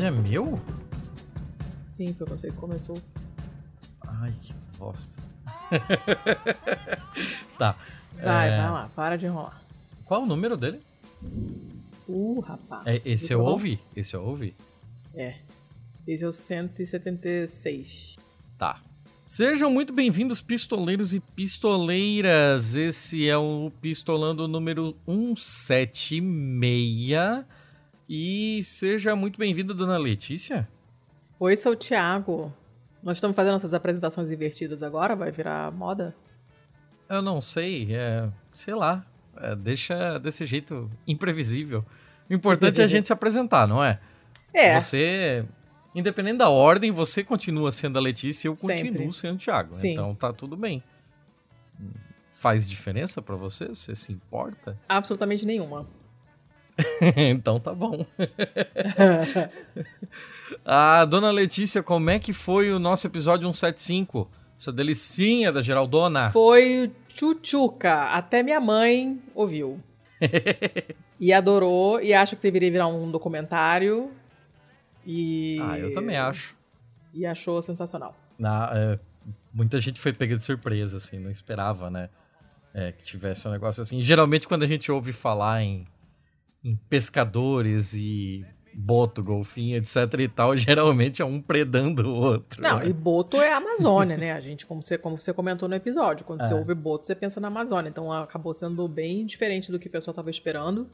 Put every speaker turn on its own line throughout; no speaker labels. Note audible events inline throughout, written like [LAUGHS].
episódio é meu?
Sim, foi você que começou.
Ai, que bosta. [LAUGHS] tá.
Vai,
é,
vai lá, para de enrolar.
Qual o número dele?
Uh, rapaz.
É, esse eu
bom.
ouvi? Esse eu ouvi?
É. Esse é o 176.
Tá. Sejam muito bem-vindos, pistoleiros e pistoleiras. Esse é o Pistolando número 176. E seja muito bem-vinda, dona Letícia.
Oi, sou o Thiago. Nós estamos fazendo essas apresentações invertidas agora? Vai virar moda?
Eu não sei, é, sei lá. é, deixa desse jeito imprevisível. O importante é a gente se apresentar, não é?
É.
Você, independente da ordem, você continua sendo a Letícia e eu
Sempre.
continuo sendo o Thiago.
Sim.
Então tá tudo bem. Faz diferença pra você? Você se importa?
Absolutamente nenhuma. [LAUGHS]
então tá bom. [LAUGHS] Ah, dona Letícia, como é que foi o nosso episódio 175? Essa delicinha da Geraldona.
Foi o Tchutchuca. Até minha mãe ouviu. [LAUGHS] e adorou e acha que deveria virar um documentário. E.
Ah, eu também acho.
E achou sensacional.
Na- é, muita gente foi pega de surpresa, assim, não esperava, né? é, que tivesse um negócio assim. Geralmente, quando a gente ouve falar em, em pescadores e boto, golfinho, etc e tal, [LAUGHS] geralmente é um predando o outro.
Não,
né?
e Boto é a Amazônia, né? A gente, como você, como você comentou no episódio, quando você
É.
ouve Boto, você pensa na Amazônia. Então acabou sendo bem diferente do que o pessoal estava esperando.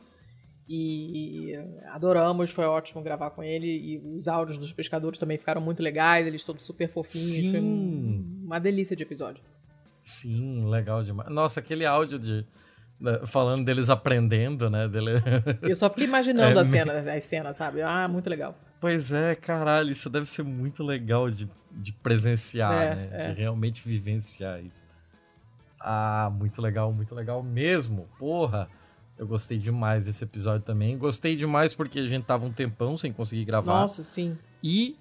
E adoramos, foi ótimo gravar com ele. E os áudios dos pescadores também ficaram muito legais, eles todos super fofinhos.
Sim.
Foi um- uma delícia de episódio.
Sim, legal demais. Nossa, aquele áudio de falando deles aprendendo, né? Dele...
Eu só fiquei imaginando [LAUGHS]
É,
as, cenas, as cenas, sabe? Ah, muito legal.
Pois é, caralho, isso deve ser muito legal de, de presenciar,
É,
né?
é.
De realmente vivenciar isso. Ah, muito legal, muito legal mesmo. Porra, eu gostei demais desse episódio também. Gostei demais porque a gente tava um tempão sem conseguir gravar.
Nossa, sim.
E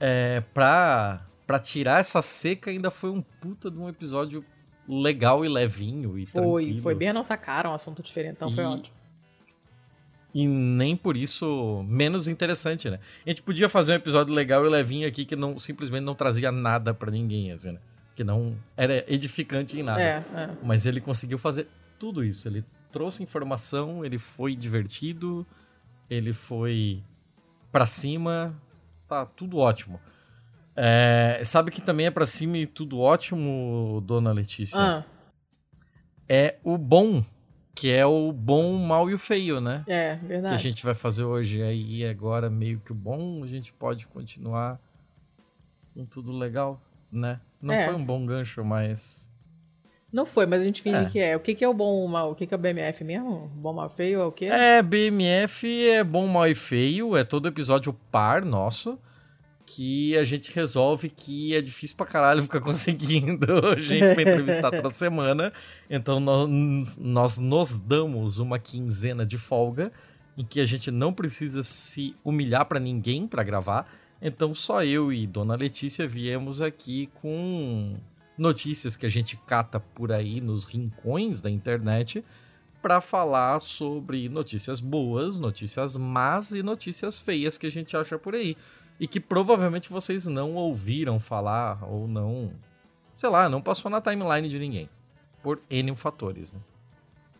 é, pra, pra tirar essa seca ainda foi um puta de um episódio legal e levinho e
Foi,
tranquilo.
foi bem a nossa cara, um assunto diferente, então foi
E-
ótimo.
E nem por isso menos interessante, né? A gente podia fazer um episódio legal e levinho aqui que não simplesmente não trazia nada pra ninguém, assim, né? Que não era edificante em nada.
É, é.
Mas ele conseguiu fazer tudo isso. Ele trouxe informação, ele foi divertido, ele foi pra cima, tá tudo ótimo. É, sabe que também é pra cima e tudo ótimo, dona Letícia?
Ah,
É o bom, que é o bom, o mal e o feio, né?
é,
que a
verdade.
gente vai fazer hoje. Aí agora meio que o bom, a gente pode continuar com tudo legal, né? Não
É.
foi um bom gancho, mas.
Não foi, mas a gente finge
É.
que é. O que, que é o bom o mal? O que, que é o BMF mesmo? Bom, mal, feio é o quê?
É, BMF é bom, mal e feio, é todo episódio par nosso. Que a gente resolve que é difícil pra caralho ficar [LAUGHS] conseguindo gente pra entrevistar toda [LAUGHS] semana. Então nós, nós nos damos uma quinzena de folga em que a gente não precisa se humilhar pra ninguém pra gravar. Então só eu e Dona Letícia viemos aqui com notícias que a gente cata por aí nos rincões da internet para falar sobre notícias boas, notícias más e notícias feias que a gente acha por aí. E que provavelmente vocês não ouviram falar ou não, sei lá, não passou na timeline de ninguém. Por N fatores, né?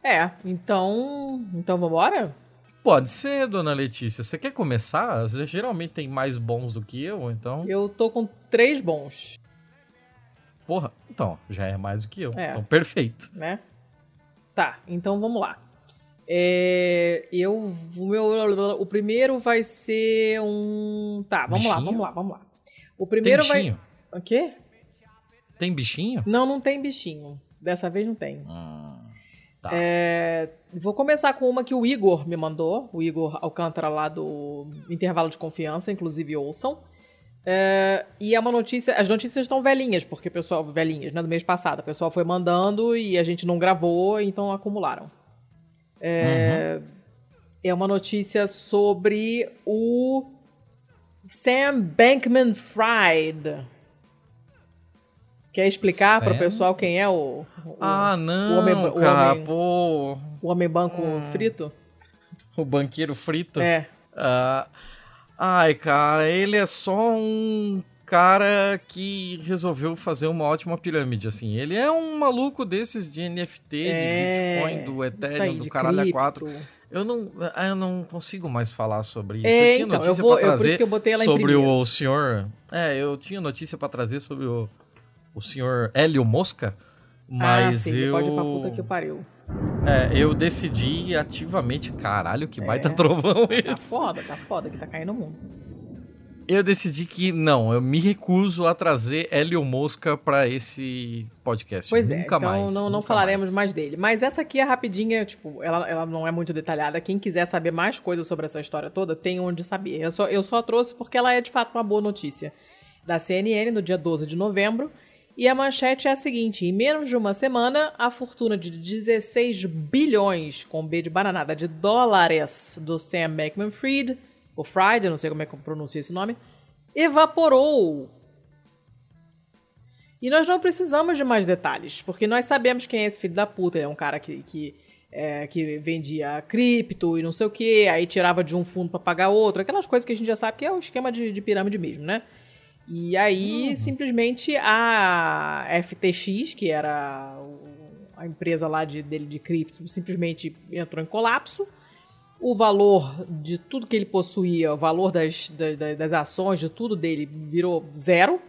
É, então. Então vambora?
Pode ser, dona Letícia. Você quer começar? Você geralmente tem mais bons do que eu, então.
Eu tô com três bons,
Porra, então, já é mais do que eu.
É.
Então, perfeito.
né? Tá, então vamos lá. É, eu. O, meu, o primeiro vai ser um. Tá, vamos lá,
Bichinho?
vamos lá, vamos lá. O
Tem
primeiro vai.
bichinho?
O quê?
Tem bichinho?
Não, não tem bichinho. Dessa vez não tem.
Hum, tá.
É, vou começar com uma que o Igor me mandou, o Igor Alcântara lá do Intervalo de Confiança, inclusive ouçam. É, e é uma notícia, as notícias estão velhinhas, porque o pessoal, velhinhas, né, do mês passado, o pessoal foi mandando e a gente não gravou, então acumularam. É, é uma notícia sobre o Sam Bankman Fried. Quer explicar para o pessoal quem é o, o-
Ah, não,
homem- o
cara,
homem-
pô.
o homem banco
Hum.
frito?
O banqueiro frito.
É.
Ah, Ai, cara, ele é só um cara que resolveu fazer uma ótima pirâmide, assim. Ele é um maluco desses de NFT,
É,
de Bitcoin, do Ethereum,
aí,
do caralho
cripto.
4. Eu não, eu não consigo mais falar sobre isso.
É,
eu tinha
então,
notícia
eu vou-
pra trazer
isso que eu botei ela em
sobre
primeiro.
o senhor... É, eu tinha notícia pra trazer sobre o, o senhor Hélio Mosca, mas
ah, sim,
eu...
pode ir pra puta que pariu.
É, eu decidi ativamente, caralho, que baita trovão
Tá
esse.
foda, tá foda que tá caindo o mundo.
Eu decidi que não, eu me recuso a trazer Hélio Mosca pra esse podcast.
Pois é,
nunca
então
mais.
não, não falaremos mais. dele. Mas essa aqui é rapidinha, tipo, ela, ela não é muito detalhada. Quem quiser saber mais coisas sobre essa história toda, tem onde saber. Eu só, eu só trouxe porque ela é de fato uma boa notícia. Da CNN, no dia 12 de novembro. E a manchete é a seguinte: em menos de uma semana, a fortuna de 16 bilhões, com B de bananada, de dólares do Sam Bankman Fried, eu não sei como é que eu pronuncio esse nome, evaporou. E nós não precisamos de mais detalhes, porque nós sabemos quem é esse filho da puta. Ele é um cara que, que, é, que vendia cripto e não sei o que, aí tirava de um fundo pra pagar outro, aquelas coisas que a gente já sabe que é o esquema de, de pirâmide mesmo, né? E aí, simplesmente, a FTX, que era o- a empresa lá de, dele de cripto, simplesmente entrou em colapso. O valor de tudo que ele possuía, o valor das, da- da- das ações, de tudo dele, virou zero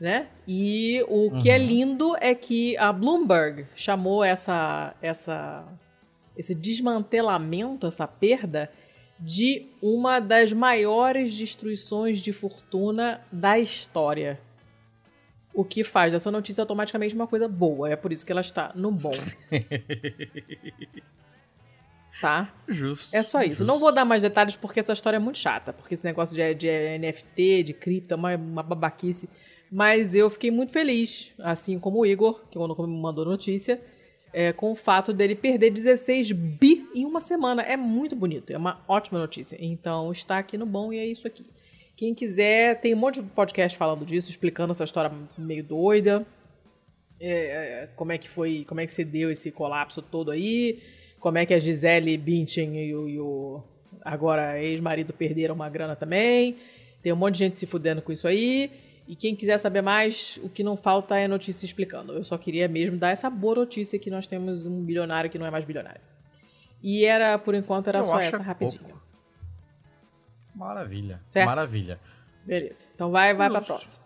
né? E o que é lindo é que a Bloomberg chamou essa, essa, esse desmantelamento, essa perda, de uma das maiores destruições de fortuna da história. O que faz dessa notícia automaticamente uma coisa boa. É por isso que ela está no bom. [LAUGHS] tá?
Justo.
É só isso.
justo.
Não vou dar mais detalhes porque essa história é muito chata. Porque esse negócio de, de NFT, de cripto, é uma, uma babaquice. Mas eu fiquei muito feliz, assim como o Igor, que quando me mandou notícia, é, com o fato dele perder 16 bi em uma semana. É muito bonito, é uma ótima notícia. Então está aqui no bom e é isso aqui. Quem quiser, tem um monte de podcast falando disso, explicando essa história meio doida. É, como é que foi, como é que se deu esse colapso todo aí, como é que a Gisele Bündchen e o, e o agora ex-marido perderam uma grana também. Tem um monte de gente se fudendo com isso aí. E quem quiser saber mais, o que não falta é notícia explicando. Eu só queria mesmo dar essa boa notícia que nós temos um bilionário que não é mais bilionário. E era, por enquanto, era
Eu
só essa rapidinho.
pouco. Maravilha.
Certo.
Maravilha.
Beleza. Então vai, vai pra
Justo.
próxima.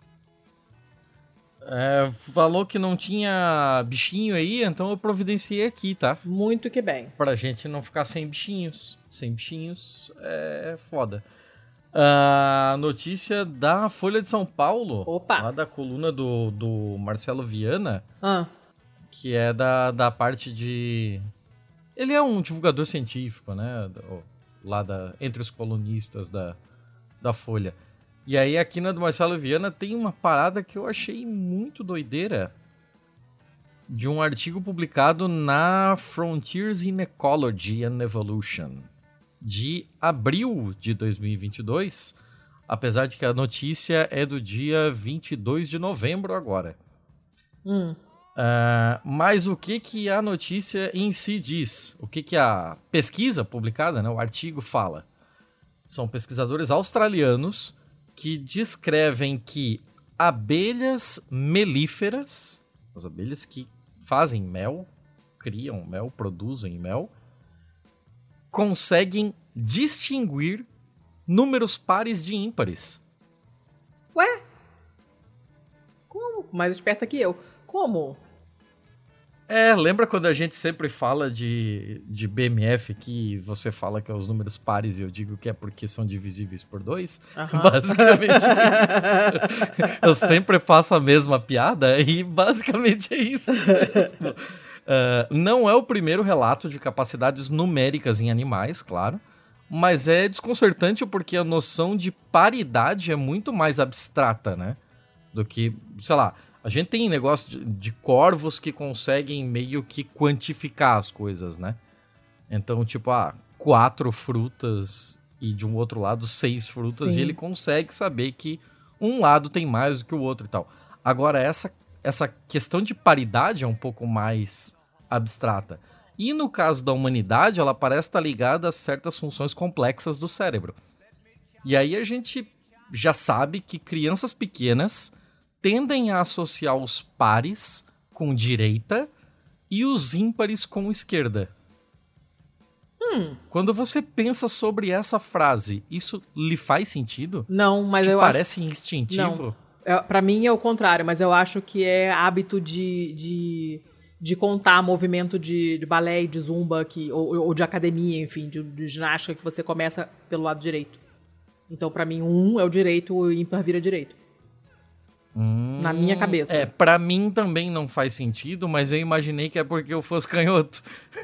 É, falou que não tinha bichinho aí, então eu providenciei aqui, tá?
Muito que bem.
Pra gente não ficar sem bichinhos. Sem bichinhos é foda. A notícia da Folha de São Paulo,
Opa.
lá da coluna do, do Marcelo Viana,
Ah,
que é da, da parte de. Ele é um divulgador científico, né? Lá da, entre os colunistas da, da Folha. E aí, aqui na do Marcelo Viana tem uma parada que eu achei muito doideira. De um artigo publicado na Frontiers in Ecology and Evolution, de abril de 2022, apesar de que a notícia é do dia 22 de novembro agora.
hum,
Ah, mas o que, que a notícia em si diz? O que, que a pesquisa publicada, né, o artigo fala? São pesquisadores australianos que descrevem que abelhas melíferas, as abelhas que fazem mel, criam mel, produzem mel, conseguem distinguir números pares de ímpares.
Ué? Como? Mais esperta que eu. Como?
É, lembra quando a gente sempre fala de, de BMF que você fala que é os números pares e eu digo que é porque são divisíveis por dois?
Aham. [LAUGHS]
Basicamente isso. Eu sempre faço a mesma piada e basicamente é isso mesmo. Ah, [LAUGHS] não é o primeiro relato de capacidades numéricas em animais, claro, mas é desconcertante porque a noção de paridade é muito mais abstrata, né? Do que, sei lá, a gente tem negócio de, de corvos que conseguem meio que quantificar as coisas, né? Então, tipo, ah, quatro frutas e de um outro lado seis frutas
Sim.
e ele consegue saber que um lado tem mais do que o outro e tal. Agora, essa, essa questão de paridade é um pouco mais abstrata. E no caso da humanidade, ela parece estar ligada a certas funções complexas do cérebro. E aí a gente já sabe que crianças pequenas tendem a associar os pares com direita e os ímpares com esquerda.
Hum.
Quando você pensa sobre essa frase, isso lhe faz sentido?
Não, mas
Te
eu
parece
acho.
instintivo?
É, pra mim é o contrário, mas eu acho que é hábito de, de, de contar movimento de, de balé e de zumba que, ou, ou de academia, enfim, de, de ginástica que você começa pelo lado direito. Então, pra mim, um é o direito, o ímpar vira direito.
Hum,
Na minha cabeça.
É, pra mim também não faz sentido, mas eu imaginei que é porque eu fosse canhoto. [LAUGHS]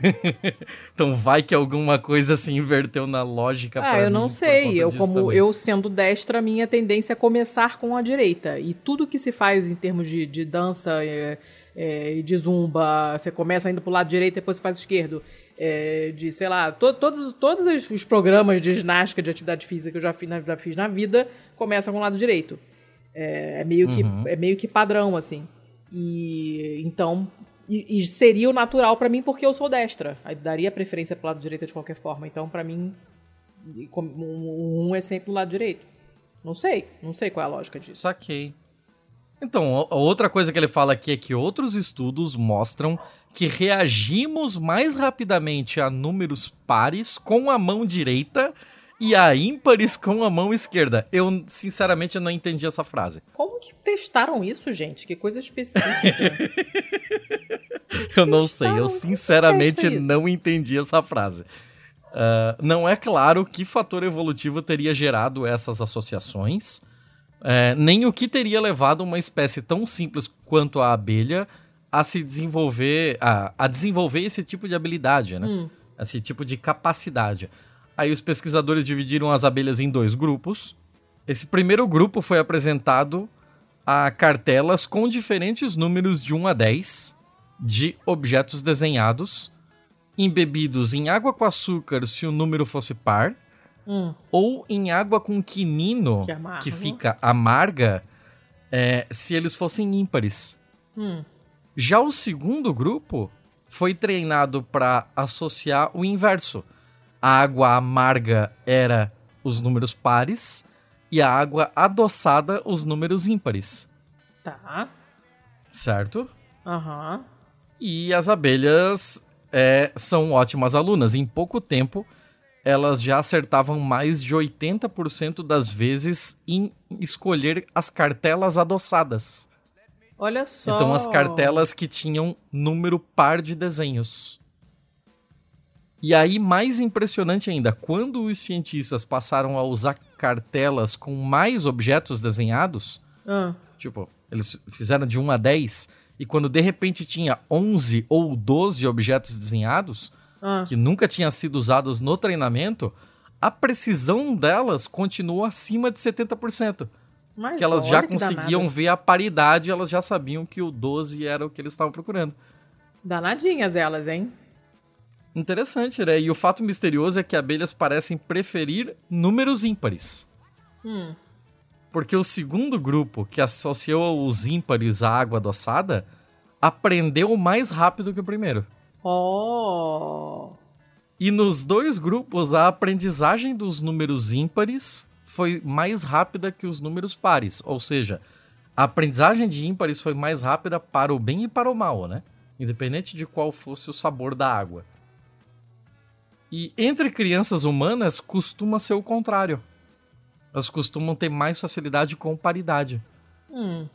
então vai que alguma coisa se inverteu na lógica
Ah, eu
mim
não sei. Eu, como
também.
eu sendo destra, minha tendência é começar com a direita. E tudo que se faz em termos de, de dança é, é, e de zumba, você começa indo pro lado direito e depois você faz esquerdo. É, de, sei lá, to, todos, todos os- os programas de ginástica, de atividade física que eu já fiz na, já fiz na vida, começam com o lado direito. É, é meio, que, é meio que padrão, assim. E então. E, e seria o natural pra mim porque eu sou destra. Aí daria preferência pro lado direito de qualquer forma. Então, pra mim, um, é sempre do lado direito. Não sei, não sei qual é a lógica disso.
Saquei. Então, a outra coisa que ele fala aqui é que outros estudos mostram que reagimos mais rapidamente a números pares com a mão direita e a ímpares com a mão esquerda. Eu, sinceramente, não entendi essa frase.
Como que testaram isso, gente? Que coisa específica. [LAUGHS]
Eu não sei, eu sinceramente não entendi essa frase. Ah, não é claro que fator evolutivo teria gerado essas associações, eh, nem o que teria levado uma espécie tão simples quanto a abelha a se desenvolver, a, a desenvolver esse tipo de habilidade, né? Esse tipo de capacidade. Aí os pesquisadores dividiram as abelhas em dois grupos. Esse primeiro grupo foi apresentado a cartelas com diferentes números de 1 a 10 de objetos desenhados, embebidos em água com açúcar se o número fosse par,
Hum.
ou em água com quinino,
Que
que fica amarga, é, se eles fossem ímpares.
Hum.
Já o segundo grupo foi treinado para associar o inverso. A água amarga era os números pares e a água adoçada os números ímpares,
Tá.
certo?
Aham.
E as abelhas é, são ótimas alunas. Em pouco tempo, elas já acertavam mais de 80% das vezes em escolher as cartelas adoçadas.
Olha só.
Então, as cartelas que tinham número par de desenhos. E aí, mais impressionante ainda, quando os cientistas passaram a usar cartelas com mais objetos desenhados,
Ah.
Tipo, eles fizeram de 1 a 10 e quando de repente tinha 11 ou 12 objetos desenhados
Ah.
que nunca tinham sido usados no treinamento, a precisão delas continuou acima de 70%.
Mas
Que elas já conseguiam ver a paridade, elas já sabiam que o 12 era o que eles estavam procurando.
Danadinhas elas, hein?
Interessante, né? E o fato misterioso é que abelhas parecem preferir números ímpares.
Hum.
Porque o segundo grupo, que associou os ímpares à água adoçada, aprendeu mais rápido que o primeiro.
Oh.
E nos dois grupos, a aprendizagem dos números ímpares foi mais rápida que os números pares. Ou seja, a aprendizagem de ímpares foi mais rápida para o bem e para o mal, né? Independente de qual fosse o sabor da água. E entre crianças humanas costuma ser o contrário. Elas costumam ter mais facilidade com paridade.
Hum.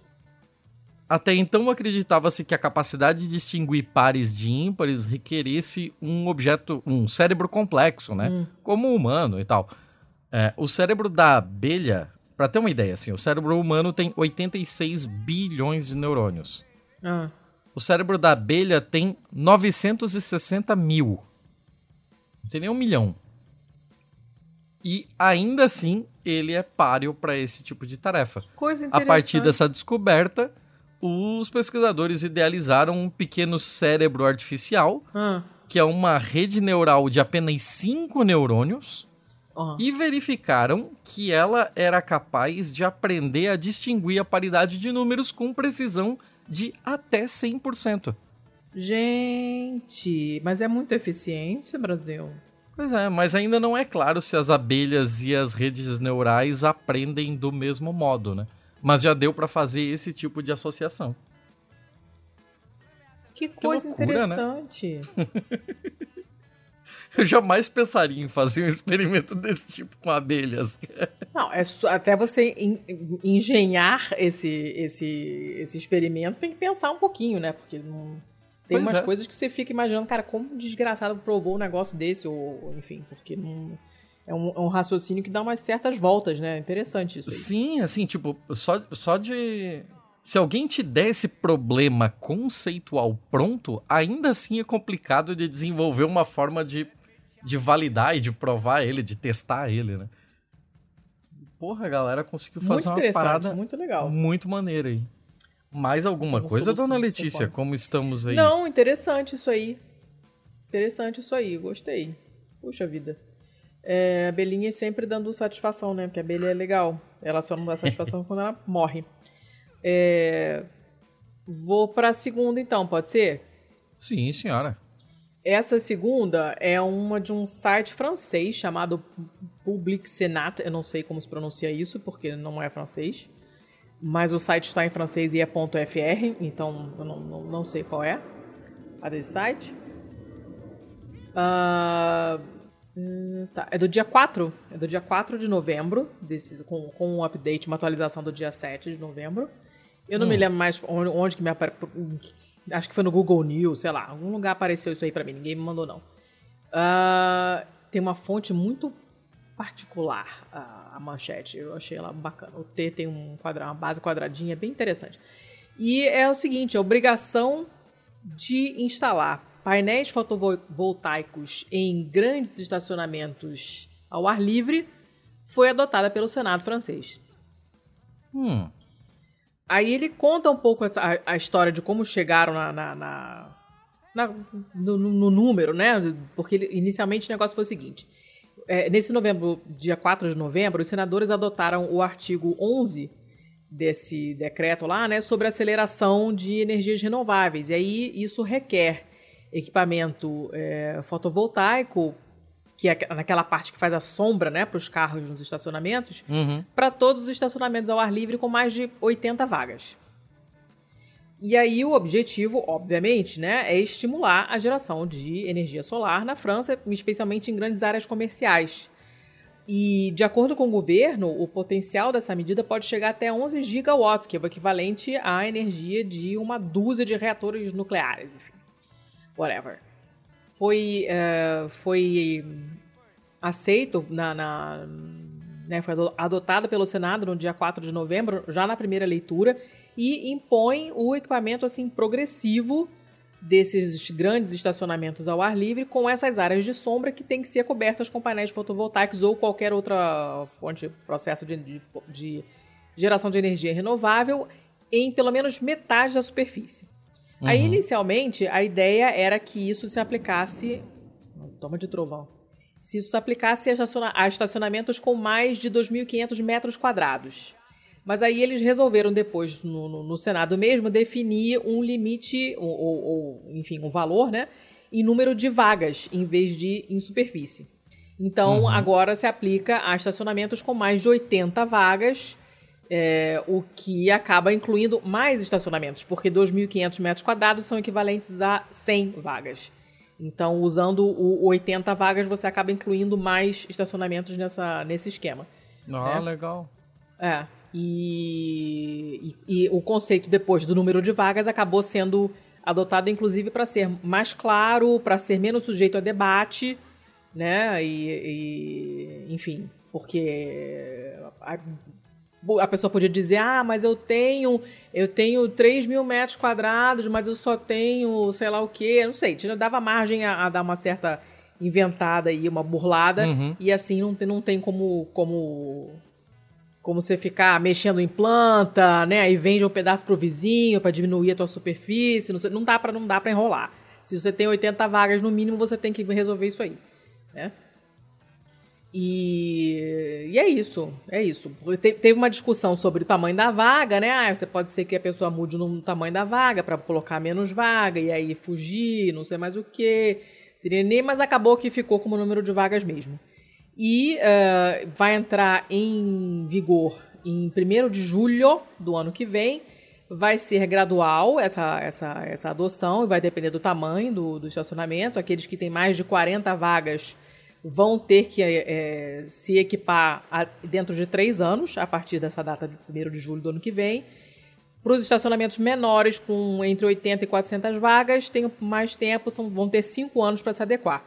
Até então acreditava-se que a capacidade de distinguir pares de ímpares requeresse um objeto, um cérebro complexo, né?
Hum.
Como o humano e tal. É, o cérebro da abelha, para ter uma ideia, assim, o cérebro humano tem 86 bilhões de neurônios.
Ah.
O cérebro da abelha tem 960 mil. Não tem nem um milhão. E ainda assim, ele é páreo para esse tipo de tarefa.
Coisa
A
interessante.
partir dessa descoberta, os pesquisadores idealizaram um pequeno cérebro artificial,
Ah.
que é uma rede neural de apenas 5 neurônios,
Ah.
e verificaram que ela era capaz de aprender a distinguir a paridade de números com precisão de até 100%.
Gente, mas é muito eficiente, Brasil.
Pois é, mas ainda não é claro se as abelhas e as redes neurais aprendem do mesmo modo, né? Mas já deu para fazer esse tipo de associação.
Que coisa que loucura, né? interessante. Né? [LAUGHS]
Eu jamais pensaria em fazer um experimento desse tipo com abelhas. [LAUGHS]
Não, é até você engenhar esse, esse, esse experimento, tem que pensar um pouquinho, né? Porque não, tem pois umas é. coisas que você fica imaginando, cara, como desgraçado provou um negócio desse, ou enfim, porque não. É um, é um, raciocínio que dá umas certas voltas, né? Interessante isso. Aí.
Sim, assim, tipo, só, só de. Se alguém te der esse problema conceitual pronto, ainda assim é complicado de desenvolver uma forma de de validar e de provar ele, de testar ele, né? Porra, a galera conseguiu fazer muito uma parada
muito legal.
Muito maneira aí. Mais alguma coisa, dona Letícia? Como estamos aí?
Não, interessante isso aí. Interessante isso aí, gostei. Puxa vida. É, a abelhinha sempre dando satisfação, né? Porque a abelha é legal. Ela só não dá satisfação [LAUGHS] quando ela morre. É... Vou pra segunda então, pode ser?
Sim, senhora.
Essa segunda é uma de um site francês chamado Public Senat. Eu não sei como se pronuncia isso, porque não é francês. Mas o site está em francês e é .fr, então eu não, não, não sei qual é a desse site. Uh, tá. É do dia 4. É do dia 4 de novembro, desse, com, com um update, uma atualização do dia 7 de novembro. Eu não hum. me lembro mais onde, onde que me apareceu Acho que foi no Google News, sei lá. Algum lugar apareceu isso aí para mim. Ninguém me mandou, não. Uh, tem uma fonte muito particular a, a, manchete. Eu achei ela bacana. O T tem um quadra, uma base quadradinha, é bem interessante. E é o seguinte: a obrigação de instalar painéis fotovoltaicos em grandes estacionamentos ao ar livre foi adotada pelo Senado francês.
Hum.
Aí ele conta um pouco essa, a, a história de como chegaram na, na, na, na no, no, número, né? Porque ele, inicialmente o negócio foi o seguinte. É, nesse novembro, dia 4 de novembro, os senadores adotaram o artigo 11 desse decreto lá, né, sobre aceleração de energias renováveis. E aí isso requer equipamento é, fotovoltaico que é naquela parte que faz a sombra, né, para os carros nos estacionamentos,
uhum.
para todos os estacionamentos ao ar livre com mais de 80 vagas. E aí o objetivo, obviamente, né, é estimular a geração de energia solar na França, especialmente em grandes áreas comerciais. E, de acordo com o governo, o potencial dessa medida pode chegar até 11 gigawatts, que é o equivalente à energia de uma dúzia de reatores nucleares, enfim. Whatever foi, uh, foi aceito na, na né, foi adotado pelo Senado no dia 4 de novembro, já na primeira leitura, e impõe o equipamento assim progressivo desses grandes estacionamentos ao ar livre com essas áreas de sombra que têm que ser cobertas com painéis fotovoltaicos ou qualquer outra fonte, processo de, de, de geração de energia renovável em pelo menos metade da superfície. Uhum. Aí, inicialmente, a ideia era que isso se aplicasse. Toma de trovão. Se isso se aplicasse a estacionamentos com mais de 2.500 metros quadrados. Mas aí eles resolveram depois, no, no, no Senado mesmo, definir um limite, ou, ou, ou, enfim, um valor, né? Em número de vagas, em vez de em superfície. Então, uhum. agora se aplica a estacionamentos com mais de 80 vagas é, o que acaba incluindo mais estacionamentos, porque 2.500 metros quadrados são equivalentes a 100 vagas. Então, usando o 80 vagas, você acaba incluindo mais estacionamentos nessa, nesse esquema.
Ah, né? legal.
É. E, e, e, o conceito depois do número de vagas acabou sendo adotado, inclusive, para ser mais claro, para ser menos sujeito a debate, né? E, e enfim, porque a pessoa podia dizer, ah, mas eu tenho, eu tenho 3 mil metros quadrados, mas eu só tenho, sei lá o quê, não sei, dava margem a, a dar uma certa inventada e uma burlada, uhum. e assim não tem, não tem como, como, como você ficar mexendo em planta, né, aí vende um pedaço pro vizinho para diminuir a tua superfície, não, não dá para não dá para enrolar. Se você tem 80 vagas no mínimo, você tem que resolver isso aí, né? E, e, é isso, é isso. Te, teve uma discussão sobre o tamanho da vaga, né? Ah, você pode ser que a pessoa mude no tamanho da vaga para colocar menos vaga e aí fugir, não sei mais o nem, mas acabou que ficou como número de vagas mesmo. E uh, vai entrar em vigor em 1 de julho do ano que vem. Vai ser gradual essa, essa, essa adoção e vai depender do tamanho do, do estacionamento. Aqueles que têm mais de 40 vagas vão ter que é, se equipar a, dentro de três anos, a partir dessa data de 1 de julho do ano que vem. Para os estacionamentos menores, com entre 80 e 400 vagas, tem mais tempo, são, vão ter cinco anos para se adequar.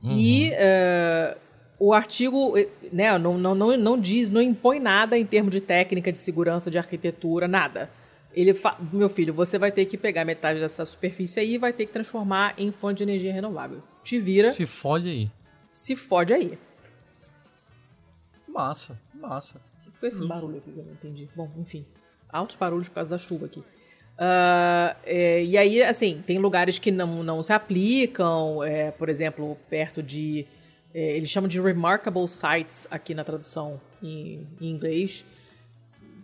Uhum. E uh, o artigo né, não, não, não, não diz, não impõe nada em termos de técnica, de segurança, de arquitetura, nada. Ele meu filho, você vai ter que pegar metade dessa superfície aí e vai ter que transformar em fonte de energia renovável. Te vira.
Se fode aí.
Se fode aí.
Massa, massa.
O que foi esse barulho aqui que eu não entendi? Bom, enfim altos barulhos por causa da chuva aqui. Uh, é, e aí, assim, tem lugares que não, não se aplicam, é, por exemplo, perto de. É, eles chamam de remarkable sites aqui na tradução em, em inglês.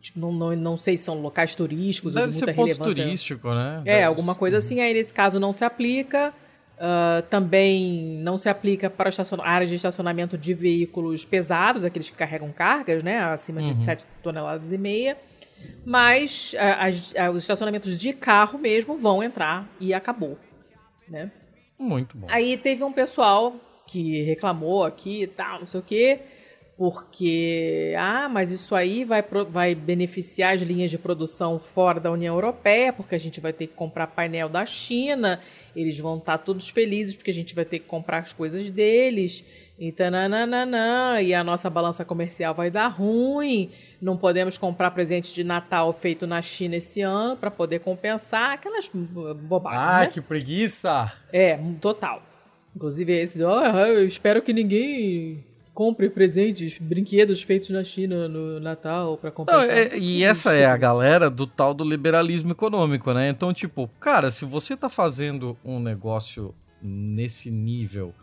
Tipo, não, não, não sei se são locais turísticos
Deve
ou de muita
ser ponto
relevância.
turístico, né?
É,
Deve
alguma coisa assim. Aí, nesse caso, não se aplica. Uh, também não se aplica para áreas de estacionamento de veículos pesados, aqueles que carregam cargas, né? Acima de uhum. 7 toneladas e meia. Mas as, os estacionamentos de carro mesmo vão entrar e acabou, né?
Muito bom.
Aí teve um pessoal que reclamou aqui e tal, não sei o quê, porque, ah, mas isso aí vai, vai beneficiar as linhas de produção fora da União Europeia, porque a gente vai ter que comprar painel da China, eles vão estar todos felizes porque a gente vai ter que comprar as coisas deles, e tananana, e a nossa balança comercial vai dar ruim, não podemos comprar presente de Natal feito na China esse ano para poder compensar aquelas bobagens.
Ah,
né?
que preguiça!
É, total. Inclusive esse, oh, eu espero que ninguém compre presentes, brinquedos feitos na China no Natal para compensar. Não,
é, e essa é a galera do tal do liberalismo econômico, né? Então, tipo, cara, se você tá fazendo um negócio nesse nível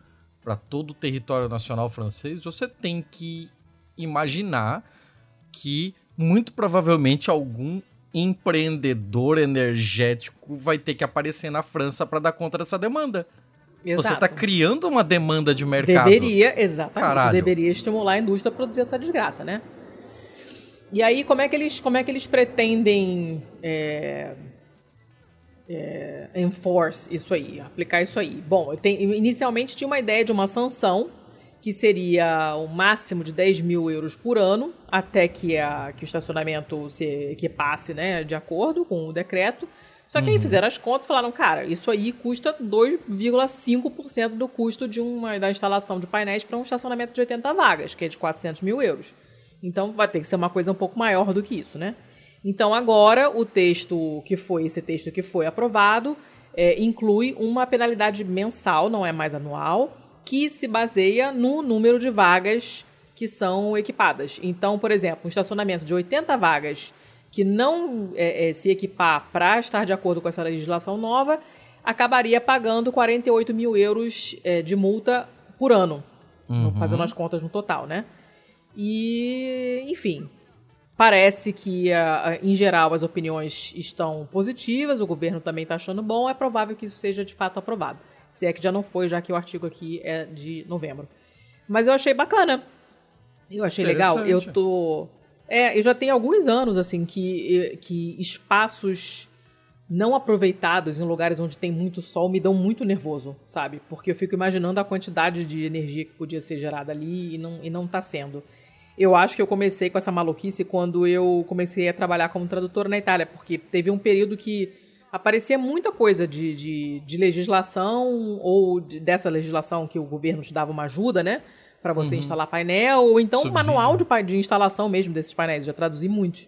para todo o território nacional francês, você tem que imaginar que muito provavelmente algum empreendedor energético vai ter que aparecer na França para dar conta dessa demanda. Exato. Você está criando uma demanda de mercado.
Deveria, exatamente. Caralho. Você deveria estimular a indústria a produzir essa desgraça, né? E aí, como é que eles, como é que eles pretendem é, é, enforce isso aí, aplicar isso aí? Bom, tem, inicialmente tinha uma ideia de uma sanção que seria o um máximo de 10 mil euros por ano, até que, a, que o estacionamento se que passe né, de acordo com o decreto. Só que uhum. aí fizeram as contas e falaram, cara, isso aí custa 2,5% do custo de uma, da instalação de painéis para um estacionamento de 80 vagas, que é de 400 mil euros. Então vai ter que ser uma coisa um pouco maior do que isso, né? Então agora o texto que foi, esse texto que foi aprovado, é, inclui uma penalidade mensal, não é mais anual, que se baseia no número de vagas que são equipadas. Então, por exemplo, um estacionamento de 80 vagas que não é, é, se equipar para estar de acordo com essa legislação nova, acabaria pagando 48 mil euros é, de multa por ano, uhum. fazendo as contas no total, né? E, enfim, Parece que, em geral, as opiniões estão positivas, o governo também está achando bom, é provável que isso seja de fato aprovado. Se é que já não foi, já que o artigo aqui é de novembro. Mas eu achei bacana. Eu achei legal. Eu tô. É, eu já tenho alguns anos, assim, que, que espaços não aproveitados em lugares onde tem muito sol me dão muito nervoso, sabe? Porque eu fico imaginando a quantidade de energia que podia ser gerada ali e não, e não tá sendo. Eu acho que eu comecei com essa maluquice quando eu comecei a trabalhar como tradutora na Itália, porque teve um período que aparecia muita coisa de, de, de legislação ou de, dessa legislação que o governo te dava uma ajuda, né? Para você uhum. instalar painel, ou então um manual de, de instalação mesmo desses painéis. Já traduzi muitos.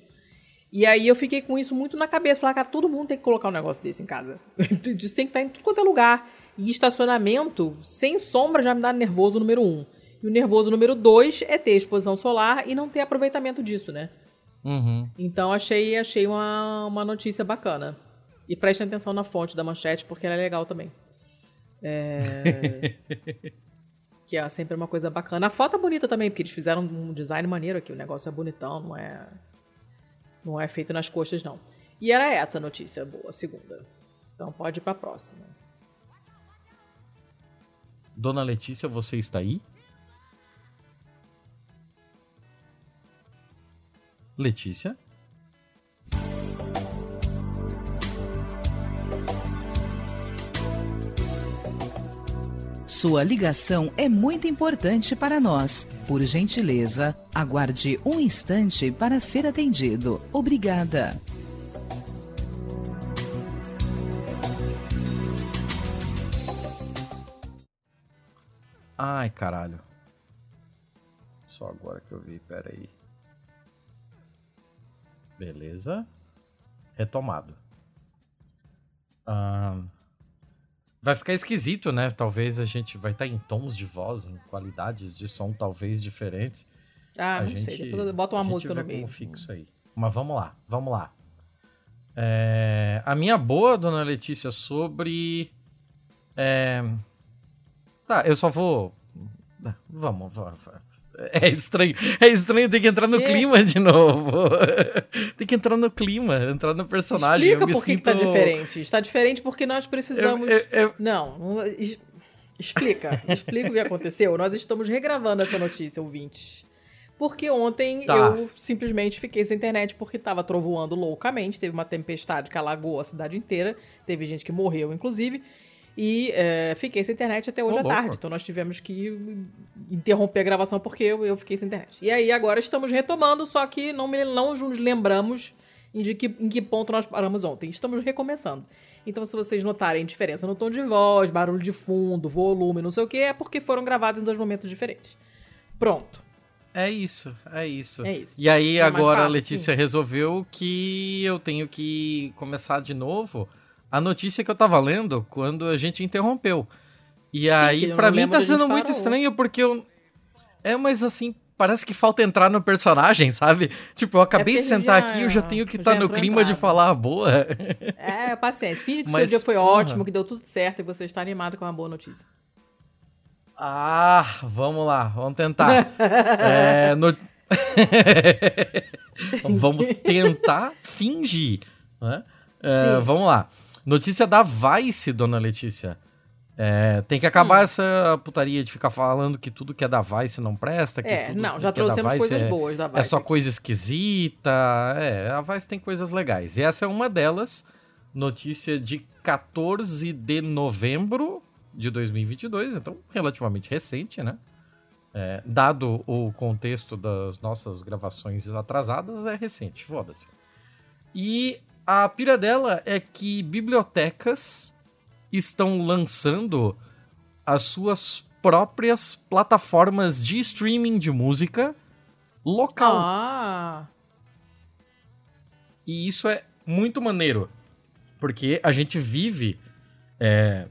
E aí eu fiquei com isso muito na cabeça. Falar, cara, todo mundo tem que colocar um negócio desse em casa. [LAUGHS] isso tem que estar em tudo quanto é lugar. E estacionamento, sem sombra, já me dá nervoso número um. E o nervoso número dois é ter exposição solar e não ter aproveitamento disso, né?
Uhum.
Então achei, achei uma, uma notícia bacana. E prestem atenção na fonte da manchete, porque ela é legal também. É... [LAUGHS] que é sempre uma coisa bacana. A foto é bonita também, porque eles fizeram um design maneiro aqui. O negócio é bonitão, não é. Não é feito nas coxas, não. E era essa a notícia boa, segunda. Então pode ir pra próxima.
Dona Letícia, você está aí? Letícia?
Sua ligação é muito importante para nós. Por gentileza, aguarde um instante para ser atendido. Obrigada.
Ai, caralho. Só agora que eu vi, pera aí. Beleza. Retomado. Ah, vai ficar esquisito, né? Talvez a gente vai estar tá em tons de voz, em qualidades de som talvez diferentes.
Ah, a não gente, sei. Depois bota uma música no meio.
como fica isso aí. Mas vamos lá, vamos lá. É, a minha boa, dona Letícia, sobre. É, tá, eu só vou. Vamos, vamos. É estranho. É estranho ter que entrar no clima de novo. [LAUGHS] tem que entrar no clima, entrar no personagem.
Explica por que, sinto... que tá diferente. Está diferente porque nós precisamos. Eu, eu, eu... Não, não, explica. explica o que aconteceu. Nós estamos regravando essa notícia, ouvintes. Porque ontem tá. eu simplesmente fiquei sem internet porque estava trovoando loucamente. Teve uma tempestade que alagou a cidade inteira. Teve gente que morreu, inclusive. E é, fiquei sem internet até hoje oh, à louco. tarde. Então nós tivemos que interromper a gravação porque eu, eu, fiquei sem internet. E aí agora estamos retomando, só que não, me, não nos lembramos em que, em que ponto nós paramos ontem. Estamos recomeçando. Então, se vocês notarem diferença no tom de voz, barulho de fundo, volume, não sei o que, é porque foram gravados em dois momentos diferentes. Pronto.
É isso, é isso.
É isso.
E aí, é agora fácil, a Letícia sim. resolveu que eu tenho que começar de novo a notícia que eu tava lendo quando a gente interrompeu. E Sim, aí, para mim, tá sendo muito estranho porque eu. É, mas assim, parece que falta entrar no personagem, [LAUGHS] sabe? Tipo, eu acabei é de sentar já, aqui e eu já tenho que estar tá no clima entrado. de falar a boa.
É, paciência. Finge que [LAUGHS] mas, seu dia foi porra. ótimo, que deu tudo certo e você está animado com uma boa notícia.
Ah, vamos lá, vamos tentar. [LAUGHS] é, no... vamos tentar fingir. Né? É, vamos lá. Notícia da Vice, dona Letícia. É, tem que acabar hum. essa putaria de ficar falando que tudo que é da Vice não presta. Que
é,
tudo
não, já trouxemos
é,
coisas é, boas da Vice.
É só coisa esquisita. É, a Vice tem coisas legais. E essa é uma delas. Notícia de 14 de novembro de 2022, então relativamente recente, né? É, dado o contexto das nossas gravações atrasadas, é recente, foda-se. E a pira dela é que bibliotecas estão lançando as suas próprias plataformas de streaming de música local.
Ah.
E isso é muito maneiro, porque a gente vive é,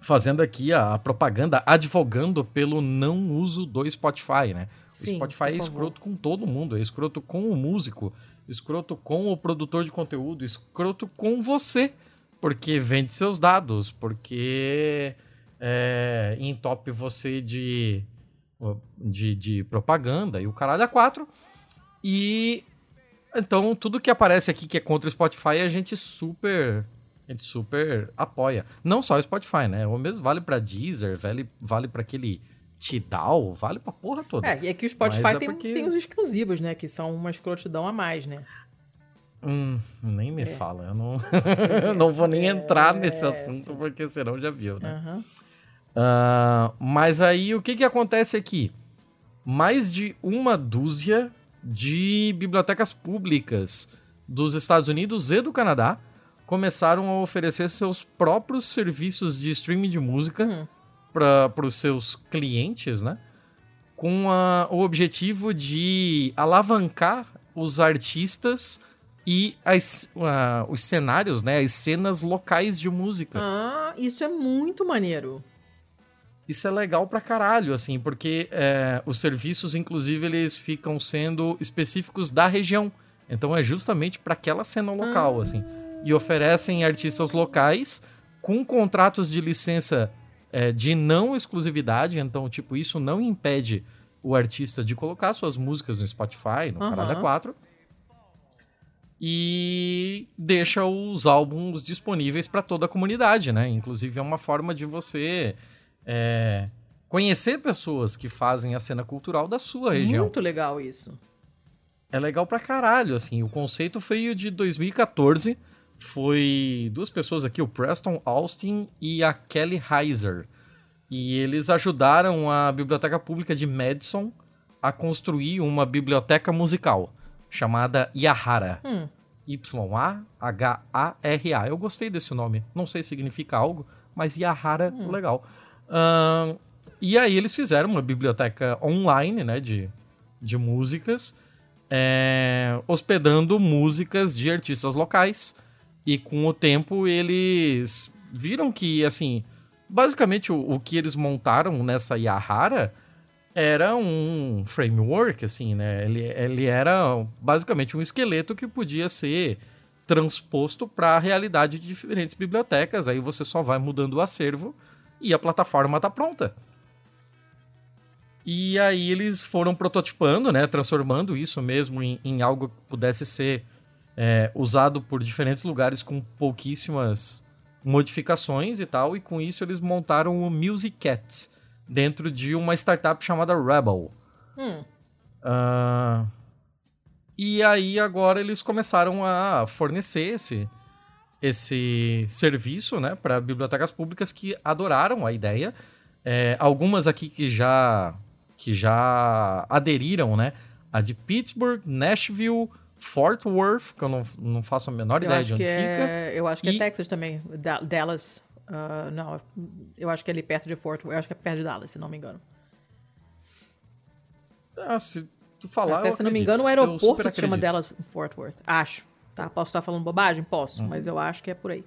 fazendo aqui a, a, propaganda, advogando pelo não uso do Spotify, né? Sim, o Spotify é escroto com todo mundo, é escroto com o músico, escroto com o produtor de conteúdo, escroto com você, porque vende seus dados, porque é, entope você de, de, de propaganda e o caralho a quatro. E então tudo que aparece aqui que é contra o Spotify a gente super a gente super apoia. Não só o Spotify, né? O mesmo vale para Deezer, vale, vale para aquele Tidal, vale pra porra toda.
É, e aqui o Spotify é tem, porque... tem os exclusivos, né? Que são uma escrotidão a mais, né?
Hum, nem me é. fala, eu não, [LAUGHS] é, não vou nem entrar é, nesse assunto, porque senão já viu, né? Uhum. Uh, mas aí o que que acontece aqui? Mais de uma dúzia de bibliotecas públicas dos Estados Unidos e do Canadá começaram a oferecer seus próprios serviços de streaming de música uhum para os seus clientes, né? Com a, o objetivo de alavancar os artistas e as, uh, os cenários, né? As cenas locais de música.
Ah, isso é muito maneiro.
Isso é legal pra caralho, assim, porque é, os serviços, inclusive, eles ficam sendo específicos da região. Então é justamente para aquela cena local, ah. assim. E oferecem artistas locais com contratos de licença é, de não exclusividade, então, tipo, isso não impede o artista de colocar suas músicas no Spotify, no uhum. Parada 4. E deixa os álbuns disponíveis para toda a comunidade, né? Inclusive é uma forma de você é, conhecer pessoas que fazem a cena cultural da sua região.
Muito legal isso.
É legal pra caralho, assim. O conceito veio de 2014. Foi duas pessoas aqui, o Preston Austin e a Kelly Heiser. E eles ajudaram a Biblioteca Pública de Madison a construir uma biblioteca musical chamada Yahara.
Hum.
Y-A-H-A-R-A. Eu gostei desse nome. Não sei se significa algo, mas Yahara, legal. Ahn, e aí eles fizeram uma biblioteca online, né, de, de músicas, é, hospedando músicas de artistas locais. E com o tempo eles viram que, assim, basicamente o, o que eles montaram nessa Yahara era um framework, assim, né? Ele, ele era basicamente um esqueleto que podia ser transposto para a realidade de diferentes bibliotecas. Aí você só vai mudando o acervo e a plataforma tá pronta. E aí eles foram prototipando, né? Transformando isso mesmo em, em algo que pudesse ser é, usado por diferentes lugares com pouquíssimas modificações e tal. E com isso eles montaram o Music Cat dentro de uma startup chamada Rebel.
Hum.
Ah, e aí agora eles começaram a fornecer esse, esse serviço né, para bibliotecas públicas que adoraram a ideia. É, algumas aqui que já, que já aderiram, né? A de Pittsburgh, Nashville, Fort Worth, que eu não, não faço a menor
Eu
ideia de onde
que
fica.
é, eu acho que
E-
é Texas também. Da- Dallas. ah, não, eu acho que é ali perto de Fort Worth. Eu acho que é perto de Dallas, se não me engano.
Ah, se tu falar,
Até se não me engano, o aeroporto se chama. Dallas Fort Worth. Acho. Tá? Posso estar falando bobagem? Posso,
Uhum.
mas eu acho que é por aí.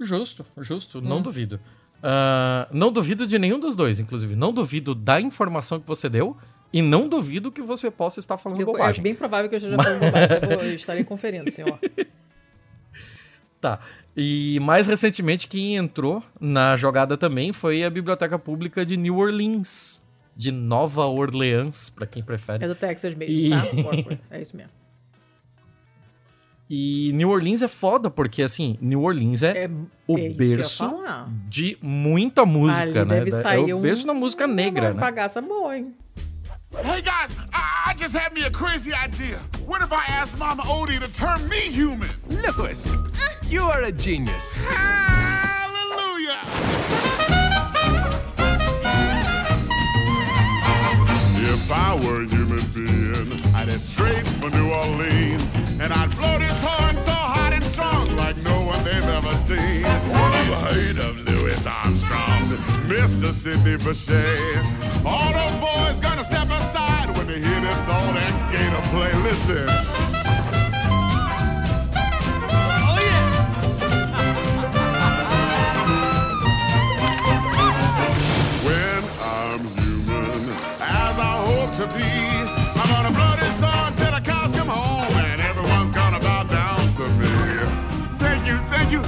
Justo, justo, não
Hum.
duvido. Ah, não duvido de nenhum dos dois, inclusive. Não duvido da informação que você deu e não duvido que você possa estar falando
Eu- é
bobagem.
bem provável que eu esteja falando bobagem. eu estarei conferindo, senhor. [LAUGHS]
Tá. E mais recentemente, quem entrou na jogada também foi a Biblioteca Pública de New Orleans, de Nova Orleans, pra quem prefere.
É do Texas mesmo,
E-
tá? [LAUGHS] É isso mesmo.
E New Orleans é foda, porque assim, New Orleans é,
É,
o
é eu ia
berço de muita música,
Ali
né?
deve sair
é o
um-
berço da música negra,
Uma
né?
bagaça boa, hein?
Hey guys, I, I just had me a crazy idea. What if I asked Mama Odie to turn me human?
Lewis, you are a genius.
Hallelujah! If I were a human being, I'd head straight for New Orleans. And I'd blow this horn so hot and strong like no one they've ever seen. You've heard of Louis Armstrong, Mr. Sidney Bechet. All those boys gonna step aside when they hear this old ex-gator play. Listen. Oh, when I'm human, as I hope to be. I'm gonna blow this till the cows come home, and everyone's gonna bow down to me. Thank you, thank you.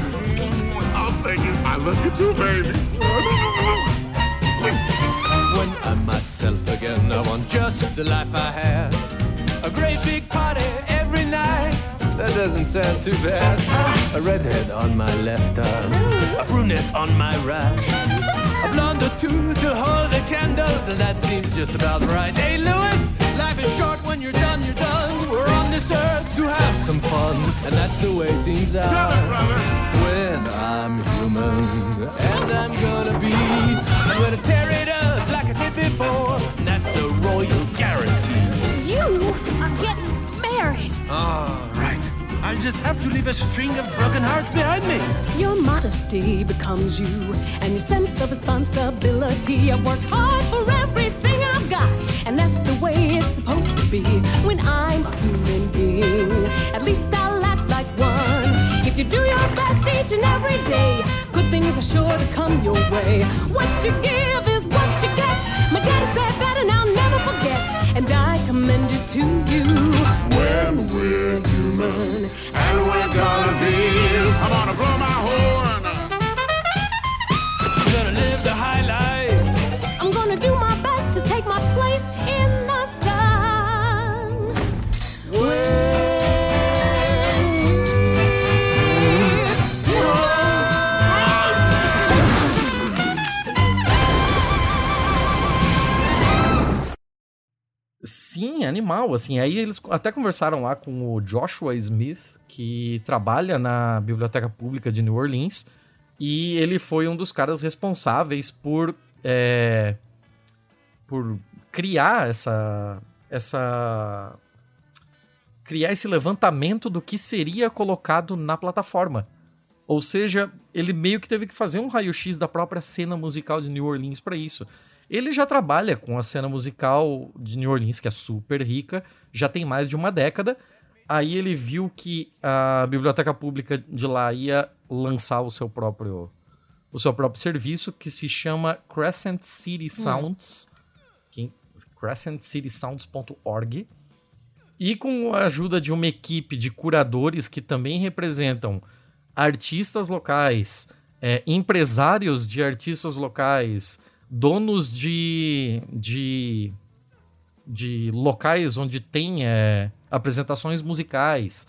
Oh, thank you. I love you too, baby.
Myself again, I want just the life I had. A great big party every night. That doesn't sound too bad. A redhead on my left arm, a brunette on my right. A blonde or two to hold the candles, and that seems just about right. Hey, Lewis, life is short when you're done, you're done. We're on this earth to have some fun, and that's the way things are.
it.
When I'm human, and I'm gonna be, I'm gonna tear it up
I'll just have to leave a string of broken hearts behind me.
Your modesty becomes you, and your sense of responsibility. I've worked hard for everything I've got, and that's the way it's supposed to be. When I'm a human being, at least I'll act like one. If you do your best each and every day, good things are sure to come your way. What you give is what you get. My daddy said that, and I'll never forget. And I commend it to you.
When we're human, and we're gonna be.
Animal, assim. Aí eles até conversaram lá com o Joshua Smith, que trabalha na Biblioteca Pública de New Orleans, e ele foi um dos caras responsáveis por, é, por criar essa, essa criar esse levantamento do que seria colocado na plataforma. Ou seja, ele meio que teve que fazer um raio-x da própria cena musical de New Orleans para isso. Ele já trabalha com a cena musical de New Orleans, que é super rica, já tem mais de uma década. Aí ele viu que a biblioteca pública de lá ia lançar o seu próprio o seu próprio serviço que se chama Crescent City Sounds, que, crescentcitysounds.org. E com a ajuda de uma equipe de curadores que também representam artistas locais, é, empresários de artistas locais, donos de, de, de locais onde tem é, apresentações musicais,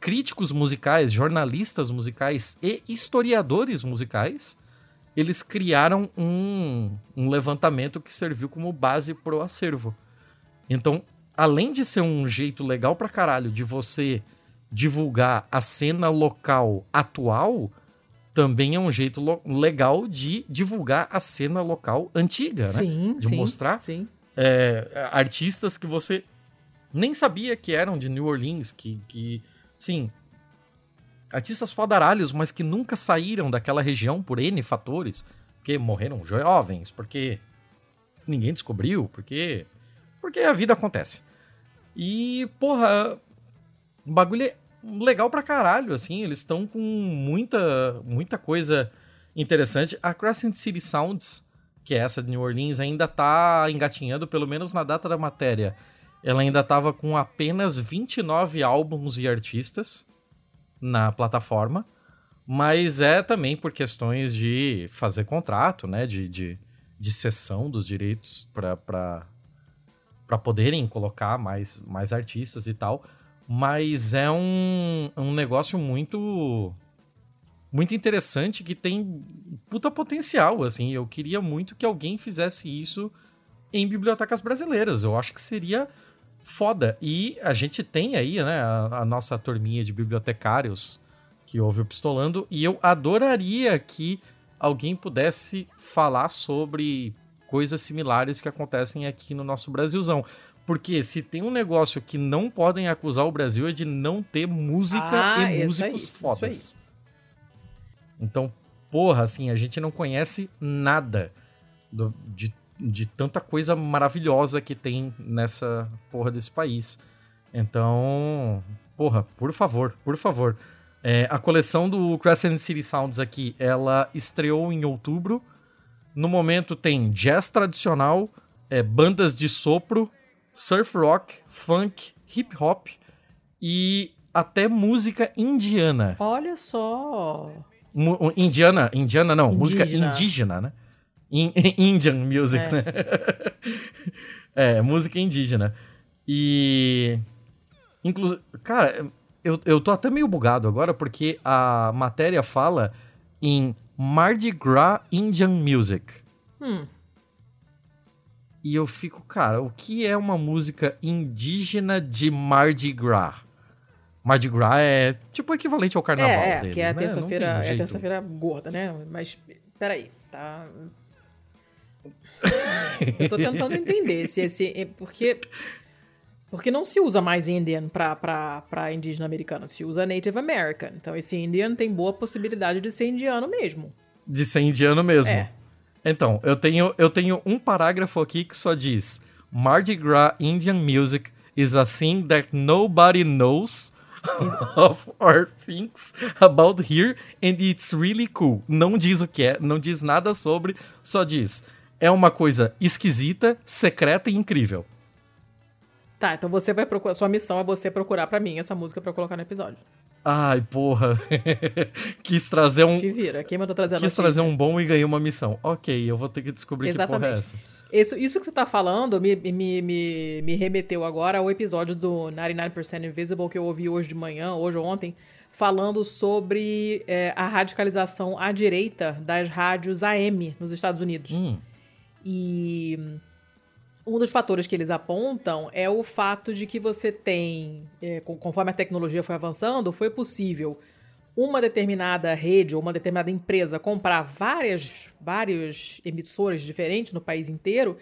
críticos musicais, jornalistas musicais e historiadores musicais, eles criaram um, um levantamento que serviu como base pro acervo. Então, além de ser um jeito legal pra caralho de você divulgar a cena local atual, também é um jeito legal de divulgar a cena local antiga, né?
Sim,
de
sim,
mostrar
sim.
é, artistas que você nem sabia que eram de New Orleans, que, que sim, artistas fodaralhos, mas que nunca saíram daquela região por N fatores, porque morreram jovens, porque ninguém descobriu, porque porque a vida acontece. E, porra, o bagulho é legal pra caralho, assim, eles estão com muita muita coisa interessante. A Crescent City Sounds, que é essa de New Orleans, ainda tá engatinhando, pelo menos na data da matéria. Ela ainda tava com apenas 29 álbuns e artistas na plataforma, mas é também por questões de fazer contrato, né? De, de, de cessão dos direitos para poderem colocar mais, mais artistas e tal. Mas é um, um negócio muito muito interessante que tem puta potencial, assim. Eu queria muito que alguém fizesse isso em bibliotecas brasileiras. Eu acho que seria foda. E a gente tem aí, né, a, a nossa turminha de bibliotecários que ouve o Pistolando, e eu adoraria que alguém pudesse falar sobre coisas similares que acontecem aqui no nosso Brasilzão. Porque se tem um negócio que não podem acusar o Brasil é de não ter música
Ah,
e músicos
aí,
fodas. Então, porra, assim, a gente não conhece nada do- de, de tanta coisa maravilhosa que tem nessa porra desse país. Então, porra, por favor, por favor. É, a coleção do Crescent City Sounds aqui, ela estreou em outubro. No momento tem jazz tradicional, é, bandas de sopro, surf rock, funk, hip hop e até música indiana.
Olha só.
Mu- indiana, indiana não, música
Indígena.
indígena, né? In- [LAUGHS] Indian music,
É.
né? [LAUGHS] é, música indígena. E. Inclusive. Cara, eu, eu tô até meio bugado agora porque a matéria fala em Mardi Gras Indian Music.
Hum.
E eu fico, cara, o que é uma música indígena de Mardi Gras? Mardi Gras é tipo o equivalente ao carnaval
é, é,
deles,
que é a
né?
Terça-feira, é terça-feira gorda, né? Mas peraí, tá? Eu tô tentando entender se esse é porque porque não se usa mais Indian pra, pra, pra indígena americano, se usa Native American. Então esse Indian tem boa possibilidade de ser indiano mesmo.
De ser indiano mesmo.
É.
Então, eu tenho, eu tenho um parágrafo aqui que só diz: Mardi Gras Indian music is a thing that nobody knows [LAUGHS] of or thinks about here and it's really cool. Não diz o que é, não diz nada sobre, só diz: é uma coisa esquisita, secreta e incrível.
Tá, então você vai procurar, sua missão é você procurar pra mim essa música eu colocar no episódio.
Ai, porra. [LAUGHS] Quis trazer um.
Te vira, quem mandou trazer a
Quis
notícia?
trazer um bom e ganhei uma missão. Ok, eu vou ter que descobrir que porra é
Exatamente.
essa.
Isso, isso que você tá falando me, me, me, me remeteu agora ao episódio do 99% Invisible que eu ouvi hoje de manhã, hoje ou ontem, falando sobre é, a radicalização à direita das rádios AM nos Estados Unidos.
Hum.
E Um dos fatores que eles apontam é o fato de que você tem, é, con- conforme a tecnologia foi avançando, foi possível uma determinada rede ou uma determinada empresa comprar várias, várias emissoras diferentes no país inteiro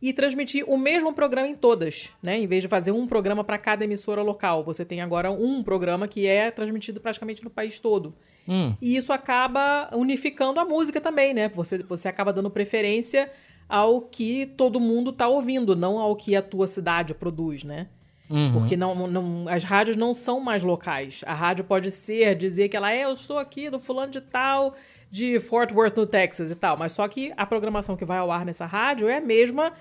e transmitir o mesmo programa em todas, né? Em vez de fazer um programa para cada emissora local, você tem agora um programa que é transmitido praticamente no país todo.
Hum,
E isso acaba unificando a música também, né? Você, você acaba dando preferência ao que todo mundo tá ouvindo, não ao que a tua cidade produz, né?
uhum.
Porque não, não, as rádios não são mais locais. A rádio pode ser, dizer que ela é, eu estou aqui do fulano de tal, de Fort Worth, no Texas e tal. Mas só que a programação que vai ao ar nessa rádio é a mesma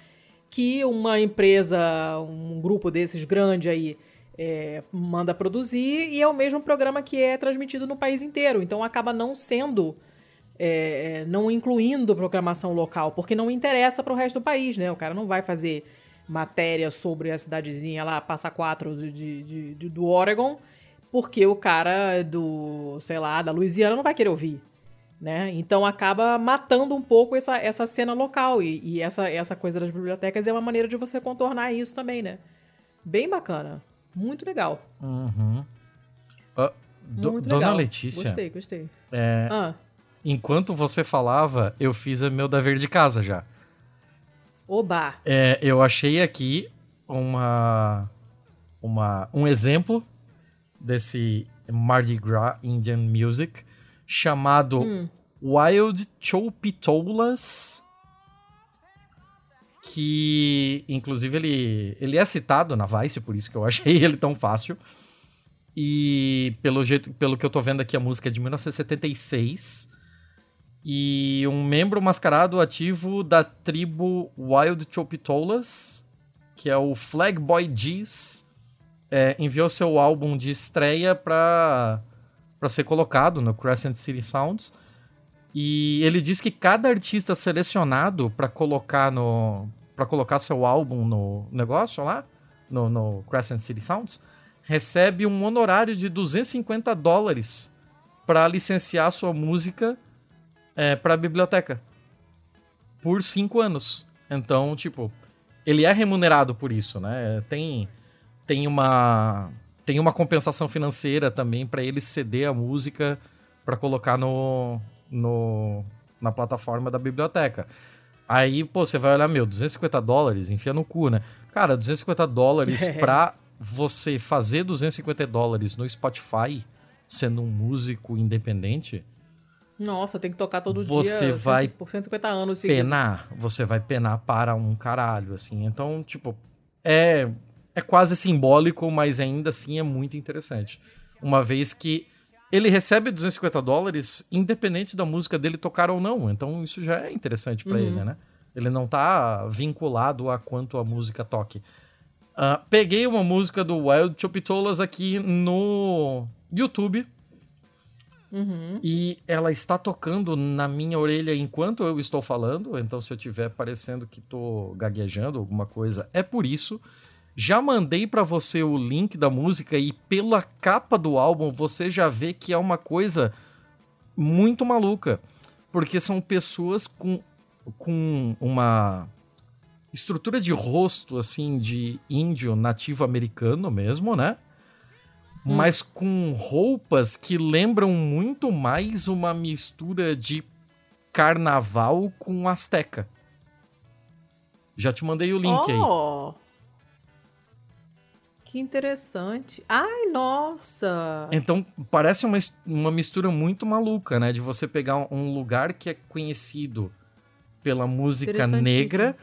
que uma empresa, um grupo desses grande aí, é, manda produzir e é o mesmo programa que é transmitido no país inteiro. Então acaba não sendo, é, não incluindo programação local, porque não interessa para o resto do país, né? O cara não vai fazer matéria sobre a cidadezinha lá, Passa Quatro de, de- de- do Oregon, porque o cara do, sei lá, da Louisiana não vai querer ouvir. Né? Então acaba matando um pouco essa, essa cena local. E, e essa, essa coisa das bibliotecas é uma maneira de você contornar isso também, né? Bem bacana. Muito legal.
Ah, do-
Muito
Dona
legal.
Letícia,
Gostei, gostei.
é,
Ah,
enquanto você falava, eu fiz o meu dever de casa já.
oba.
É, eu achei aqui uma, uma, um exemplo desse Mardi Gras Indian Music chamado Wild Chopitolas, que inclusive ele, ele é citado na Vice, por isso que eu achei [LAUGHS] ele tão fácil. E pelo jeito, pelo que eu tô vendo aqui, a música é de 1976. E um membro mascarado ativo da tribo Wild Chopitolas, que é o Flag Boy é, enviou seu álbum de estreia para para ser colocado no Crescent City Sounds. E ele diz que cada artista selecionado para colocar no para colocar seu álbum no negócio lá, no, no Crescent City Sounds, recebe um honorário de 250 dólares para licenciar sua música é, para a biblioteca por cinco anos. Então, tipo, ele é remunerado por isso, né? Tem tem uma tem uma compensação financeira também para ele ceder a música para colocar no, no na plataforma da biblioteca. Aí, pô, você vai olhar, meu, 250 dólares, enfia no cu, né? Cara, 250 dólares [LAUGHS] pra você fazer 250 dólares no Spotify, sendo um músico independente,
Nossa, tem que tocar todo
Você
dia
vai
por 150 anos seguidos.
penar, você vai penar para um caralho, assim. Então, tipo, é, é quase simbólico, mas ainda assim é muito interessante. Uma vez que ele recebe 250 dólares, independente da música dele tocar ou não. Então, isso já é interessante pra ele, né? Ele não tá vinculado a quanto a música toque. Ah, peguei uma música do Wild Chopitolas aqui no YouTube. E ela está tocando na minha orelha enquanto eu estou falando. Então, se eu estiver parecendo que tô gaguejando alguma coisa, é por isso. Já mandei para você o link da música e pela capa do álbum você já vê que é uma coisa muito maluca. Porque são pessoas com, com uma estrutura de rosto, assim, de índio nativo americano mesmo, né? Mas com roupas que lembram muito mais uma mistura de carnaval com asteca. Já te mandei o link aí.
oh! Que interessante. Ai, nossa!
Então, parece uma, uma mistura muito maluca, né? De você pegar um- lugar que é conhecido pela música negra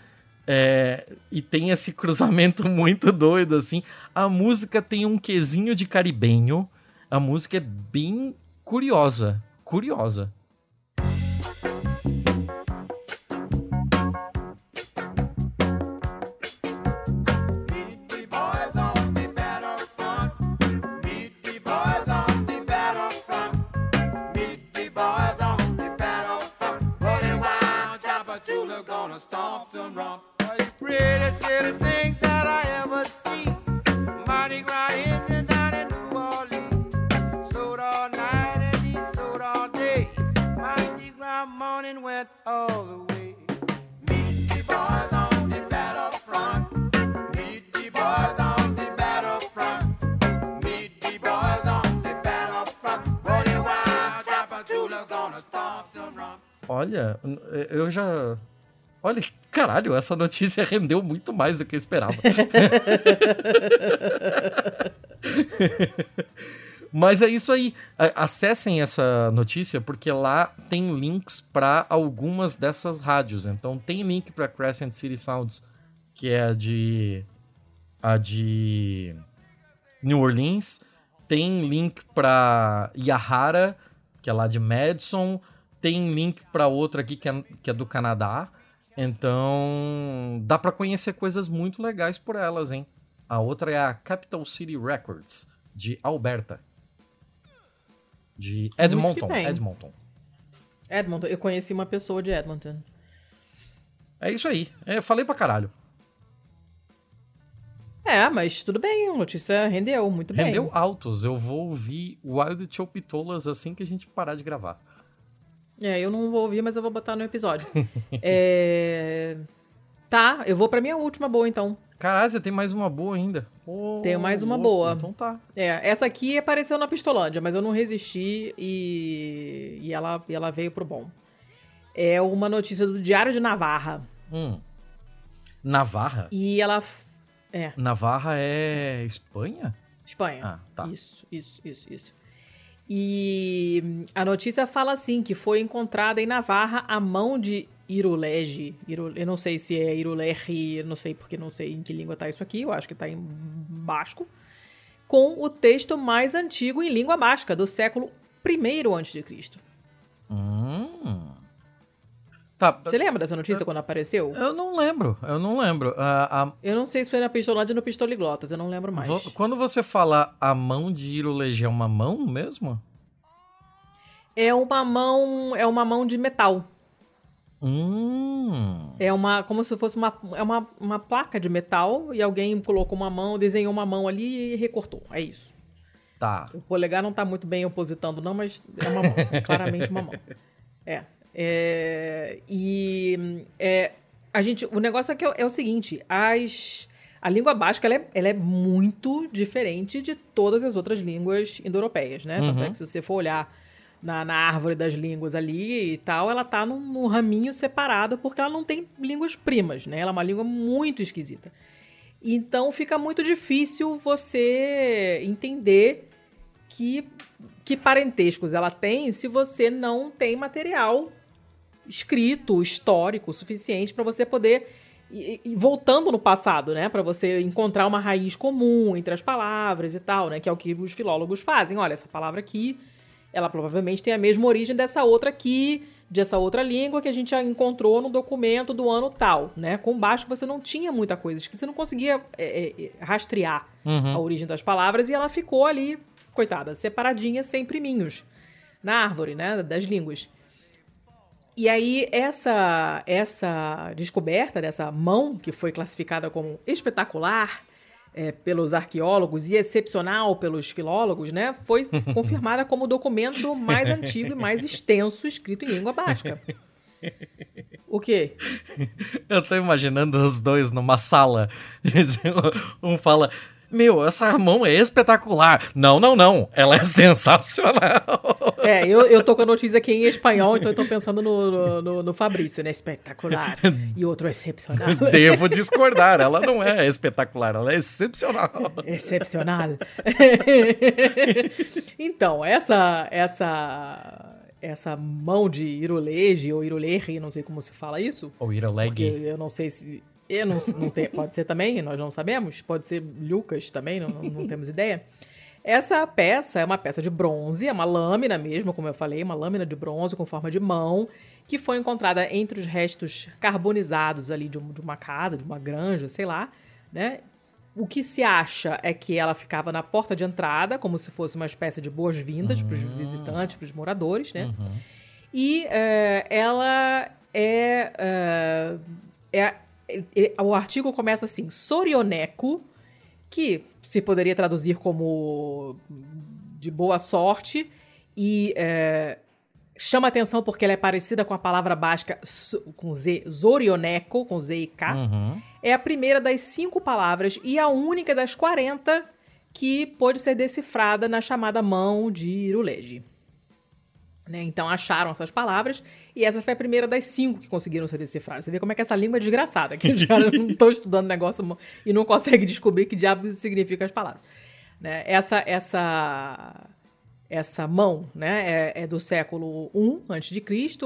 é, e tem esse [LAUGHS] cruzamento muito doido, assim. A música tem um quesinho de caribenho. A música é bem curiosa. Curiosa. Olha, eu já. Olha, caralho, essa notícia [LAUGHS] rendeu muito mais do que eu esperava. [LAUGHS] Mas é isso aí. Acessem essa notícia porque lá tem links para algumas dessas rádios. Então tem link para Crescent City Sounds, que é a de a de New Orleans. Tem link para Yahara, que é lá de Madison. Tem link para outra aqui que é, que é do Canadá. Então dá para conhecer coisas muito legais por elas, hein? A outra é a Capital City Records, de Alberta. De Edmonton. Edmonton.
Edmonton, eu conheci uma pessoa de Edmonton.
É isso aí. É, falei pra caralho.
É, mas tudo bem, a notícia rendeu muito bem.
Rendeu altos. Eu vou ouvir Wild Chopitolas assim que a gente parar de gravar.
É, eu não vou ouvir, mas eu vou botar no episódio. [LAUGHS] é... Tá, eu vou pra minha última boa, então.
Caralho, você tem mais uma boa ainda. Ô,
Tenho mais uma boa.
Então tá.
É, essa aqui apareceu na Pistolândia, mas eu não resisti e, e, ela, ela veio pro bom. É uma notícia do Diário de Navarra.
Hum. Navarra?
E ela. É,
Navarra é Espanha?
Espanha.
Ah, tá.
Isso, isso, isso, isso. E a notícia fala assim, que foi encontrada em Navarra a mão de Irulege. Iru- eu não sei se é Irulerri, não sei porque não sei em que língua tá isso aqui, eu acho que tá em basco. Com o texto mais antigo em língua basca, do século I a.C.
Hum. Tá.
Você lembra dessa notícia quando apareceu?
Eu não lembro, eu não lembro. Ah, a-
Eu não sei se foi na Pistolândia ou no Pistoliglotas, eu não lembro mais.
quando você fala a mão de Irulege é uma mão mesmo?
É uma mão, é uma mão de metal.
Hum.
É uma, como se fosse uma, é uma, uma placa de metal e alguém colocou uma mão, desenhou uma mão ali e recortou. É isso.
Tá.
O polegar não tá muito bem opositando não, mas é uma mão. É [LAUGHS] claramente uma mão. É. É, e é, a gente, o negócio é, que é, é o seguinte, as, a língua basca ela é, ela é muito diferente de todas as outras línguas indo-europeias, né? Tanto é que se você for olhar na, na árvore das línguas ali e tal, ela tá num, num raminho separado porque ela não tem línguas primas, né? Ela é uma língua muito esquisita. Então fica muito difícil você entender que, que parentescos ela tem se você não tem material escrito, histórico, suficiente para você poder ir, voltando no passado, né, para você encontrar uma raiz comum entre as palavras e tal, né, que é o que os filólogos fazem. Olha, essa palavra aqui, ela provavelmente tem a mesma origem dessa outra aqui, dessa outra língua que a gente já encontrou no documento do ano tal, né? Com baixo você não tinha muita coisa escrita, você não conseguia é, é, rastrear a origem das palavras e ela ficou ali, coitada, separadinha, sem priminhos na árvore, né, das línguas. E aí, essa, essa descoberta dessa mão, que foi classificada como espetacular é, pelos arqueólogos e excepcional pelos filólogos, né, foi [LAUGHS] confirmada como o documento mais antigo e mais extenso escrito em língua basca. O quê?
Eu tô imaginando os dois numa sala. [LAUGHS] Um fala. Meu, essa mão é espetacular. Não, não, não. Ela é [LAUGHS] sensacional.
É, eu, eu tô com a notícia aqui em espanhol, então eu tô pensando no, no, no- Fabrício, né? Espetacular. [LAUGHS] E outro excepcional. [LAUGHS]
Devo discordar. Ela não é espetacular, ela é excepcional.
Excepcional. [LAUGHS] então, essa essa essa mão de Iruleje ou Irulerri, não sei como se fala isso,
Ou ir
porque
leg.
eu não sei se eu não, não tem, pode ser também, nós não sabemos, pode ser Lucas também, não, não temos ideia. Essa peça é uma peça de bronze, é uma lâmina mesmo, como eu falei, uma lâmina de bronze com forma de mão, que foi encontrada entre os restos carbonizados ali de, um- de uma casa, de uma granja, sei lá, né? O que se acha é que ela ficava na porta de entrada, como se fosse uma espécie de boas-vindas para os visitantes, para os moradores, né? E é, ela é, é, é- é- O artigo começa assim: Sorioneco, que se poderia traduzir como de boa sorte, e é, chama atenção porque ela é parecida com a palavra basca com Z, Zorioneco, com Z e K.
Uhum.
É a primeira das cinco palavras e a única das 40 que pôde ser decifrada na chamada mão de Iruleje. Né? Então acharam essas palavras e essa foi a primeira das cinco que conseguiram ser decifradas. Você vê como é que essa língua é desgraçada, que os [LAUGHS] caras não estão estudando negócio e não conseguem descobrir que diabo significa as palavras. Né? Essa, essa, essa mão né, é, é do século I a.C.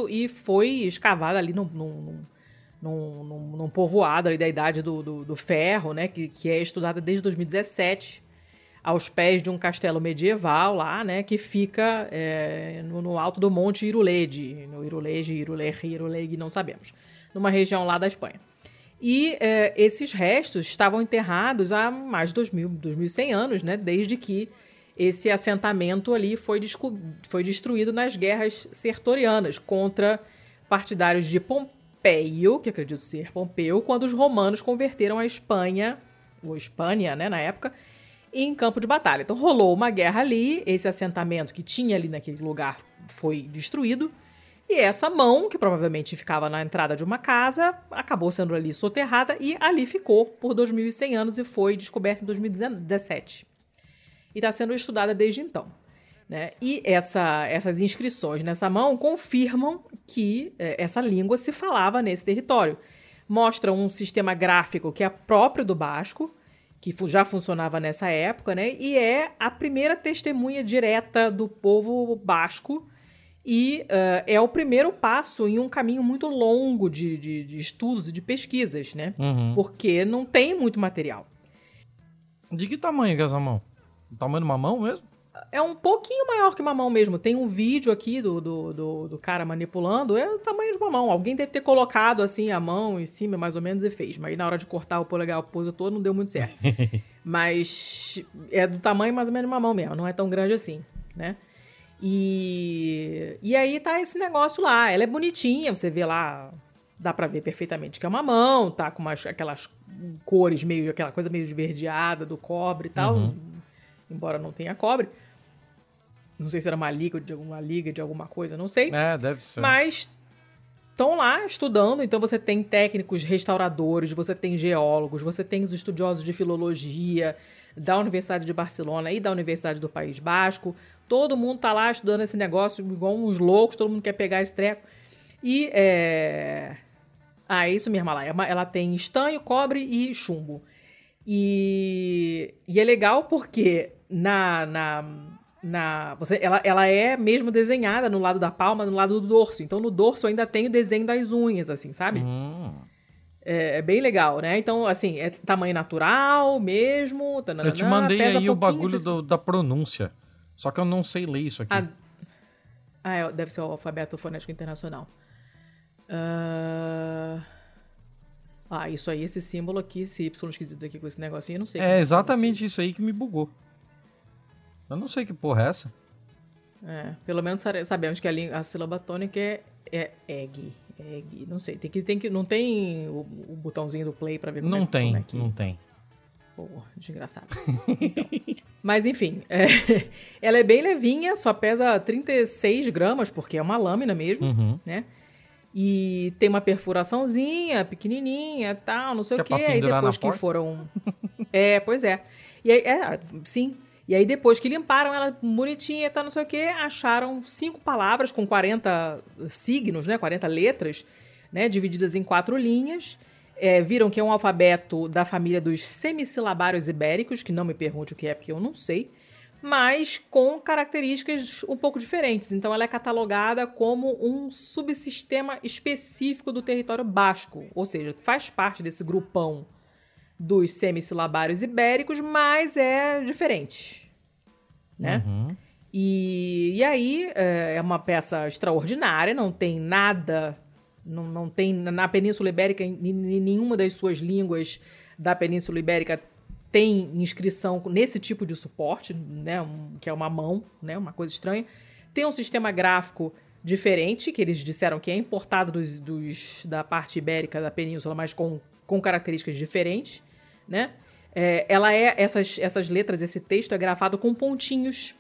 e foi escavada ali num, num, num, num, num povoado ali da idade do, do, do ferro, né, que, que é estudada desde 2017 aos pés de um castelo medieval lá, né, que fica é, no, no, alto do Monte Irulede, no Irulege, Irulerri, Iruleg, não sabemos, numa região lá da Espanha. E é, esses restos estavam enterrados há mais de 2.000, 2.100 anos, né, desde que esse assentamento ali foi, foi destruído nas guerras sertorianas contra partidários de Pompeio, que acredito ser Pompeu, quando os romanos converteram a Espanha, ou Espanha, né, na época, em campo de batalha. Então rolou uma guerra ali, esse assentamento que tinha ali naquele lugar foi destruído. E essa mão, que provavelmente ficava na entrada de uma casa, acabou sendo ali soterrada e ali ficou por 2.100 anos e foi descoberta em 2017. E está sendo estudada desde então. Né? E essa, essas inscrições nessa mão confirmam que é, essa língua se falava nesse território. Mostra um sistema gráfico que é próprio do basco, que já funcionava nessa época, né? E é a primeira testemunha direta do povo basco e uh, é o primeiro passo em um caminho muito longo de, de, de estudos e de pesquisas, né?
Uhum.
Porque não tem muito material.
De que tamanho que é essa mão? O tamanho de uma mão mesmo?
É um pouquinho maior que uma mão mesmo. Tem um vídeo aqui do, do, do, do, cara manipulando, é o tamanho de uma mão. Alguém deve ter colocado assim a mão em cima, mais ou menos, e fez. Mas aí na hora de cortar o polegar opositor não deu muito certo. [LAUGHS] Mas é do tamanho mais ou menos de uma mão mesmo, não é tão grande assim, né? E, e aí tá esse negócio lá. Ela é bonitinha, você vê lá, dá pra ver perfeitamente que é uma mão, tá com umas, aquelas cores meio, aquela coisa meio esverdeada do cobre e tal.
Uhum.
Embora não tenha cobre. Não sei se era uma liga de alguma liga de alguma coisa, não sei.
É, deve ser.
Mas estão lá estudando, então você tem técnicos restauradores, você tem geólogos, você tem os estudiosos de filologia da Universidade de Barcelona e da Universidade do País Basco. Todo mundo tá lá estudando esse negócio igual uns loucos, todo mundo quer pegar esse treco. E é. Ah, é isso mesmo, lá. Ela tem estanho, cobre e chumbo. E, e é legal porque na, na, na você, ela, ela é mesmo desenhada no lado da palma, no lado do dorso. Então no dorso ainda tem o desenho das unhas, assim, sabe?
Hum.
É, é, bem legal, né? Então, assim, é tamanho natural mesmo. Tananana,
Eu te mandei aí o bagulho
te-
do- da pronúncia. Só que eu não sei ler isso aqui.
Ah, ah, é, deve ser o alfabeto fonético internacional. Ah, ah, isso aí, esse símbolo aqui, esse Y esquisito aqui com esse negocinho, eu não sei.
é
que
exatamente isso aí que me bugou. Eu não sei que porra é essa.
É, pelo menos sabemos que a, a sílaba tônica é, é egg. Egg, não sei. Tem que, tem que, não tem o, o botãozinho do play pra ver como
Não
é,
tem,
como é que...
não tem.
Porra, desgraçado. Então, Mas enfim, é, [LAUGHS] ela é bem levinha, só pesa 36 gramas, porque é uma lâmina mesmo,
Uhum.
né? E tem uma perfuraçãozinha, pequenininha tal, não sei
Que
o
é
quê. Aí
pendurar
depois que
porta?
foram... É, pois é. E aí, é, sim. E aí depois que limparam ela bonitinha, tá, não sei o quê, acharam cinco palavras com 40 signos, né? 40 letras, né? Divididas em quatro linhas. É, viram que é um alfabeto da família dos semissilabários ibéricos, que não me pergunte o que é, porque eu não sei, mas com características um pouco diferentes. Então, ela é catalogada como um subsistema específico do território basco, ou seja, faz parte desse grupão dos semissilabários ibéricos, mas é diferente, né?
Uhum.
E, e aí é é uma peça extraordinária, não tem nada, não, não tem na Península Ibérica, em, em nenhuma das suas línguas da Península Ibérica tem inscrição nesse tipo de suporte, né, um- que é uma mão, né, uma coisa estranha. Tem um sistema gráfico diferente, que eles disseram que é importado dos, dos- da parte ibérica da península, mas com, com características diferentes, né? É, ela é essas, essas letras, esse texto é grafado com pontinhos,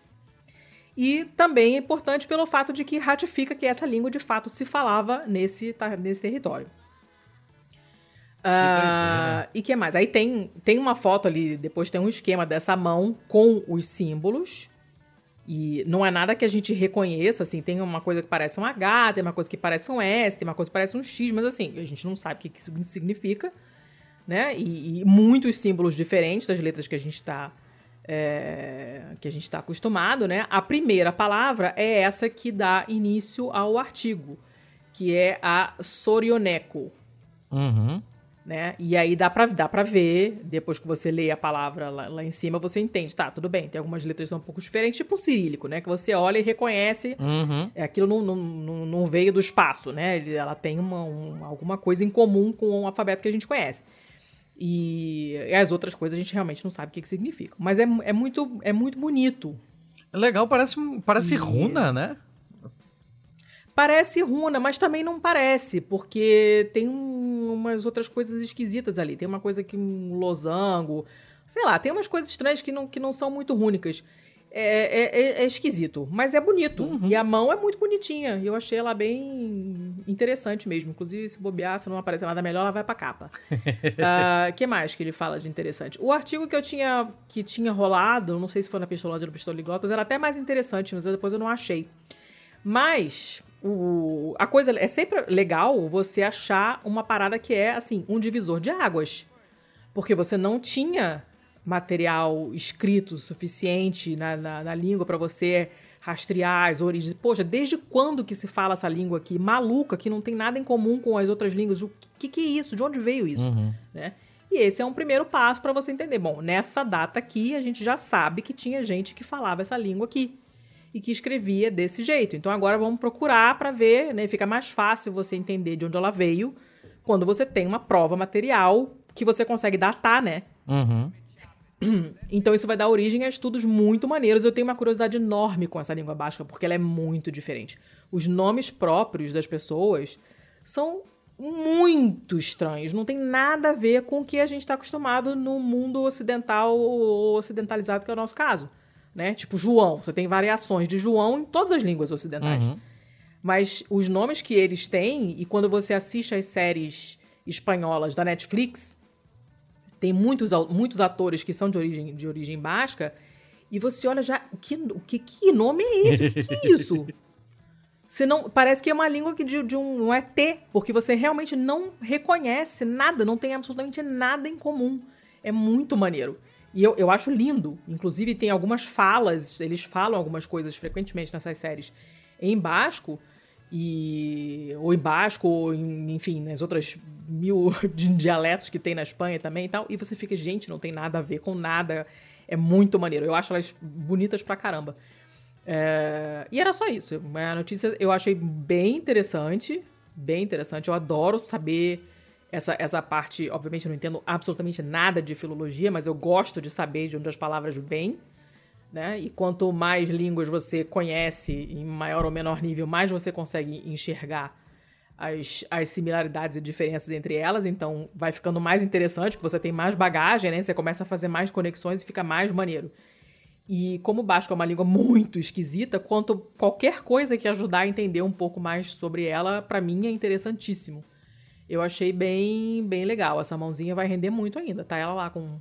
e também é importante pelo fato de que ratifica que essa língua de fato se falava nesse, nesse território. Ah, e que mais? Aí tem, tem uma foto ali, depois tem um esquema dessa mão com os símbolos, E não é nada que a gente reconheça, assim, tem uma coisa que parece um H, tem uma coisa que parece um S, tem uma coisa que parece um X, mas assim, a gente não sabe o que que isso significa, né? E, e muitos símbolos diferentes das letras que a gente está que a gente está acostumado, né? A primeira palavra é essa que dá início ao artigo, que é a sorioneco,
Uhum.
né? E aí dá pra, dá pra ver, depois que você lê a palavra lá, lá em cima, você entende. Tá, tudo bem, tem algumas letras que são um pouco diferentes, tipo o cirílico, né? Que você olha e reconhece,
Uhum.
é, aquilo não, não, não, veio do espaço, né? Ela tem uma, um- alguma coisa em comum com o alfabeto que a gente conhece. E, e as outras coisas a gente realmente não sabe o que, que significam. Mas é, é, muito, é muito bonito.
É legal, parece, parece runa, né?
Parece runa, mas também não parece, porque tem um- umas outras coisas esquisitas ali. Tem uma coisa que um losango, sei lá, tem umas coisas estranhas que não, que não são muito rúnicas. É, é- é- é esquisito, mas é bonito. E a mão é muito bonitinha. E eu achei ela bem interessante mesmo. Inclusive, se bobear, se não aparecer nada melhor, ela vai pra capa. O [LAUGHS] que mais que ele fala de interessante? O artigo que eu tinha que tinha rolado, não sei se foi na Pistolândia ou no Pistoliglotas, era até mais interessante, mas depois eu não achei. Mas o, a coisa é sempre legal você achar uma parada que é assim, um divisor de águas. Porque você não tinha material escrito suficiente na, na, na língua para você rastrear as origens. Poxa, desde quando que se fala essa língua aqui? Maluca, que não tem nada em comum com as outras línguas. O que, que é isso? De onde veio isso? Né? E esse é um primeiro passo para você entender. Bom, nessa data aqui, a gente já sabe que tinha gente que falava essa língua aqui e que escrevia desse jeito. Então agora vamos procurar para ver, né? Fica mais fácil você entender de onde ela veio quando você tem uma prova material que você consegue datar, né?
Uhum. [CLEARS THROAT]
Então isso vai dar origem a estudos muito maneiros. Eu tenho uma curiosidade enorme com essa língua basca, porque ela é muito diferente. Os nomes próprios das pessoas são muito estranhos, não tem nada a ver com o que a gente está acostumado no mundo ocidental ou ocidentalizado, que é o nosso caso. Né? Tipo João, você tem variações de João em todas as línguas ocidentais. Mas os nomes que eles têm, e quando você assiste às séries espanholas da Netflix, tem muitos, muitos atores que são de origem, de origem basca, e você olha já, o que, o que, que nome é esse? O que, é isso? [LAUGHS] Você não, parece que é uma língua que de, de um, um ET, porque você realmente não reconhece nada, não tem absolutamente nada em comum. É muito maneiro. E eu, eu acho lindo. Inclusive, tem algumas falas, eles falam algumas coisas frequentemente nessas séries em basco, e, ou em basco, ou em, enfim, nas outras mil [LAUGHS] di- dialetos que tem na Espanha também e tal. E você fica, gente, não tem nada a ver com nada. É muito maneiro. Eu acho elas bonitas pra caramba. É, e era só isso. A notícia eu achei bem interessante. Bem interessante. Eu adoro saber essa, essa parte. Obviamente, eu não entendo absolutamente nada de filologia, mas eu gosto de saber de onde as palavras vêm. Né? E quanto mais línguas você conhece, em maior ou menor nível, mais você consegue enxergar as, as similaridades e diferenças entre elas. Então, vai ficando mais interessante, porque você tem mais bagagem, né? Você começa a fazer mais conexões e fica mais maneiro. E como o basco é uma língua muito esquisita, quanto qualquer coisa que ajudar a entender um pouco mais sobre ela, pra mim é interessantíssimo. Eu achei bem, bem legal. Essa mãozinha vai render muito ainda. Tá ela lá com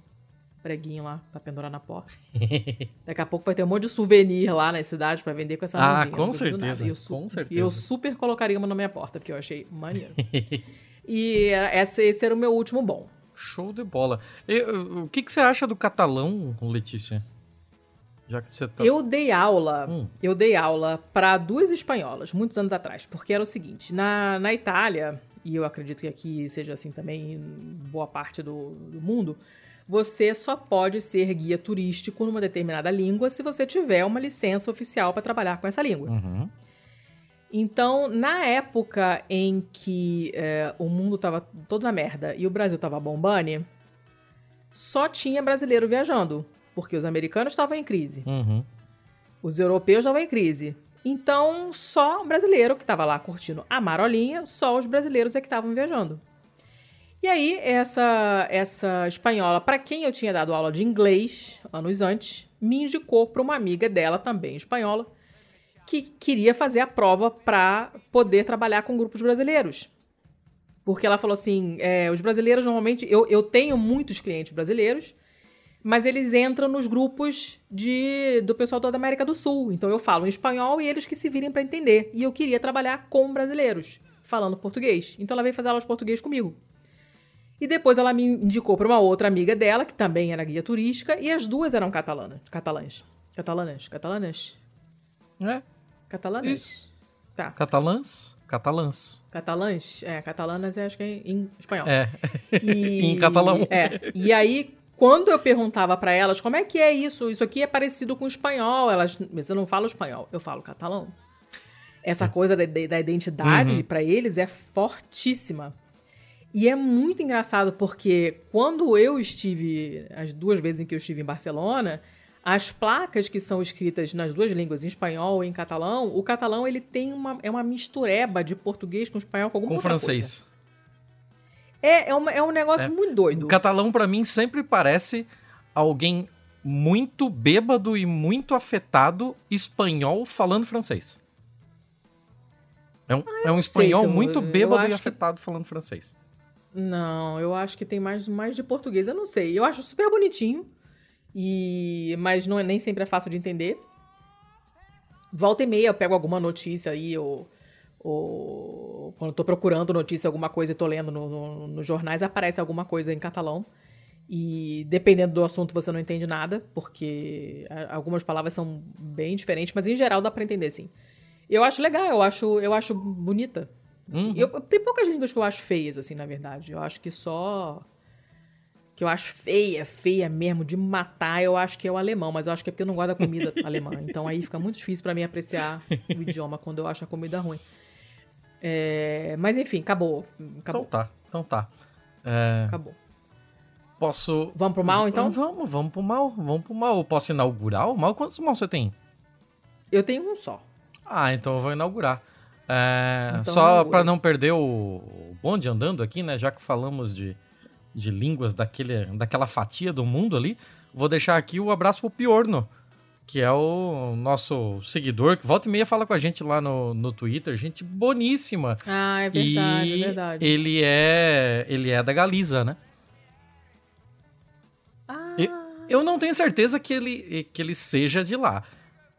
preguinho lá pra pendurar na porta. [LAUGHS] Daqui a pouco vai ter um monte de souvenir lá na cidade pra vender com essa
Ah,
mãozinha.
com certeza.
E eu
com certeza.
E eu super colocaria uma na minha porta, porque eu achei maneiro. [LAUGHS] e essa, esse era o meu último bom.
Show de bola. E, uh, o que, que você acha do catalão, Letícia? Já que você tá.
Eu dei aula,
Hum.
eu dei aula para duas espanholas, muitos anos atrás, porque era o seguinte, na, na Itália, e eu acredito que aqui seja assim também em boa parte do, do mundo, você só pode ser guia turístico numa determinada língua se você tiver uma licença oficial para trabalhar com essa língua.
Uhum.
Então, na época em que é, o mundo tava todo na merda e o Brasil tava bombando, só tinha brasileiro viajando, porque os americanos estavam em crise.
Uhum.
Os europeus estavam em crise. Então, só brasileiro que estava lá curtindo a marolinha, só os brasileiros é que estavam viajando. E aí, essa, essa espanhola, para quem eu tinha dado aula de inglês anos antes, me indicou para uma amiga dela, também espanhola, que queria fazer a prova para poder trabalhar com grupos brasileiros. Porque ela falou assim: é, os brasileiros normalmente. Eu, eu tenho muitos clientes brasileiros, mas eles entram nos grupos de do pessoal toda a América do Sul. Então eu falo em espanhol e eles que se virem para entender. E eu queria trabalhar com brasileiros, falando português. Então ela veio fazer aula de português comigo. E depois ela me indicou para uma outra amiga dela, que também era guia turística, e as duas eram catalanas. Catalãs. Catalanas. Catalanas.
É,
Catalanas.
Isso.
Tá.
catalãs, catalãs.
Catalãs? É, catalanas é acho que é em espanhol.
É,
E- [LAUGHS]
em catalão.
É. E aí, quando eu perguntava pra elas como é que é isso, isso aqui é parecido com espanhol, elas, mas eu não falo espanhol, eu falo catalão. Essa coisa da, da identidade pra eles é fortíssima. E é muito engraçado porque quando eu estive, as duas vezes em que eu estive em Barcelona, as placas que são escritas nas duas línguas, em espanhol e em catalão, o catalão ele tem uma, é uma mistureba de português com espanhol com alguma
Com francês.
coisa. É, é, uma- é um negócio muito doido.
O catalão, pra mim, sempre parece alguém muito bêbado e muito afetado espanhol falando francês. É um, é um
sei
espanhol
se eu-
muito
eu
bêbado e
acho que-
afetado falando francês.
Não, eu acho que tem mais, mais de português, eu não sei. Eu acho super bonitinho, e mas não é nem sempre é fácil de entender. Volta e meia eu pego alguma notícia aí, ou, ou quando eu tô procurando notícia, alguma coisa e tô lendo no, no- nos jornais, aparece alguma coisa em catalão. E dependendo do assunto você não entende nada, porque algumas palavras são bem diferentes, mas em geral dá pra entender sim. Eu acho legal, eu acho, eu acho bonita. Assim. Eu- tem poucas línguas que eu acho feias, assim, na verdade. Eu acho que só. Que eu acho feia, feia mesmo, de matar, eu acho que é o alemão, mas eu acho que é porque eu não gosto da comida [LAUGHS] alemã. Então aí fica muito difícil pra mim apreciar o idioma quando eu acho a comida ruim. É, mas enfim, acabou. Acabou.
Então tá, então tá. É,
Acabou.
posso.
Vamos pro mal, então?
Vamos, vamos pro mal, vamos pro mal. Posso inaugurar o mal? Quantos mal você tem?
Eu tenho um só.
Ah, então eu vou inaugurar. É,
Então
só para não perder o o bonde andando aqui, né? Já que falamos de, de línguas daquele, daquela fatia do mundo ali, vou deixar aqui o abraço pro Piorno, que é o nosso seguidor, que volta e meia fala com a gente lá no, no Twitter, gente boníssima.
Ah, é verdade,
e
é verdade.
ele é ele é da Galiza, né?
Ah,
Eu, eu não tenho certeza que ele, que ele seja de lá.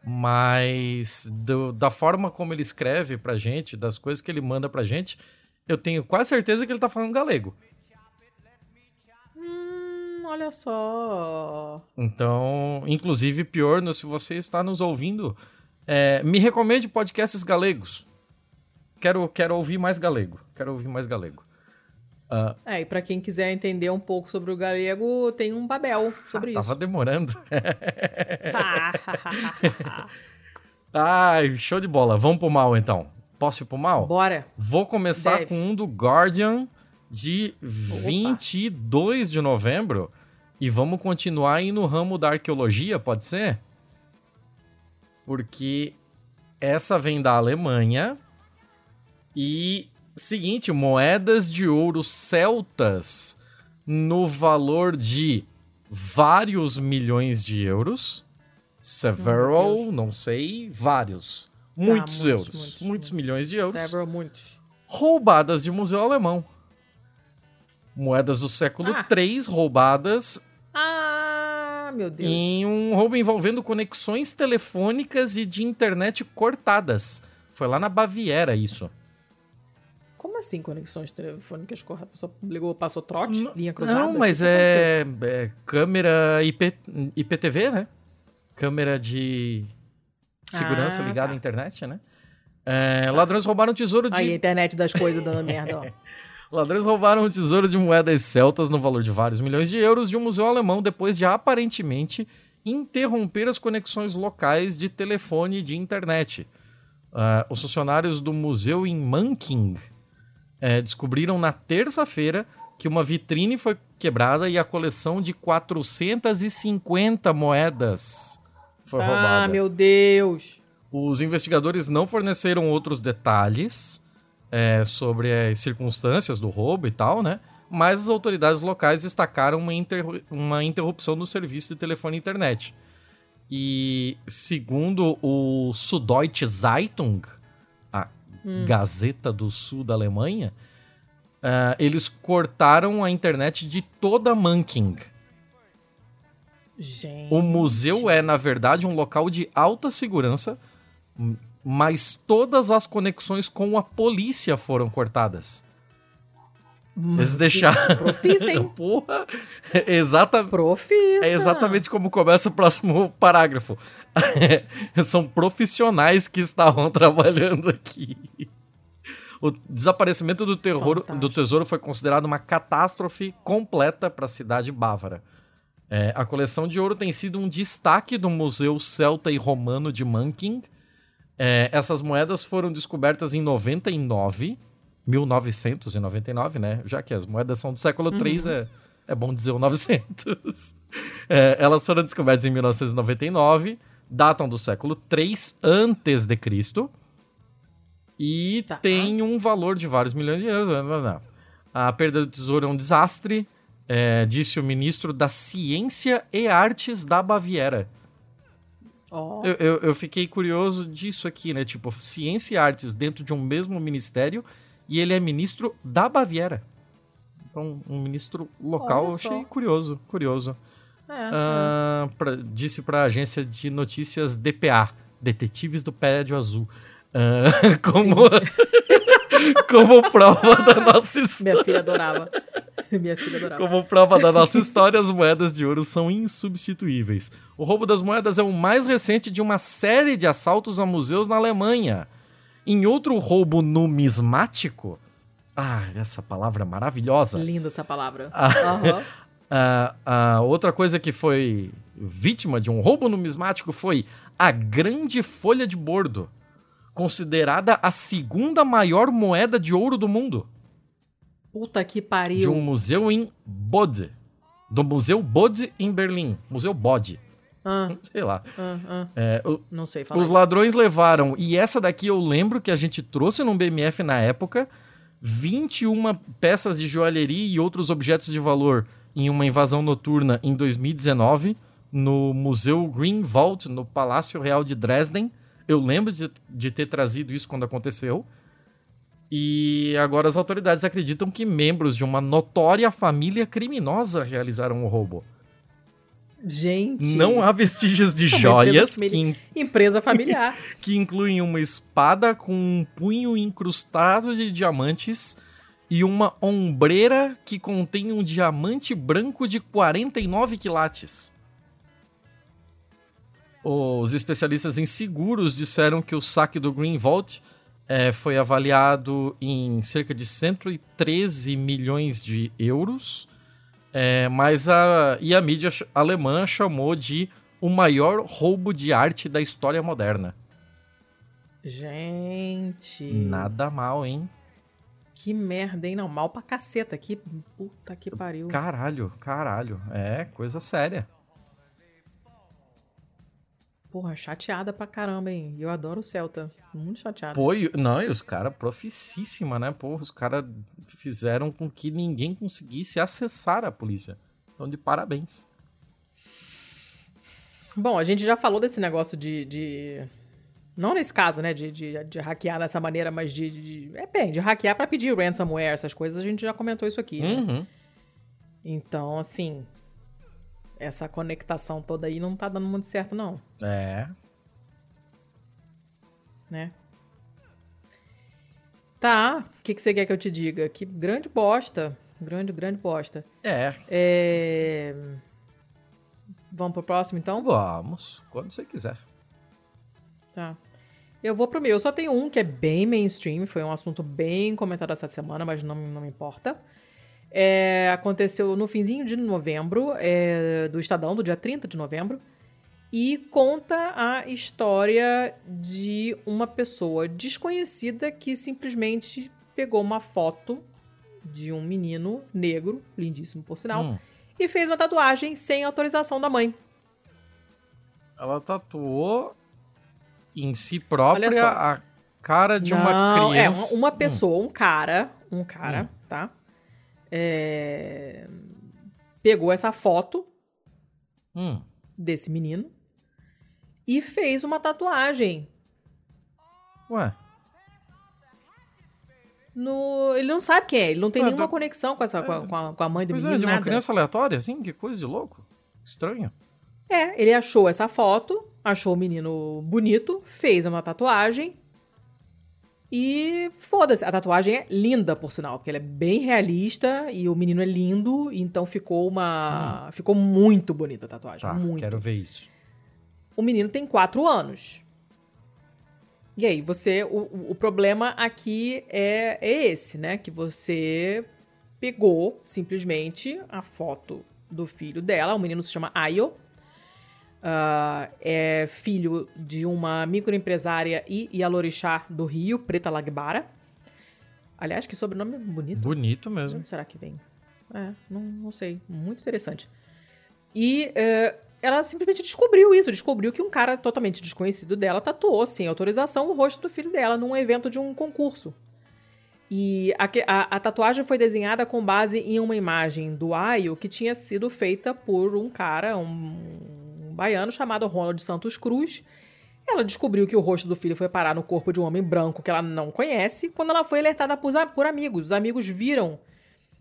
Mas do- da forma como ele escreve pra gente, das coisas que ele manda pra gente, eu tenho quase certeza que ele tá falando galego.
hum, olha só.
Então, inclusive, Piorno, se você está nos ouvindo, é, me recomende podcasts galegos. Quero, quero ouvir mais galego. Quero ouvir mais galego. Ah,
É, e pra quem quiser entender um pouco sobre o galego, tem um Babel sobre
tava
isso.
demorando. [LAUGHS] Ai, show de bola. Vamos pro mal, então. Posso ir pro mal?
Bora.
Vou começar
Deve.
com um do Guardian de 22 de novembro. E vamos continuar aí no ramo da arqueologia, pode ser? Porque essa vem da Alemanha. E seguinte, moedas de ouro celtas no valor de vários milhões de euros. Several, não sei, vários. Muitos
muitos,
euros.
muitos,
Muitos,
muitos.
milhões de euros
Several, muitos.
roubadas de museu alemão. Moedas do século
Ah.
III roubadas
Ah, meu Deus.
em um roubo envolvendo conexões telefônicas e de internet cortadas. Foi lá na Baviera isso.
Como assim conexões telefônicas corretas? A pessoa ligou, passou trote, linha cruzada?
Não,
O
mas é, é câmera IP, IPTV, né? Câmera de segurança
Ah,
ligada
tá.
à internet, né? É, ladrões roubaram tesouro de
Aí a internet das coisas dando merda, ó. [LAUGHS]
Ladrões roubaram um tesouro de moedas celtas no valor de vários milhões de euros de um museu alemão depois de aparentemente interromper as conexões locais de telefone e de internet. Ah, os funcionários do museu em Manking eh, descobriram na terça-feira que uma vitrine foi quebrada e a coleção de 450 moedas foi roubada.
Ah, meu Deus.
Os investigadores não forneceram outros detalhes é, sobre as circunstâncias do roubo e tal, né? Mas as autoridades locais destacaram uma, interru- uma interrupção no serviço de telefone e internet. E segundo o Süddeutsche Zeitung, a Gazeta do Sul da Alemanha, ah, eles cortaram a internet de toda Manking.
Gente.
O museu é, na verdade, um local de alta segurança, mas todas as conexões com a polícia foram cortadas. Eles deixaram. [LAUGHS]
Profissa, hein?
Porra! É, exata...
Profissa.
é exatamente como começa o próximo parágrafo. [LAUGHS] São profissionais que estavam trabalhando aqui. O desaparecimento do, terror,
Fantástico.
do tesouro foi considerado uma catástrofe completa para a cidade bávara. É, a coleção de ouro tem sido um destaque do Museu Celta e Romano de Manking. É, essas moedas foram descobertas em 99, 1999, né? Já que as moedas são do século III, é, é bom dizer o 900. [LAUGHS] É, elas foram descobertas em 1999, datam do século III antes de Cristo e
Tá.
tem um valor de vários milhões de euros. A perda do tesouro é um desastre, é, disse o ministro da Ciência e Artes da Baviera.
Ó,
Eu, eu, eu fiquei curioso disso aqui, né? Tipo, ciência e artes dentro de um mesmo ministério e ele é ministro da Baviera. Então, um ministro local, eu achei curioso, curioso.
é,
Ah, pra- disse pra agência de notícias DPA, Detetives do Prédio Azul. Ah, [LAUGHS] como, [LAUGHS] como prova da [LAUGHS] nossa
é.
história.
Minha filha adorava. Minha filha adorava.
Como prova da nossa história, as moedas de ouro são insubstituíveis. O roubo das moedas é o mais recente de uma série de assaltos a museus na Alemanha. Em outro roubo numismático. Ah, essa palavra é maravilhosa.
Linda essa palavra. [LAUGHS]
Ah, ah, outra coisa que foi vítima de um roubo numismático foi a Grande Folha de Bordo, considerada a segunda maior moeda de ouro do mundo.
Puta que pariu.
de um museu em Bode. Do Museu Bode em Berlim. Museu Bode.
Ah, [LAUGHS]
Sei lá.
ah, ah.
É, o-
Não sei falar.
os ladrões levaram, e essa daqui eu lembro que a gente trouxe num BMF na época, 21 peças de joalheria e outros objetos de valor em uma invasão noturna em 2019 no Museu Green Vault, no Palácio Real de Dresden. Eu lembro de, de ter trazido isso quando aconteceu. E agora as autoridades acreditam que membros de uma notória família criminosa realizaram o roubo.
Gente.
Não há vestígios de [LAUGHS]
empresa
joias
família-
que
Empresa familiar. [LAUGHS]
que incluem uma espada com um punho incrustado de diamantes e uma ombreira que contém um diamante branco de 49 quilates. Os especialistas em seguros disseram que o saque do Green Vault eh, foi avaliado em cerca de 113 milhões de euros, eh, mas a, e a mídia alemã chamou de o maior roubo de arte da história moderna.
Gente.
Nada mal, hein?
Que merda, hein? Não, mal pra caceta. Que puta que pariu.
Caralho, caralho. É, coisa séria.
Porra, chateada pra caramba, hein? Eu adoro o Celta. Muito chateada.
Pô, não, e os caras, proficíssima, né? Porra, os caras fizeram com que ninguém conseguisse acessar a polícia. Então, de parabéns.
Bom, a gente já falou desse negócio de. de- Não nesse caso, né? De, de, de hackear dessa maneira, mas de. de... É bem, de hackear pra pedir ransomware, essas coisas, a gente já comentou isso aqui. né?
Uhum.
Então, assim. Essa conectação toda aí não tá dando muito certo, não.
É.
né? Tá, o que, que você quer que eu te diga? Que grande bosta. Grande, grande bosta.
É.
É... Vamos pro próximo, então?
Vamos, quando você quiser.
Tá. Eu vou pro meu. Eu só tenho um que é bem mainstream. Foi um assunto bem comentado essa semana, mas não, não me importa. É, aconteceu no finzinho de novembro, é, do Estadão, do dia 30 de novembro. E conta a história de uma pessoa desconhecida que simplesmente pegou uma foto de um menino negro, lindíssimo por sinal,
Hum.
e fez uma tatuagem sem autorização da mãe.
Ela tatuou em si própria a cara de uma
Não,
criança.
É, uma, uma
Hum.
pessoa, um cara, um cara, tá? É, Pegou essa foto
Hum.
desse menino e fez uma tatuagem.
Ué,
No... Ele não sabe quem é, ele não tem
Ah,
nenhuma
do-
conexão com, essa, a, com a- com a mãe do
pois é,
menino,
de uma
nada.
criança aleatória, assim? Que coisa de louco. Estranho.
É, ele achou essa foto, achou o menino bonito, fez uma tatuagem e foda-se. A tatuagem é linda, por sinal, porque ela é bem realista e o menino é lindo, então ficou uma. Ficou muito bonita a tatuagem.
Tá,
muito.
quero ver isso.
O menino tem quatro anos. E aí, você. O, o- o problema aqui é, é esse, né? Que você pegou simplesmente a foto do filho dela. O menino se chama Ayo. Ah, é filho de uma microempresária e Yalorixá do Rio, Preta Lagbara. Aliás, que sobrenome bonito.
Bonito mesmo.
onde será que vem? É, não, não sei. Muito interessante. E é, ela simplesmente descobriu isso. Descobriu que um cara totalmente desconhecido dela tatuou, sem autorização, o rosto do filho dela num evento de um concurso. E a, a- a tatuagem foi desenhada com base em uma imagem do Ayo que tinha sido feita por um cara, um baiano chamado Ronald Santos Cruz. Ela descobriu que o rosto do filho foi parar no corpo de um homem branco que ela não conhece quando ela foi alertada por, por amigos. Os amigos viram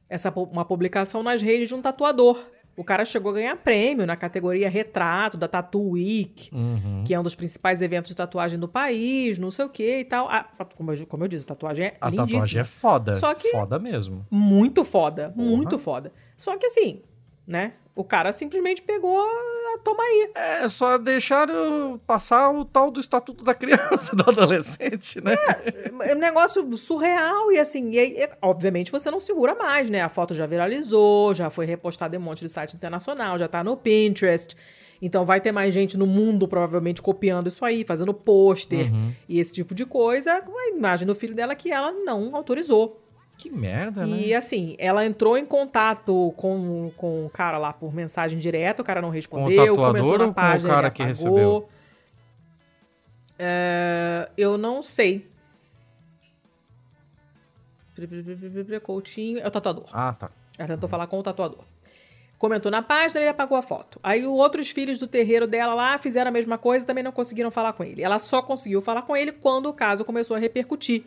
essa uma publicação nas redes de um tatuador. O cara chegou a ganhar prêmio na categoria retrato da Tattoo Week,
Uhum.
que é um dos principais eventos de tatuagem do país, não sei o que e tal. Ah, como, eu, como eu disse, a tatuagem é
A
lindíssima.
tatuagem é foda.
Só que-
Foda mesmo.
Muito foda,
Porra.
muito foda. Só que assim, né? O cara simplesmente pegou a toma aí.
É só deixar eu passar o tal do estatuto da criança, [LAUGHS] do adolescente, né?
É um negócio surreal e assim, e aí, é- obviamente você não segura mais, né? A foto já viralizou, já foi repostada em um monte de site internacional, já tá no Pinterest. Então vai ter mais gente no mundo provavelmente copiando isso aí, fazendo pôster e esse tipo de coisa. com A imagem do filho dela que ela não autorizou.
Que merda, né?
E assim, ela entrou em contato com, com o cara lá por mensagem direta, o cara não respondeu,
tatuador
comentou
ou
na
com o
página,
cara que recebeu?
É, eu não sei. Coutinho, é o tatuador.
Ah, tá.
Ela tentou falar com o tatuador. Comentou na página, ele apagou a foto. Aí os outros filhos do terreiro dela lá fizeram a mesma coisa e também não conseguiram falar com ele. Ela só conseguiu falar com ele quando o caso começou a repercutir.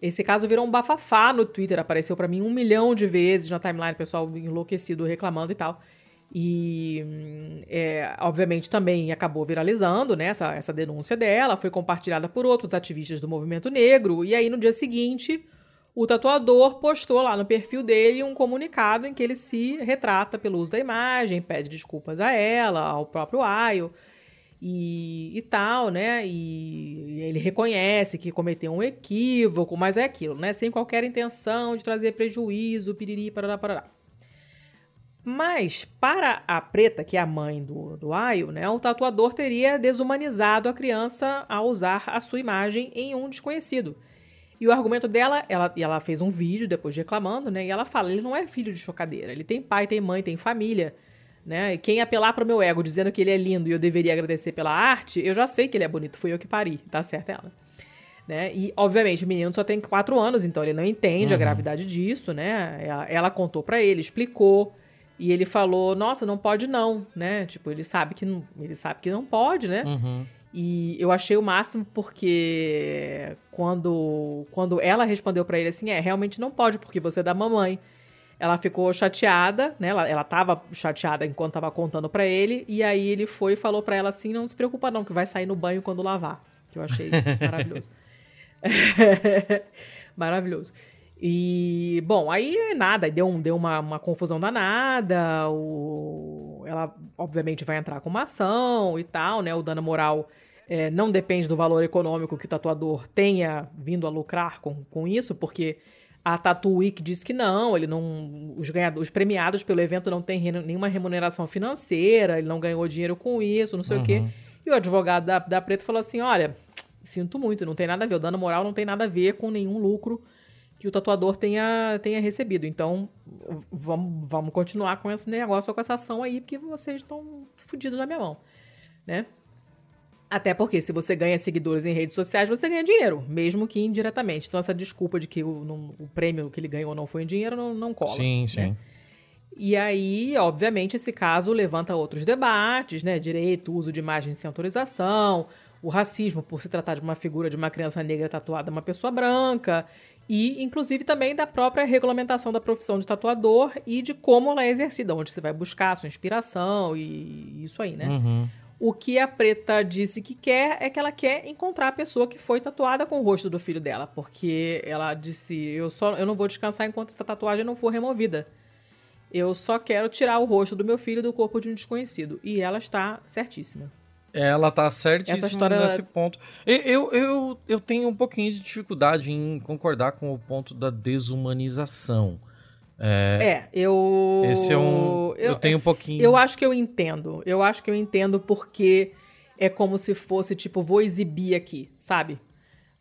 Esse caso virou um bafafá no Twitter, apareceu pra mim um milhão de vezes na timeline, pessoal enlouquecido reclamando e tal. E, hum, é, obviamente, também acabou viralizando né, essa, essa denúncia dela, foi compartilhada por outros ativistas do movimento negro. E aí, no dia seguinte, o tatuador postou lá no perfil dele um comunicado em que ele se retrata pelo uso da imagem, pede desculpas a ela, ao próprio Ayo e, e tal, né? E ele reconhece que cometeu um equívoco, mas é aquilo, né? Sem qualquer intenção de trazer prejuízo, piriri, parará, parará. Mas, para a preta, que é a mãe do, do Ayo, né, o tatuador teria desumanizado a criança ao usar a sua imagem em um desconhecido. E o argumento dela, ela, ela fez um vídeo depois reclamando, né? E ela fala: ele não é filho de chocadeira, ele tem pai, tem mãe, tem família. Né? Quem apelar pro meu ego dizendo que ele é lindo e eu deveria agradecer pela arte, eu já sei que ele é bonito, fui eu que pari, tá certo ela. Né? E, obviamente, o menino só tem quatro anos, então ele não entende a gravidade disso, né? Ela, ela contou pra ele, explicou, e ele falou, nossa, não pode não, né? Tipo, ele sabe que não, ele sabe que não pode, né?
Uhum.
E eu achei o máximo porque quando, quando ela respondeu pra ele assim, é, realmente não pode, porque você é da mamãe. Ela ficou chateada, né? Ela, ela tava chateada enquanto tava contando pra ele, e aí ele foi e falou pra ela assim, não se preocupa não, que vai sair no banho quando lavar. Que eu achei [LAUGHS] maravilhoso. [LAUGHS] maravilhoso. E, bom, aí nada, deu, um, deu uma, uma confusão danada. O, ela, obviamente, vai entrar com uma ação e tal, né? O dano moral é, não depende do valor econômico que o tatuador tenha vindo a lucrar com, com isso, porque a Tattoo Week diz que não, ele não. Os, ganhadores, os premiados pelo evento não têm nenhuma remuneração financeira, ele não ganhou dinheiro com isso, não sei o quê. E o advogado da, da Preta falou assim: olha, sinto muito, não tem nada a ver, o dano moral não tem nada a ver com nenhum lucro que o tatuador tenha, tenha recebido. Então, vamos, vamos continuar com esse negócio, com essa ação aí, porque vocês estão fodidos na minha mão, né? Até porque se você ganha seguidores em redes sociais, você ganha dinheiro, mesmo que indiretamente. Então, essa desculpa de que o, não- o prêmio que ele ganhou não foi em dinheiro não, não cola.
Sim,
né?
sim.
E aí, obviamente, esse caso levanta outros debates, né? Direito, uso de imagens sem autorização. o racismo por se tratar de uma figura de uma criança negra tatuada uma pessoa branca e inclusive também da própria regulamentação da profissão de tatuador e de como ela é exercida, onde você vai buscar a sua inspiração e isso aí, né?
Uhum.
O que a Preta disse que quer é que ela quer encontrar a pessoa que foi tatuada com o rosto do filho dela, porque ela disse: "Eu só eu não vou descansar enquanto essa tatuagem não for removida. Eu só quero tirar o rosto do meu filho do corpo de um desconhecido". E ela está certíssima.
Ela tá certíssima
história,
nesse
ela-
ponto. Eu, eu, eu, eu tenho um pouquinho de dificuldade em concordar com o ponto da desumanização.
É, eu
Esse é um. Eu, tenho um pouquinho.
Eu acho que eu entendo. Eu acho que eu entendo porque é como se fosse, tipo, vou exibir aqui, sabe?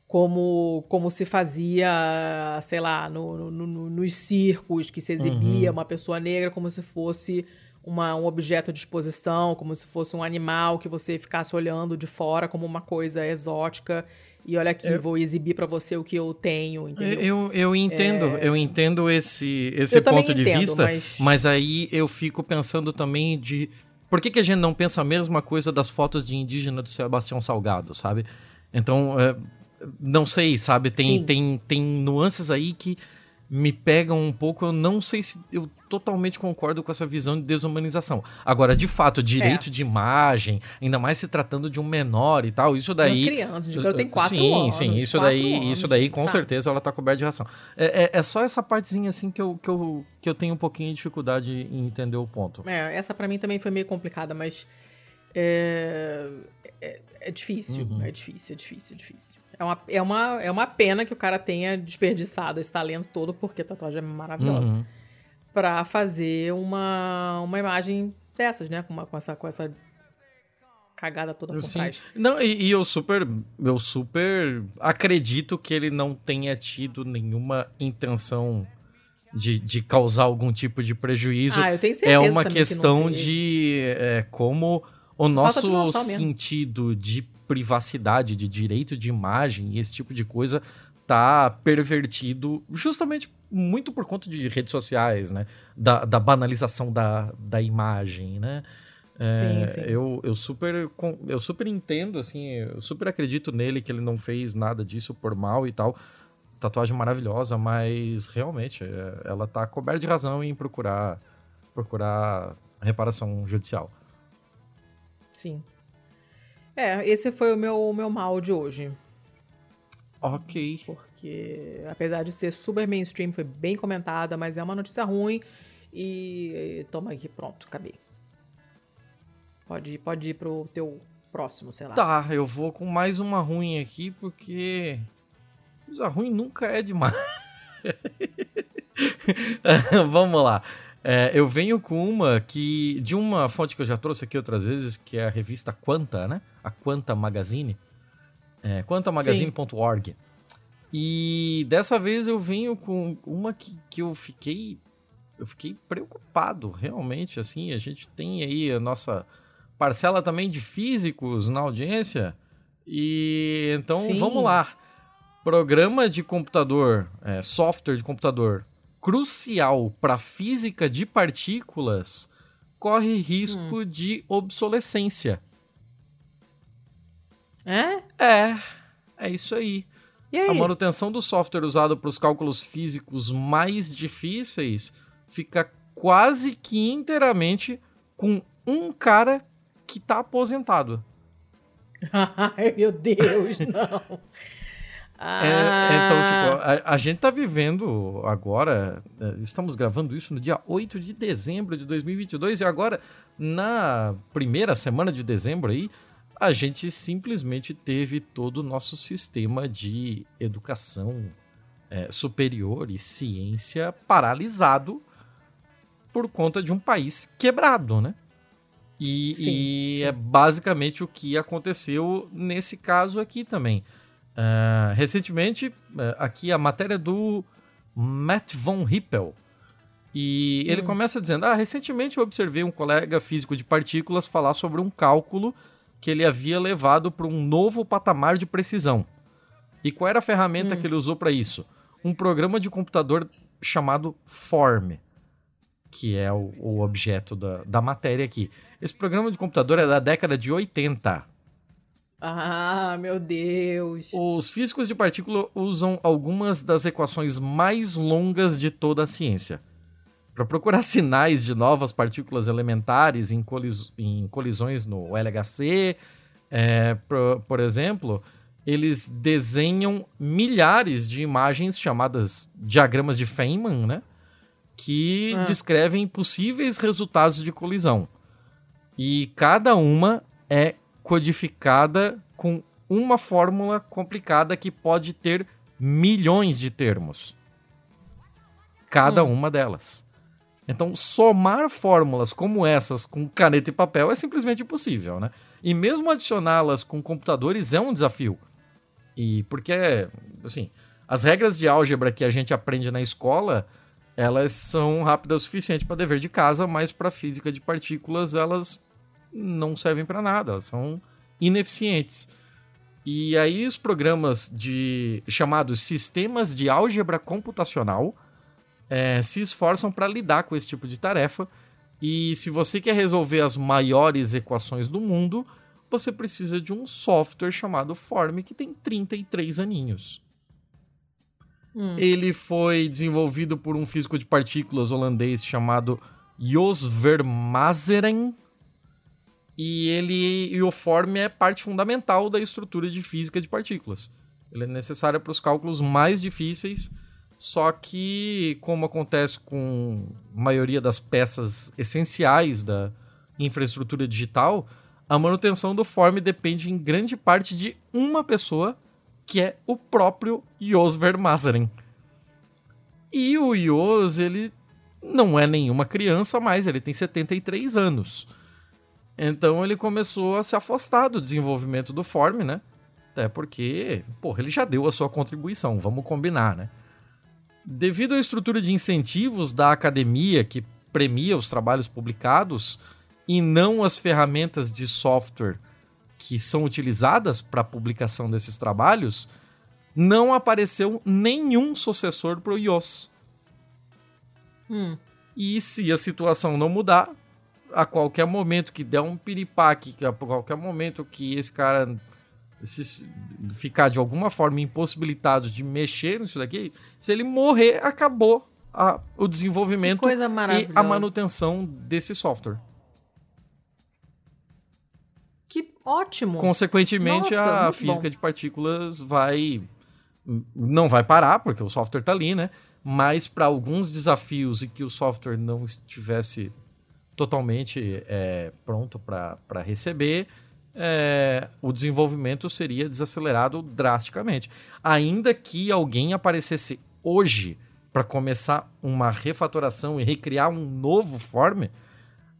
Como, como se fazia, sei lá, no, no- no- nos circos, que se exibia uma pessoa negra como se fosse uma, um objeto de exposição, como se fosse um animal que você ficasse olhando de fora como uma coisa exótica. E olha aqui, vou exibir pra você o que eu tenho, entendeu?
Eu, eu entendo, eu entendo esse, esse
Eu
ponto de
entendo,
vista,
mas-
mas... aí eu fico pensando também de por que, que a gente não pensa a mesma coisa das fotos de indígena do Sebastião Salgado, sabe? Então, é, não sei, sabe? Tem,
Sim.
tem, tem nuances aí que me pegam um pouco. Eu não sei se eu totalmente concordo com essa visão de desumanização. Agora, de fato, direito
É.
de imagem, ainda mais se tratando de um menor e tal, isso
De uma
daí.
criança, de tem quatro
sim,
anos,
Sim, isso
quatro
daí,
anos,
isso daí com
sabe?
certeza ela tá coberta de ração. É, é, é só essa partezinha assim que eu, que, eu, que eu tenho um pouquinho de dificuldade em entender o ponto.
É, essa pra mim também foi meio complicada, mas é, é, é difícil,
Uhum.
é difícil, é difícil, é difícil. É uma, é, uma, é uma pena que o cara tenha desperdiçado esse talento todo, porque a tatuagem é maravilhosa,
Uhum.
Pra fazer uma, uma imagem dessas, né? Com, uma, com, essa, com essa cagada toda por
Sim.
trás.
Não, e, e eu super, eu super acredito que ele não tenha tido nenhuma intenção de, de causar algum tipo de prejuízo.
Ah, eu tenho certeza
é uma
que
questão
teve.
de é, como o nosso
noção mesmo.
sentido de privacidade, de direito de imagem e esse tipo de coisa tá pervertido justamente muito por conta de redes sociais, né? Da, da banalização da, da imagem, né? É,
Sim, sim.
Eu, eu, super, eu super entendo, assim, eu super acredito nele que ele não fez nada disso por mal e tal. Tatuagem maravilhosa, mas realmente é, ela tá coberta de razão em procurar, procurar reparação judicial.
Sim. É, esse foi o meu, o meu mal de hoje.
Ok.
Porque, apesar de ser super mainstream, foi bem comentada, mas é uma notícia ruim. E toma aqui, pronto, acabei. Pode, ir- pode ir pro teu próximo, sei lá.
Tá, eu vou com mais uma ruim aqui, porque. Coisa ruim nunca é demais. [LAUGHS] Vamos lá. É, eu venho com uma que. De uma fonte que eu já trouxe aqui outras vezes, que é a revista Quanta, né? A Quanta Magazine. É, quantamagazine.org. E dessa vez eu venho com uma que, que eu fiquei. Eu fiquei preocupado, realmente. Assim, a gente tem aí a nossa parcela também de físicos na audiência. E então
Sim.
vamos lá. Programa de computador, é, software de computador crucial para física de partículas corre risco de obsolescência.
É?
É, é isso aí.
E
A
aí?
manutenção do software usado para os cálculos físicos mais difíceis fica quase que inteiramente com um cara que tá aposentado. [LAUGHS]
Ai, meu Deus, não. [LAUGHS]
É,
Ah,
então, tipo, a, a gente tá vivendo agora, é, estamos gravando isso no dia 8 de dezembro de 2022 e agora, na primeira semana de dezembro aí, a gente simplesmente teve todo o nosso sistema de educação é, superior e ciência paralisado por conta de um país quebrado, né? E,
Sim,
e
sim.
é basicamente o que aconteceu nesse caso aqui também. Ah, recentemente, ah, aqui a matéria do Matt von Hippel. E ele começa dizendo: Ah, recentemente eu observei um colega físico de partículas falar sobre um cálculo que ele havia levado para um novo patamar de precisão. E qual era a ferramenta que ele usou para isso? Um programa de computador chamado Form, que é o, o objeto da, da matéria aqui. Esse programa de computador é da década de 80.
Ah, meu Deus.
Os físicos de partícula usam algumas das equações mais longas de toda a ciência. Para procurar [LAUGHS] sinais de novas partículas elementares em, colis- em colisões no LHC, é, por, por exemplo, eles desenham milhares de imagens chamadas diagramas de Feynman, né? Que
Ah.
descrevem possíveis resultados de colisão. E cada uma é codificada com uma fórmula complicada que pode ter milhões de termos. Cada uma delas. Então, somar fórmulas como essas com caneta e papel é simplesmente impossível, né? E mesmo adicioná-las com computadores é um desafio. E porque, assim, as regras de álgebra que a gente aprende na escola, elas são rápidas o suficiente para dever de casa, mas para física de partículas elas não servem para nada, elas são ineficientes. E aí os programas de chamados sistemas de álgebra computacional eh, se esforçam para lidar com esse tipo de tarefa. E se você quer resolver as maiores equações do mundo, você precisa de um software chamado Form que tem 33 aninhos. Ele foi desenvolvido por um físico de partículas holandês chamado Jos Vermazeren. E ele e o Form é parte fundamental da estrutura de física de partículas. Ele é necessário para os cálculos mais difíceis, só que, como acontece com a maioria das peças essenciais da infraestrutura digital, a manutenção do Form depende em grande parte de uma pessoa, que é o próprio Jos Vermazeren. E o Jos, ele não é nenhuma criança mais, ele tem 73 anos. Então ele começou a se afastar do desenvolvimento do Form, né? Até porque, porra, ele já deu a sua contribuição, vamos combinar, né? Devido à estrutura de incentivos da academia que premia os trabalhos publicados e não as ferramentas de software que são utilizadas para a publicação desses trabalhos, não apareceu nenhum sucessor para o IOS. E se a situação não mudar, a qualquer momento que der um piripaque, que a qualquer momento que esse cara se- ficar de alguma forma impossibilitado de mexer nisso daqui, se ele morrer, acabou a- o desenvolvimento e a manutenção desse software.
Que ótimo.
Consequentemente,
Nossa,
a física
bom.
de partículas vai não vai parar porque o software está ali, né? Mas para alguns desafios e que o software não estivesse totalmente é, pronto para receber, é, o desenvolvimento seria desacelerado drasticamente. Ainda que alguém aparecesse hoje para começar uma refatoração e recriar um novo form,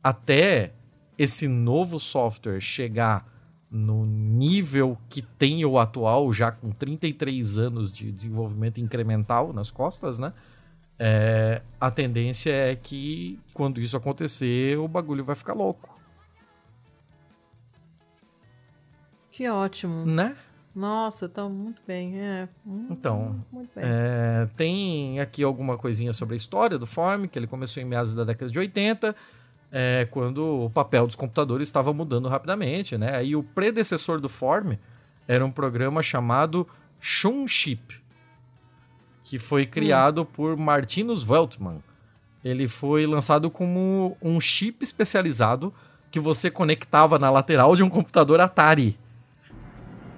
até esse novo software chegar no nível que tem o atual, já com 33 anos de desenvolvimento incremental nas costas, né? É, a tendência é que quando isso acontecer, o bagulho vai ficar louco,
Que ótimo.
né?
Nossa, tá muito bem. É. Hum,
Então,
Muito bem.
É, tem aqui alguma coisinha sobre a história do Form, que ele começou em meados da década de 80, é, quando o papel dos computadores estava mudando rapidamente, né? E o predecessor do Form era um programa chamado Shunship, que foi criado por Martinus Weltman. Ele foi lançado como um chip especializado que você conectava na lateral de um computador Atari.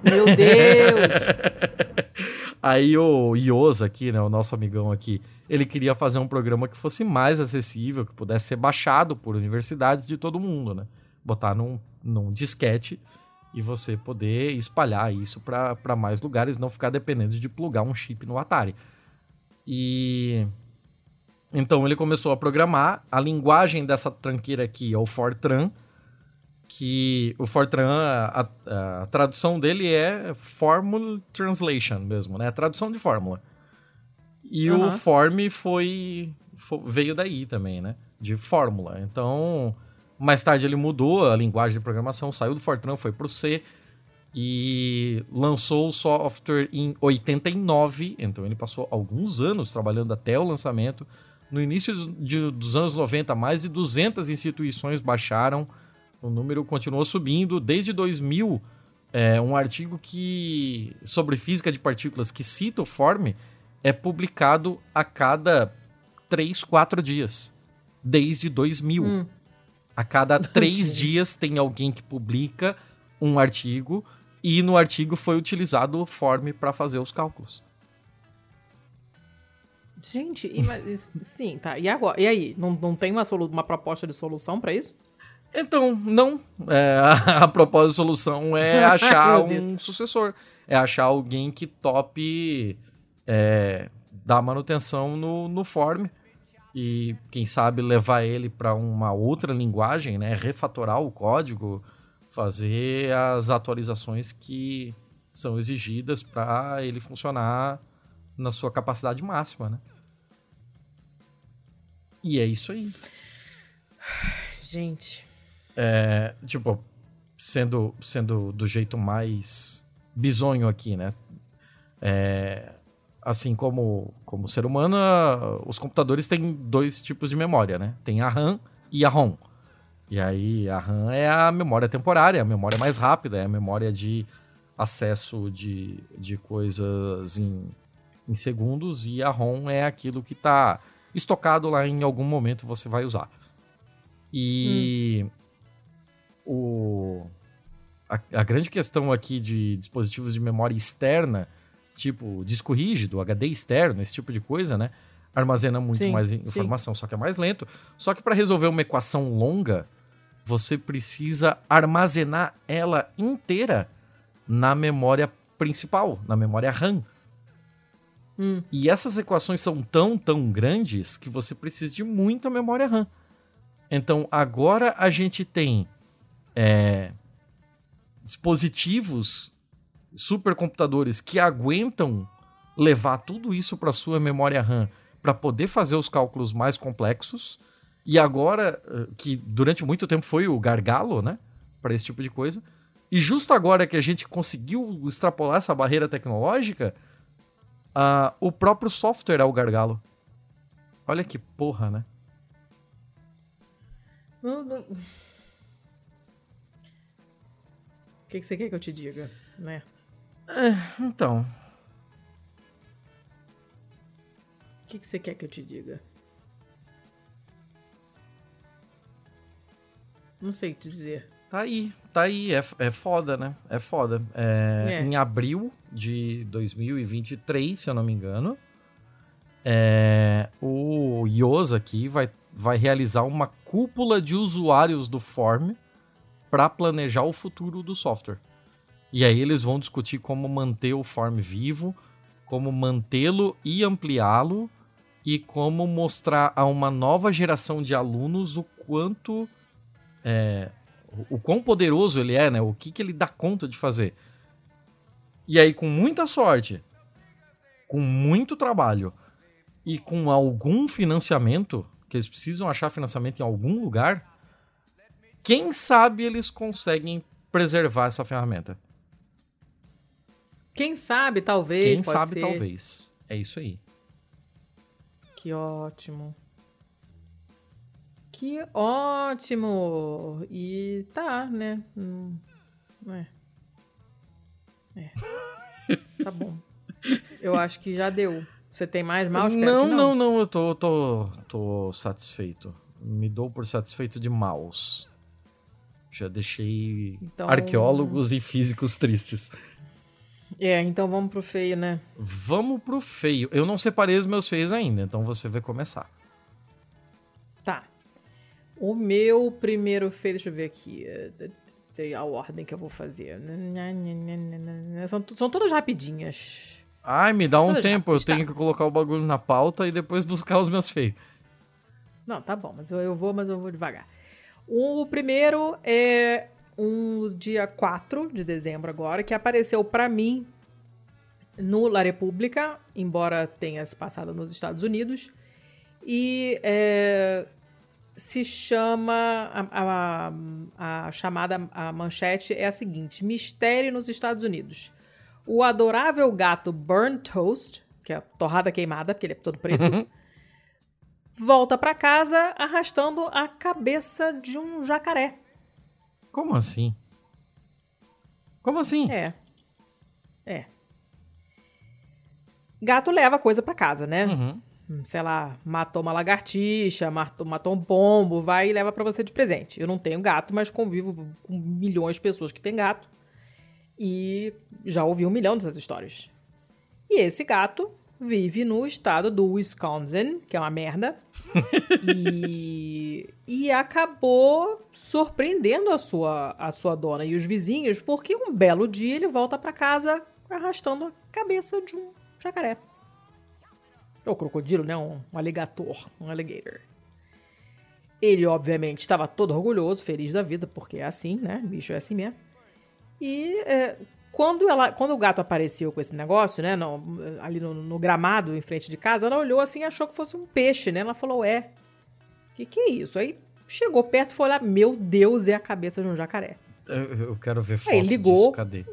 Meu Deus! [LAUGHS]
Aí o Ios aqui, né, o nosso amigão aqui, ele queria fazer um programa que fosse mais acessível, que pudesse ser baixado por universidades de todo mundo, né? Botar num, num disquete e você poder espalhar isso para mais lugares, não ficar dependendo de plugar um chip no Atari. E então ele começou a programar a linguagem dessa tranqueira aqui, é o Fortran, que o Fortran, a, a- a tradução dele é Formula Translation mesmo, né? A tradução de fórmula. E o
Aham.
Form foi, fo- veio daí também, né? De fórmula. Então, mais tarde ele mudou a linguagem de programação, saiu do Fortran, foi pro C e lançou o software em 89. Então ele passou alguns anos trabalhando até o lançamento. No início de- dos anos 90, mais de 200 instituições baixaram o número continuou subindo. Desde 2000, É um artigo que sobre física de partículas que cita o Form é publicado a cada 3, 4 dias, desde 2000. A cada [LAUGHS] três dias tem alguém que publica um artigo e no artigo foi utilizado o Form para fazer os cálculos.
Gente, [LAUGHS] sim, tá. E agora? E aí? Não, não tem uma, uma proposta de solução pra isso?
Então, não. É, [LAUGHS] a, a propósito de solução é [LAUGHS] achar um sucessor. É achar alguém que tope é, dar manutenção no, no form. E, quem sabe, levar ele para uma outra linguagem, né? Refatorar o código, fazer as atualizações que são exigidas para ele funcionar na sua capacidade máxima, né? E é isso aí.
Gente.
É, tipo, sendo, sendo do jeito mais bizonho aqui, né? É, assim como, como ser humano, os computadores têm dois tipos de memória, né? Tem a RAM e a ROM. E aí a RAM é a memória temporária, a memória mais rápida, é a memória de acesso de, de coisas em, em segundos, e a ROM é aquilo que está estocado lá em algum momento você vai usar. E o, a, a grande questão aqui de dispositivos de memória externa, tipo disco rígido, HD externo, esse tipo de coisa, né? Armazena muito
Sim,
mais
sim.
informação, só que é mais lento. Só que para resolver uma equação longa, você precisa armazenar ela inteira na memória principal, na memória RAM. E essas equações são tão, tão grandes que você precisa de muita memória RAM. Então, agora a gente tem é, dispositivos, supercomputadores que aguentam levar tudo isso para sua memória RAM para poder fazer os cálculos mais complexos. E agora, eh, que durante muito tempo foi o gargalo, né? Para esse tipo de coisa. E justo agora que a gente conseguiu extrapolar essa barreira tecnológica, ah, o próprio software é o gargalo. Olha que porra, né?
Não, não- que, que você quer que eu te diga, né?
Então,
O que, que você quer que eu te diga? Não sei o que te dizer.
Tá aí, tá aí, é, é foda, né? É foda. É,
É.
Em abril de 2023, se eu não me engano, é, o Yosa aqui vai, vai realizar uma cúpula de usuários do Form para planejar o futuro do software. E aí eles vão discutir como manter o Form vivo, como mantê-lo e ampliá-lo, e como mostrar a uma nova geração de alunos o quanto é, o, quão poderoso ele é, né? O que, que ele dá conta de fazer. E aí, com muita sorte, com muito trabalho e com algum financiamento, que eles precisam achar financiamento em algum lugar, quem sabe eles conseguem preservar essa ferramenta.
Quem sabe, talvez.
Quem sabe,
ser.
talvez. É isso aí.
Que ótimo. Que ótimo! E tá, né? Hum, é. É. Tá bom. Eu acho que já deu. Você tem mais mal?
Não,
que
não, não, eu tô, tô, tô satisfeito. Me dou por satisfeito de maus. Já deixei
Então-
arqueólogos e físicos tristes.
É, então vamos pro feio, né?
Vamos pro feio. Eu não separei os meus feios ainda, então você vai começar.
Tá. O meu primeiro feio, deixa eu ver aqui. eh, Sei a ordem que eu vou fazer. São, são todas rapidinhas.
Ai, me dá um tempo, eu
rápidas, tá.
tenho que colocar o bagulho na pauta e depois [LAUGHS] buscar os meus feios.
Não, tá bom, mas eu, eu vou, mas eu vou devagar. O primeiro é um dia 4 de dezembro agora, que apareceu pra mim no La República, embora tenha se passado nos Estados Unidos. E é, se chama. A, a- a chamada, a manchete é a seguinte: Mistério nos Estados Unidos. O adorável gato Burn Toast, que é torrada queimada, porque ele é todo preto, volta pra casa arrastando a cabeça de um jacaré.
Como assim? Como assim?
É. É. Gato leva coisa pra casa, né?
Uhum.
Hum, Sei lá, matou uma lagartixa, matou, matou um pombo, vai e leva pra você de presente. Eu não tenho gato, mas convivo com milhões de pessoas que têm gato. E já ouvi um milhão dessas histórias. E esse gato vive no estado do Wisconsin, que é uma merda. [LAUGHS] e, e acabou surpreendendo a sua, a sua dona e os vizinhos, porque um belo dia ele volta pra casa arrastando a cabeça de um jacaré. Ou crocodilo, né? Um, um aligator, um alligator. Ele, obviamente, estava todo orgulhoso, feliz da vida, porque é assim, né? Bicho é assim mesmo. E é, quando, ela, quando o gato apareceu com esse negócio, né? no- ali no, no gramado em frente de casa, ela olhou assim e achou que fosse um peixe, né? Ela falou, é, o que, que é isso? Aí chegou perto e foi olhar, meu Deus, é a cabeça de um jacaré.
Eu, eu quero ver foto
Aí ligou.
disso, cadê?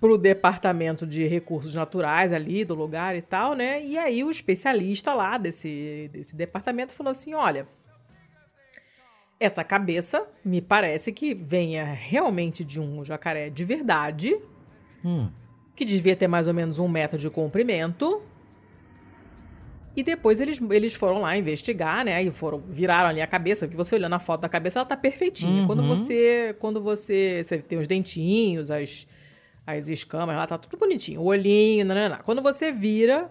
Pro departamento de recursos naturais ali do lugar e tal, né? E aí o especialista lá desse, desse departamento falou assim: olha, essa cabeça me parece que venha realmente de um jacaré de verdade,
Hum.
que devia ter mais ou menos um metro de comprimento. E depois eles, eles foram lá investigar, né? E foram, viraram ali a cabeça, porque você olhando a foto da cabeça, ela tá perfeitinha. Quando
Uhum.
você. Quando você. Você tem os dentinhos, as, as escamas, lá tá tudo bonitinho. O olhinho, nanana. Quando você vira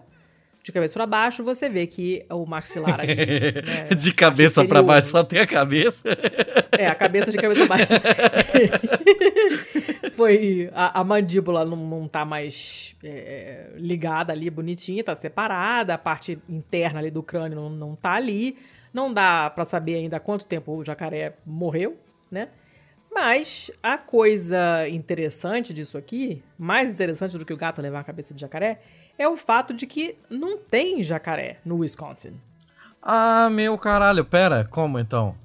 de cabeça pra baixo, você vê que o maxilar aqui. [LAUGHS] né,
de cabeça
inferior-
baixo só tem a cabeça. [LAUGHS]
é, a cabeça de cabeça baixa. [LAUGHS] Foi. A, a mandíbula não, não tá mais é, ligada ali, bonitinha, tá separada. A parte interna ali do crânio não, não tá ali. Não dá pra saber ainda há quanto tempo o jacaré morreu, né? Mas a coisa interessante disso aqui, mais interessante do que o gato levar a cabeça de jacaré, é o fato de que não tem jacaré no Wisconsin.
Ah, meu caralho, pera, como então?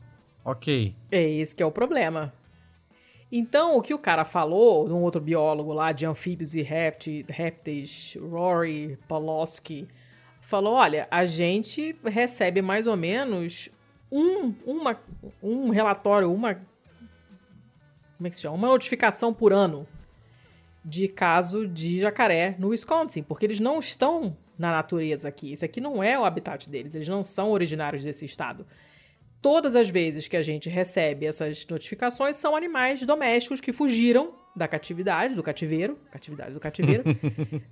Ok.
É esse que é o problema. Então, o que o cara falou, um outro biólogo lá de anfíbios e répteis, Rory Pawlowski, falou: olha, a gente recebe mais ou menos um, uma, um relatório, uma. Como é que se chama? Uma notificação por ano de caso de jacaré no Wisconsin, porque eles não estão na natureza aqui. Isso aqui não é o habitat deles, eles não são originários desse estado. Todas as vezes que a gente recebe essas notificações são animais domésticos que fugiram da catividade, do cativeiro, catividade do cativeiro,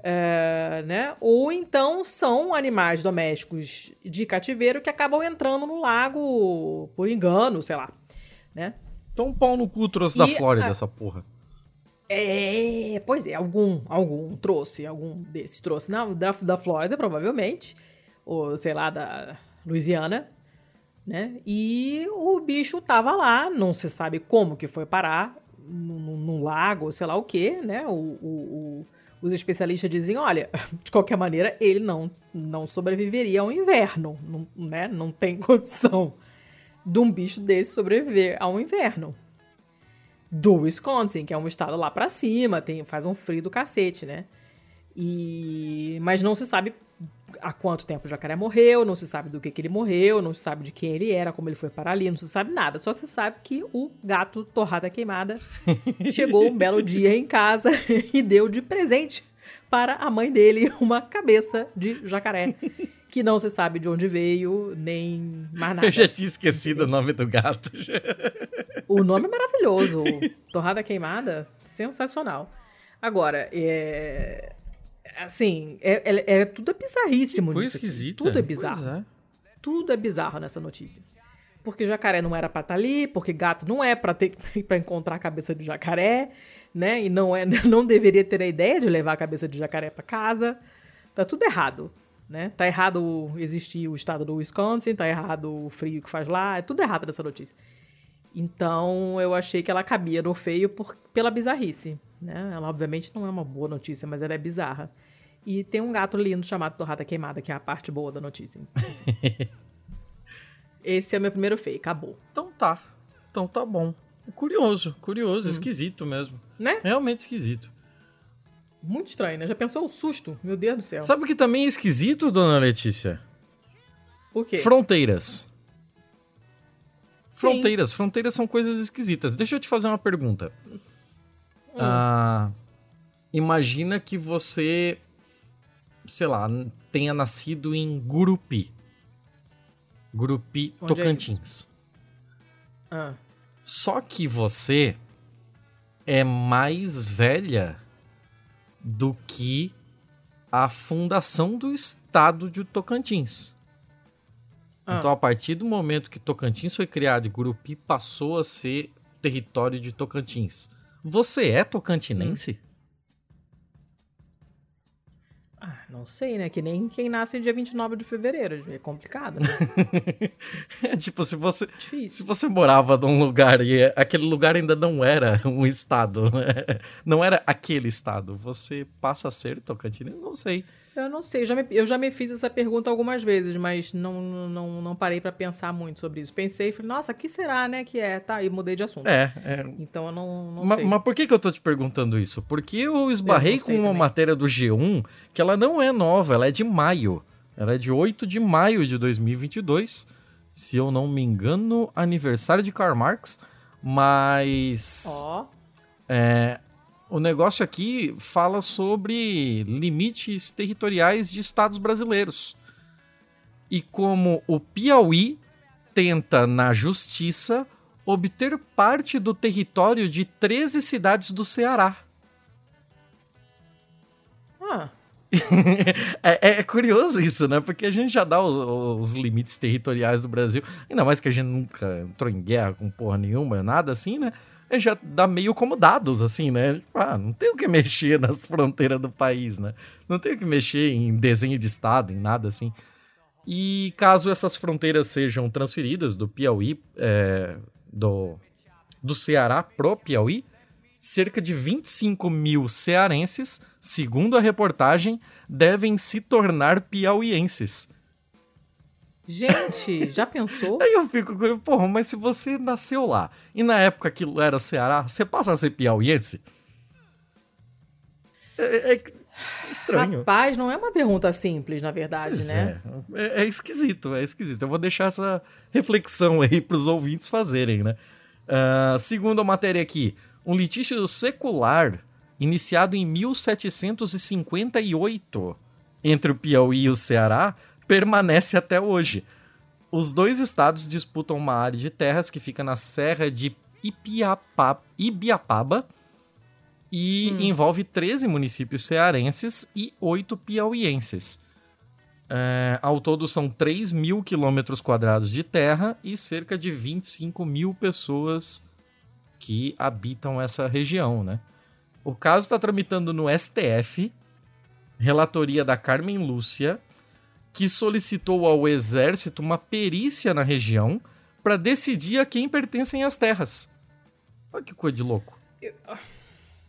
é, [LAUGHS] né? Ou então são animais domésticos de cativeiro que acabam entrando no lago por engano, sei lá, né?
Então um pau no cu trouxe da
E
Flórida
a-
essa porra.
É, pois é, algum, algum trouxe, algum desses trouxe na, da, da Flórida, provavelmente, ou sei lá, da Louisiana, né? E o bicho tava lá, não se sabe como que foi parar, num, num lago, sei lá o quê, né? O, o- o- os especialistas dizem, olha, [LAUGHS] de qualquer maneira, ele não, não sobreviveria ao inverno, não, né? Não tem [LAUGHS] condição de um bicho desse sobreviver ao inverno do Wisconsin, que é um estado lá pra cima, tem, faz um frio do cacete, né? E mas não se sabe há quanto tempo o jacaré morreu, não se sabe do que, que ele morreu, não se sabe de quem ele era, como ele foi para ali, não se sabe nada. Só se sabe que o gato torrada queimada [LAUGHS] chegou um belo dia em casa [LAUGHS] e deu de presente para a mãe dele uma cabeça de jacaré. Que não se sabe de onde veio, nem mais nada.
Eu já tinha esquecido o nome do gato. [LAUGHS]
O nome é maravilhoso. Torrada queimada, sensacional. Agora, é. Assim, é, é- é- tudo é bizarríssimo aqui.
esquisita.
Tudo é bizarro.
é.
Tudo é bizarro nessa notícia. Porque jacaré não era pra estar ali, porque gato não é pra ter [LAUGHS] para encontrar a cabeça de jacaré, né? E não é [LAUGHS] não deveria ter a ideia de levar a cabeça de jacaré pra casa. Tá tudo errado, né? Tá errado existir o estado do Wisconsin, tá errado o frio que faz lá, é tudo errado nessa notícia. Então eu achei que ela cabia no feio por, pela bizarrice, né? Ela obviamente não é uma boa notícia, mas ela é bizarra. E tem um gato lindo chamado Torrada Queimada, que é a parte boa da notícia. [LAUGHS] Esse é o meu primeiro feio, acabou.
Então tá. Então tá bom. Curioso, curioso, esquisito mesmo.
Né?
Realmente esquisito.
Muito estranho, né? Já pensou o susto? Meu Deus do céu.
Sabe o que também é esquisito, dona Letícia?
Por quê?
Fronteiras.
Sim.
Fronteiras. Fronteiras são coisas esquisitas. Deixa eu te fazer uma pergunta. Ah, imagina que você, sei lá, tenha nascido em Gurupi. Gurupi,
Onde é
Tocantins.
Ah.
Só que você é mais velha do que a fundação do estado de Tocantins.
Ah.
Então, a partir do momento que Tocantins foi criado e Gurupi passou a ser território de Tocantins, você é tocantinense?
Ah, não sei, né? Que nem quem nasce dia 29 de fevereiro. É complicado, né?
É [LAUGHS] tipo, se você,
Difícil.
se você morava num lugar e aquele lugar ainda não era um estado, [LAUGHS] né? não era aquele estado, você passa a ser tocantinense? Não sei.
Eu não sei, eu já, me, eu já me fiz essa pergunta algumas vezes, mas não, não, não parei pra pensar muito sobre isso. Pensei e falei, nossa, que será, né, que é? Tá, e mudei de assunto.
É, é.
Então eu não, não
Ma-
sei.
Mas por que, que eu tô te perguntando isso? Porque eu esbarrei
Eu
com uma
também.
matéria do G1 que ela não é nova, ela é de maio. Ela é de 8 de maio de 2022. Se eu não me engano, aniversário de Karl Marx. Mas
Ó,
é, o negócio aqui fala sobre limites territoriais de estados brasileiros. E como o Piauí tenta, na justiça, obter parte do território de 13 cidades do Ceará.
ah, [LAUGHS]
É, é curioso isso, né? Porque a gente já dá os limites territoriais do Brasil, ainda mais que a gente nunca entrou em guerra com porra nenhuma, nada assim, né? Já dá meio como dados, assim, né? Tipo, Ah, não tem o que [LAUGHS] mexer nas fronteiras do país, né? Não tem o que mexer em desenho de estado, em nada assim. E caso essas fronteiras sejam transferidas do Piauí, é, do, do Ceará pro Piauí, cerca de 25 mil cearenses, segundo a reportagem, devem se tornar piauienses.
Gente, já pensou?
Aí eu fico porra, mas se você nasceu lá e na época aquilo era Ceará, você passa a ser piauiense? É, é estranho.
Rapaz, não é uma pergunta simples, na verdade,
Pois
né?
é. É, é esquisito, é esquisito. Eu vou deixar essa reflexão aí pros ouvintes fazerem, né? Ah, segundo a matéria aqui, um litígio secular iniciado em 1758 entre o Piauí e o Ceará permanece até hoje. Os dois estados disputam uma área de terras que fica na Serra de Ipiapa- Ibiapaba e envolve 13 municípios cearenses e 8 piauienses. É, ao todo são 3 mil quilômetros quadrados de terra e cerca de 25 mil pessoas que habitam essa região, né? O caso está tramitando no STF, relatoria da Carmen Lúcia, que solicitou ao Exército uma perícia na região para decidir a quem pertencem as terras. Olha que coisa de louco.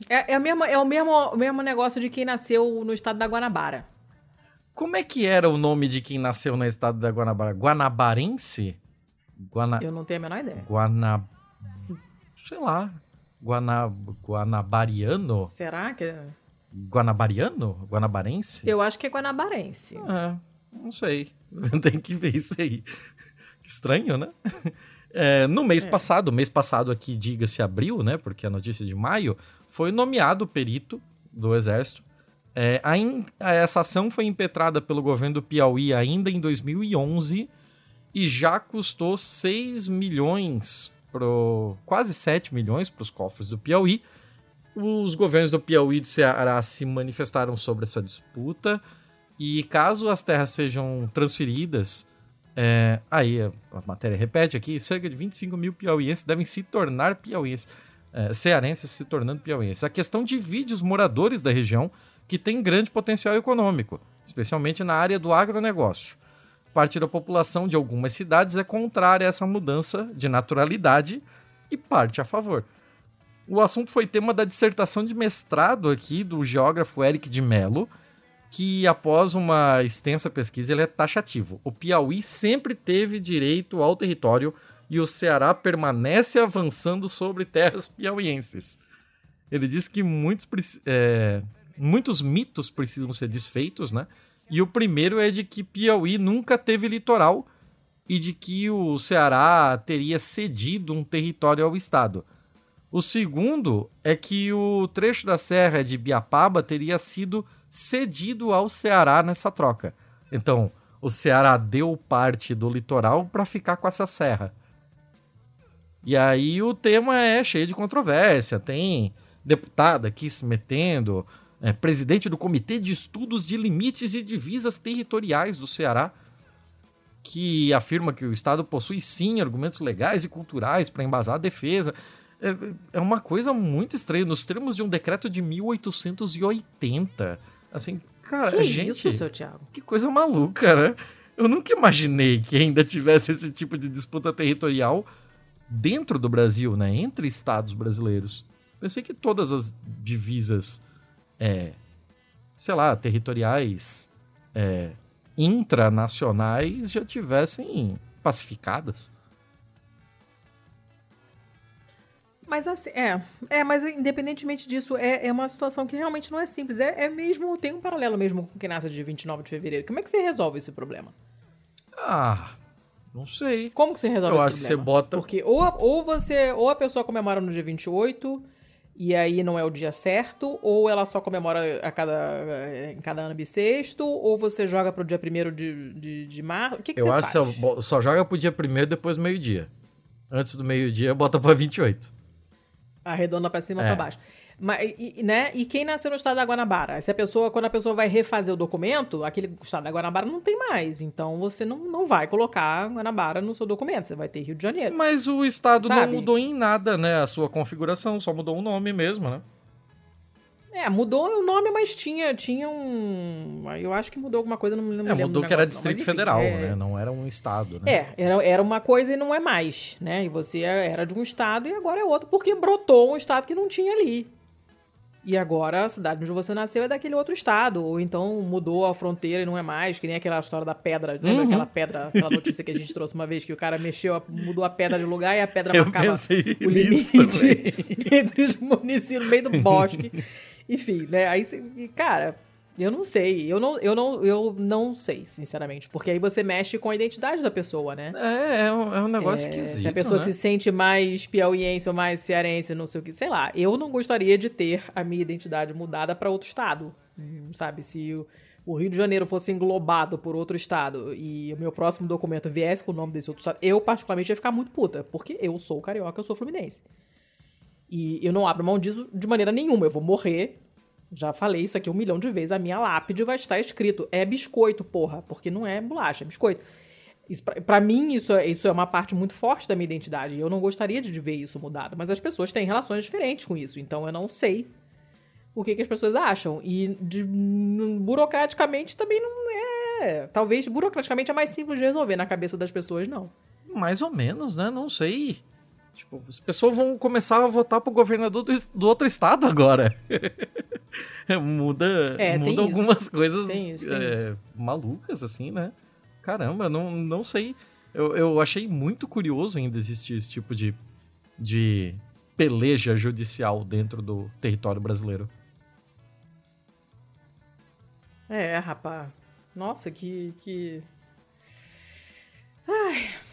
É, é, a mesma- é o, mesmo, o mesmo negócio de quem nasceu no estado da Guanabara.
Como é que era o nome de quem nasceu no estado da Guanabara? Guanabarense? Guana...
Eu não tenho a menor ideia.
Guana... Sei lá. Guana... Guanabariano?
Será que. é?
Guanabariano? Guanabarense?
Eu acho que é guanabarense.
É, não sei. [LAUGHS] Tem que ver isso aí. Estranho, né? É, no mês passado, mês passado aqui, diga-se abril, né? Porque a notícia é de maio, foi nomeado perito do Exército. É, a in- a- essa ação foi impetrada pelo governo do Piauí ainda em 2011 e já custou 6 milhões, pro, quase 7 milhões para os cofres do Piauí. Os governos do Piauí e do Ceará se manifestaram sobre essa disputa e caso as terras sejam transferidas, é, aí a, matéria repete aqui, cerca de 25 mil piauienses devem se tornar piauienses, é, cearenses se tornando piauienses. A questão divide os moradores da região que tem grande potencial econômico, especialmente na área do agronegócio. Parte da população de algumas cidades é contrária a essa mudança de naturalidade e parte a favor. O assunto foi tema da dissertação de mestrado aqui do geógrafo Eric de Mello, que após uma extensa pesquisa ele é taxativo. O Piauí sempre teve direito ao território e o Ceará permanece avançando sobre terras piauienses. Ele diz que muitos, é, muitos mitos precisam ser desfeitos, né? E o primeiro é de que Piauí nunca teve litoral e de que o Ceará teria cedido um território ao Estado. O segundo é que o trecho da serra de Biapaba teria sido cedido ao Ceará nessa troca. Então, o Ceará deu parte do litoral para ficar com essa serra. E aí o tema é cheio de controvérsia. Tem deputado aqui se metendo, é, presidente do Comitê de Estudos de Limites e Divisas Territoriais do Ceará, que afirma que o Estado possui sim argumentos legais e culturais para embasar a defesa. É, é uma coisa muito estranha, nos termos de um decreto de 1880. Assim, cara,
Que
gente.
isso, seu Thiago?
Que coisa maluca, né? Eu nunca imaginei que ainda tivesse esse tipo de disputa territorial dentro do Brasil, né? Entre estados brasileiros. Pensei que todas as divisas, é, sei lá, territoriais, é, intranacionais já tivessem pacificadas.
Mas assim, é. É, mas independentemente disso, é, é uma situação que realmente não é simples. É, é mesmo, tem um paralelo mesmo com quem nasce de 29 de fevereiro. Como é que você resolve esse problema?
Ah, não sei.
Como que você resolve
Eu
esse
acho que você
problema?
bota.
Porque ou, a- ou você, ou a pessoa comemora no dia 28 e aí não é o dia certo, ou ela só comemora a cada, em cada ano bissexto, ou você joga pro dia 1 de, de, de março. O que, que
Eu acho que bo- só joga pro dia primeiro depois do meio-dia. Antes do meio-dia, bota pra 28.
Arredonda pra cima
É.
pra baixo. Mas, e, e, né? e quem nasceu no estado da Guanabara? Se a pessoa, quando a pessoa vai refazer o documento, aquele estado da Guanabara não tem mais. Então você não, não vai colocar Guanabara no seu documento. Você vai ter Rio de Janeiro.
Mas o estado
Sabe?
não mudou em nada, né? A sua configuração, só mudou o nome mesmo, né?
É, mudou o nome, mas tinha, tinha um. Eu acho que mudou alguma coisa, não, me- me
É,
lembro.
mudou
do
que era
não.
Distrito
Mas, enfim,
Federal,
é-
né? Não era um estado, né?
É, era, era uma coisa e não é mais, né? E você era de um estado e agora é outro, porque brotou um estado que não tinha ali. E agora a cidade onde você nasceu é daquele outro estado. Ou então mudou a fronteira e não é mais, que nem aquela história da pedra. Lembra
Uhum.
aquela pedra, aquela notícia que a gente trouxe uma vez, que o cara mexeu, mudou a pedra de lugar e a pedra
Eu
marcava o limite [LAUGHS] entre os municípios no meio do bosque. Enfim, né? Aí, você- cara, eu não sei. Eu não, eu, não, eu não sei, sinceramente. Porque aí você mexe com a identidade da pessoa, né?
É, é um, é um negócio
É,
esquisito.
Se a pessoa
né?
se sente mais piauiense ou mais cearense, não sei o que, sei lá. Eu não gostaria de ter a minha identidade mudada para outro estado. Hum, Sabe? Se o, o Rio de Janeiro fosse englobado por outro estado e o meu próximo documento viesse com o nome desse outro estado, eu particularmente ia ficar muito puta. Porque eu sou carioca, eu sou fluminense. E eu não abro mão disso de maneira nenhuma. Eu vou morrer. Já falei isso aqui um milhão de vezes. A minha lápide vai estar escrito: é biscoito, porra. Porque não é bolacha, é biscoito. Pra mim, isso é, isso é uma parte muito forte da minha identidade. E eu não gostaria de ver isso mudado. Mas as pessoas têm relações diferentes com isso. Então eu não sei o que, que as pessoas acham. E de- burocraticamente também não é. Talvez burocraticamente é mais simples de resolver. Na cabeça das pessoas, não.
Mais ou menos, né? Não sei. Tipo, as pessoas vão começar a votar pro governador do, do outro estado agora. [LAUGHS] muda
É,
muda
isso.
algumas coisas
Tem isso, tem
é, malucas, assim, né? Caramba, não, não sei. Eu, eu achei muito curioso ainda existir esse tipo de, de peleja judicial dentro do território brasileiro.
É, rapaz. Nossa, que. que... Ai.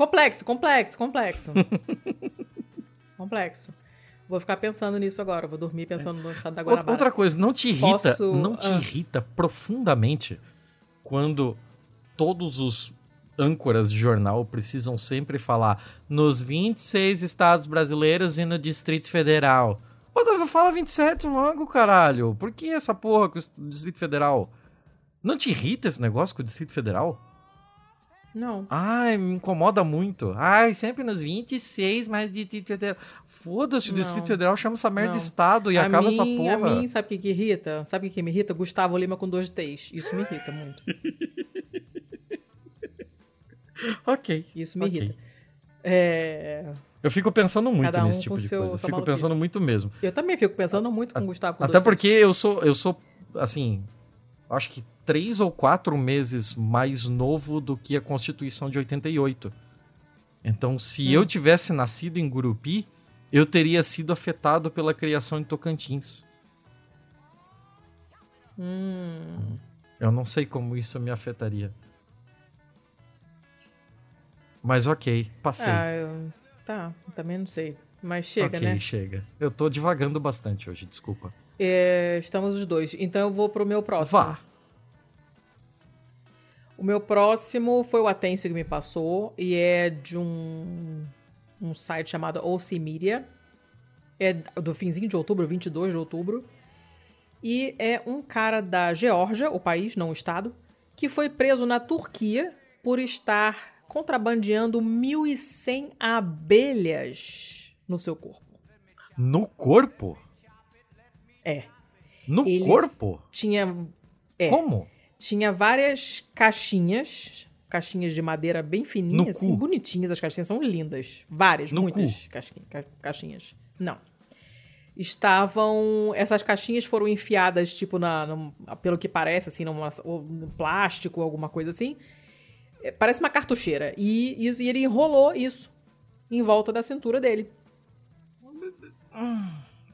Complexo, complexo, complexo. [LAUGHS] complexo. Vou ficar pensando nisso agora. Vou dormir pensando no estado da
Outra,
Guanabara.
outra coisa, não te irrita,
Posso-
não te
ah.
irrita profundamente quando todos os âncoras de jornal precisam sempre falar nos 26 estados brasileiros e no Distrito Federal. Pô, fala 27 logo, caralho. Por que essa porra com o Distrito Federal? Não te irrita esse negócio com o Distrito Federal?
Não.
Ai, me incomoda muito. Ai, sempre nos 26, mas Distrito Federal. Foda-se, o. Distrito Federal chama essa merda
Não.
de estado e
A
acaba
mim-
essa porra.
A mim, sabe o que, que irrita? Sabe o que, que me irrita? Gustavo Lima com dois T's. Isso me irrita muito. [LAUGHS]
Ok.
Isso me
ok.
irrita. É,
Eu fico pensando muito
um
nesse tipo
com
de
seu-
coisa. Eu fico pensando muito mesmo.
Eu também fico pensando muito com Gustavo com
Até porque eu sou, eu sou, assim, acho que três ou quatro meses mais novo do que a Constituição de 88. Então, se
Hum.
eu tivesse nascido em Gurupi, eu teria sido afetado pela criação em Tocantins.
Hum.
Eu não sei como isso me afetaria. Mas ok, passei.
Ah, eu... Tá, também não sei. Mas chega,
ok,
né?
chega. Eu tô divagando bastante hoje, desculpa.
É, estamos os dois. Então eu vou pro meu próximo.
Vá.
O meu próximo foi o Atencio que me passou e é de um, um site chamado OC Media. É do finzinho de outubro, 22 de outubro. E é um cara da Geórgia, o país, não o estado, que foi preso na Turquia por estar contrabandeando 1.100 abelhas no seu corpo.
No corpo?
É.
No
Ele-
corpo?
Tinha. É.
Como?
Tinha várias caixinhas, caixinhas de madeira bem
No
fininhas, assim,
cu?
bonitinhas. As caixinhas são lindas. Várias,
No
muitas ca- caixinhas. Não. Estavam. Essas caixinhas foram enfiadas, tipo, na, num- pelo que parece, assim, numa, ou no plástico, alguma coisa assim. É, Parece uma cartucheira. E, isso, e ele enrolou isso em volta da cintura dele.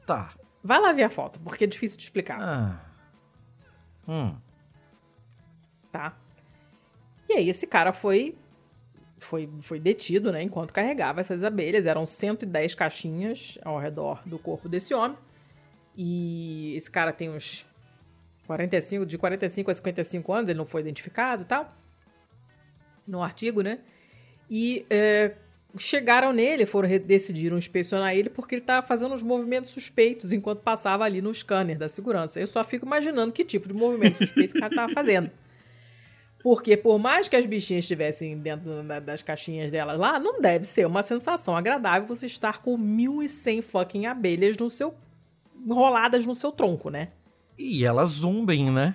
Tá.
Vai lá ver a foto, porque é difícil de explicar.
Ah. Hum.
Tá? E aí esse cara foi foi, foi detido, né, enquanto carregava essas abelhas. Eram 110 caixinhas ao redor do corpo desse homem. E esse cara tem uns 45, de 45 a 55 anos, ele não foi identificado e tal. No artigo, né? E é, chegaram nele, foram decidiram inspecionar ele porque ele estava fazendo uns movimentos suspeitos enquanto passava ali no scanner da segurança. Eu só fico imaginando que tipo de movimento [LAUGHS] suspeito o cara estava fazendo. Porque por mais que as bichinhas estivessem dentro da- das caixinhas delas lá, não deve ser uma sensação agradável você estar com 1.100 fucking abelhas no seu enroladas no seu tronco, né?
E elas zumbem, né?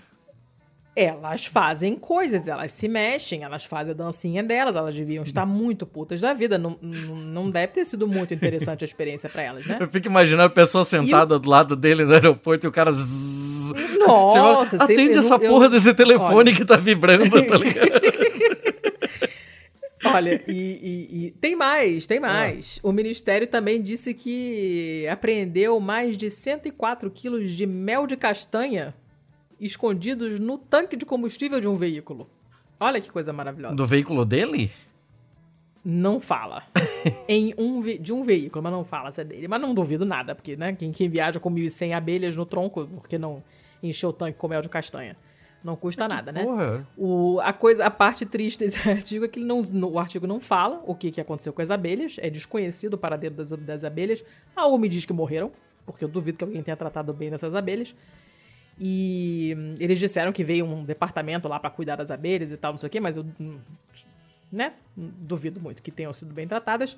Elas fazem coisas, elas se mexem, elas fazem a dancinha delas, elas deviam estar muito putas da vida. Não, não, deve ter sido muito interessante a experiência pra elas, né?
Eu fico imaginando a pessoa sentada do lado dele no aeroporto e o cara. zzz.
Nossa,
fala, Atende
eu
essa
eu-
porra desse telefone
Olha.
que tá vibrando, tá ligado? [LAUGHS]
Olha, e, e- e tem mais, tem mais. O Ministério também disse que apreendeu mais de 104 quilos de mel de castanha escondidos no tanque de combustível de um veículo. Olha que coisa maravilhosa.
Do veículo dele?
Não fala. [LAUGHS] em um de um veículo, mas não fala se é dele. Mas não duvido nada, porque, né? Quem, quem viaja com 1.100 abelhas no tronco, porque não encheu o tanque com mel de castanha? Não custa nada, né?
Porra.
O, a, coisa, a parte triste desse [LAUGHS] artigo é que ele não, no- o artigo não fala o que, que aconteceu com as abelhas. É desconhecido o paradeiro das, das abelhas. Algo me diz que morreram, porque eu duvido que alguém tenha tratado bem dessas abelhas. E eles disseram que veio um departamento lá pra cuidar das abelhas e tal, não sei o quê, mas eu hum, né, duvido muito que tenham sido bem tratadas.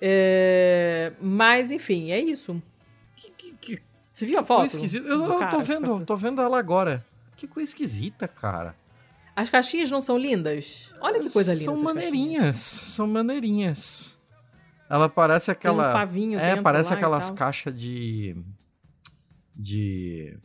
É, mas, enfim, é isso.
Que, que, que
Você viu a foto?
esquisita. Eu, eu
cara
tô vendo,
essa-
tô vendo ela agora. Que coisa esquisita, cara.
As caixinhas não são lindas? Olha que coisa linda
São maneirinhas, são maneirinhas. Ela parece aquela.
um favinho
É, parece aquelas caixas de. De.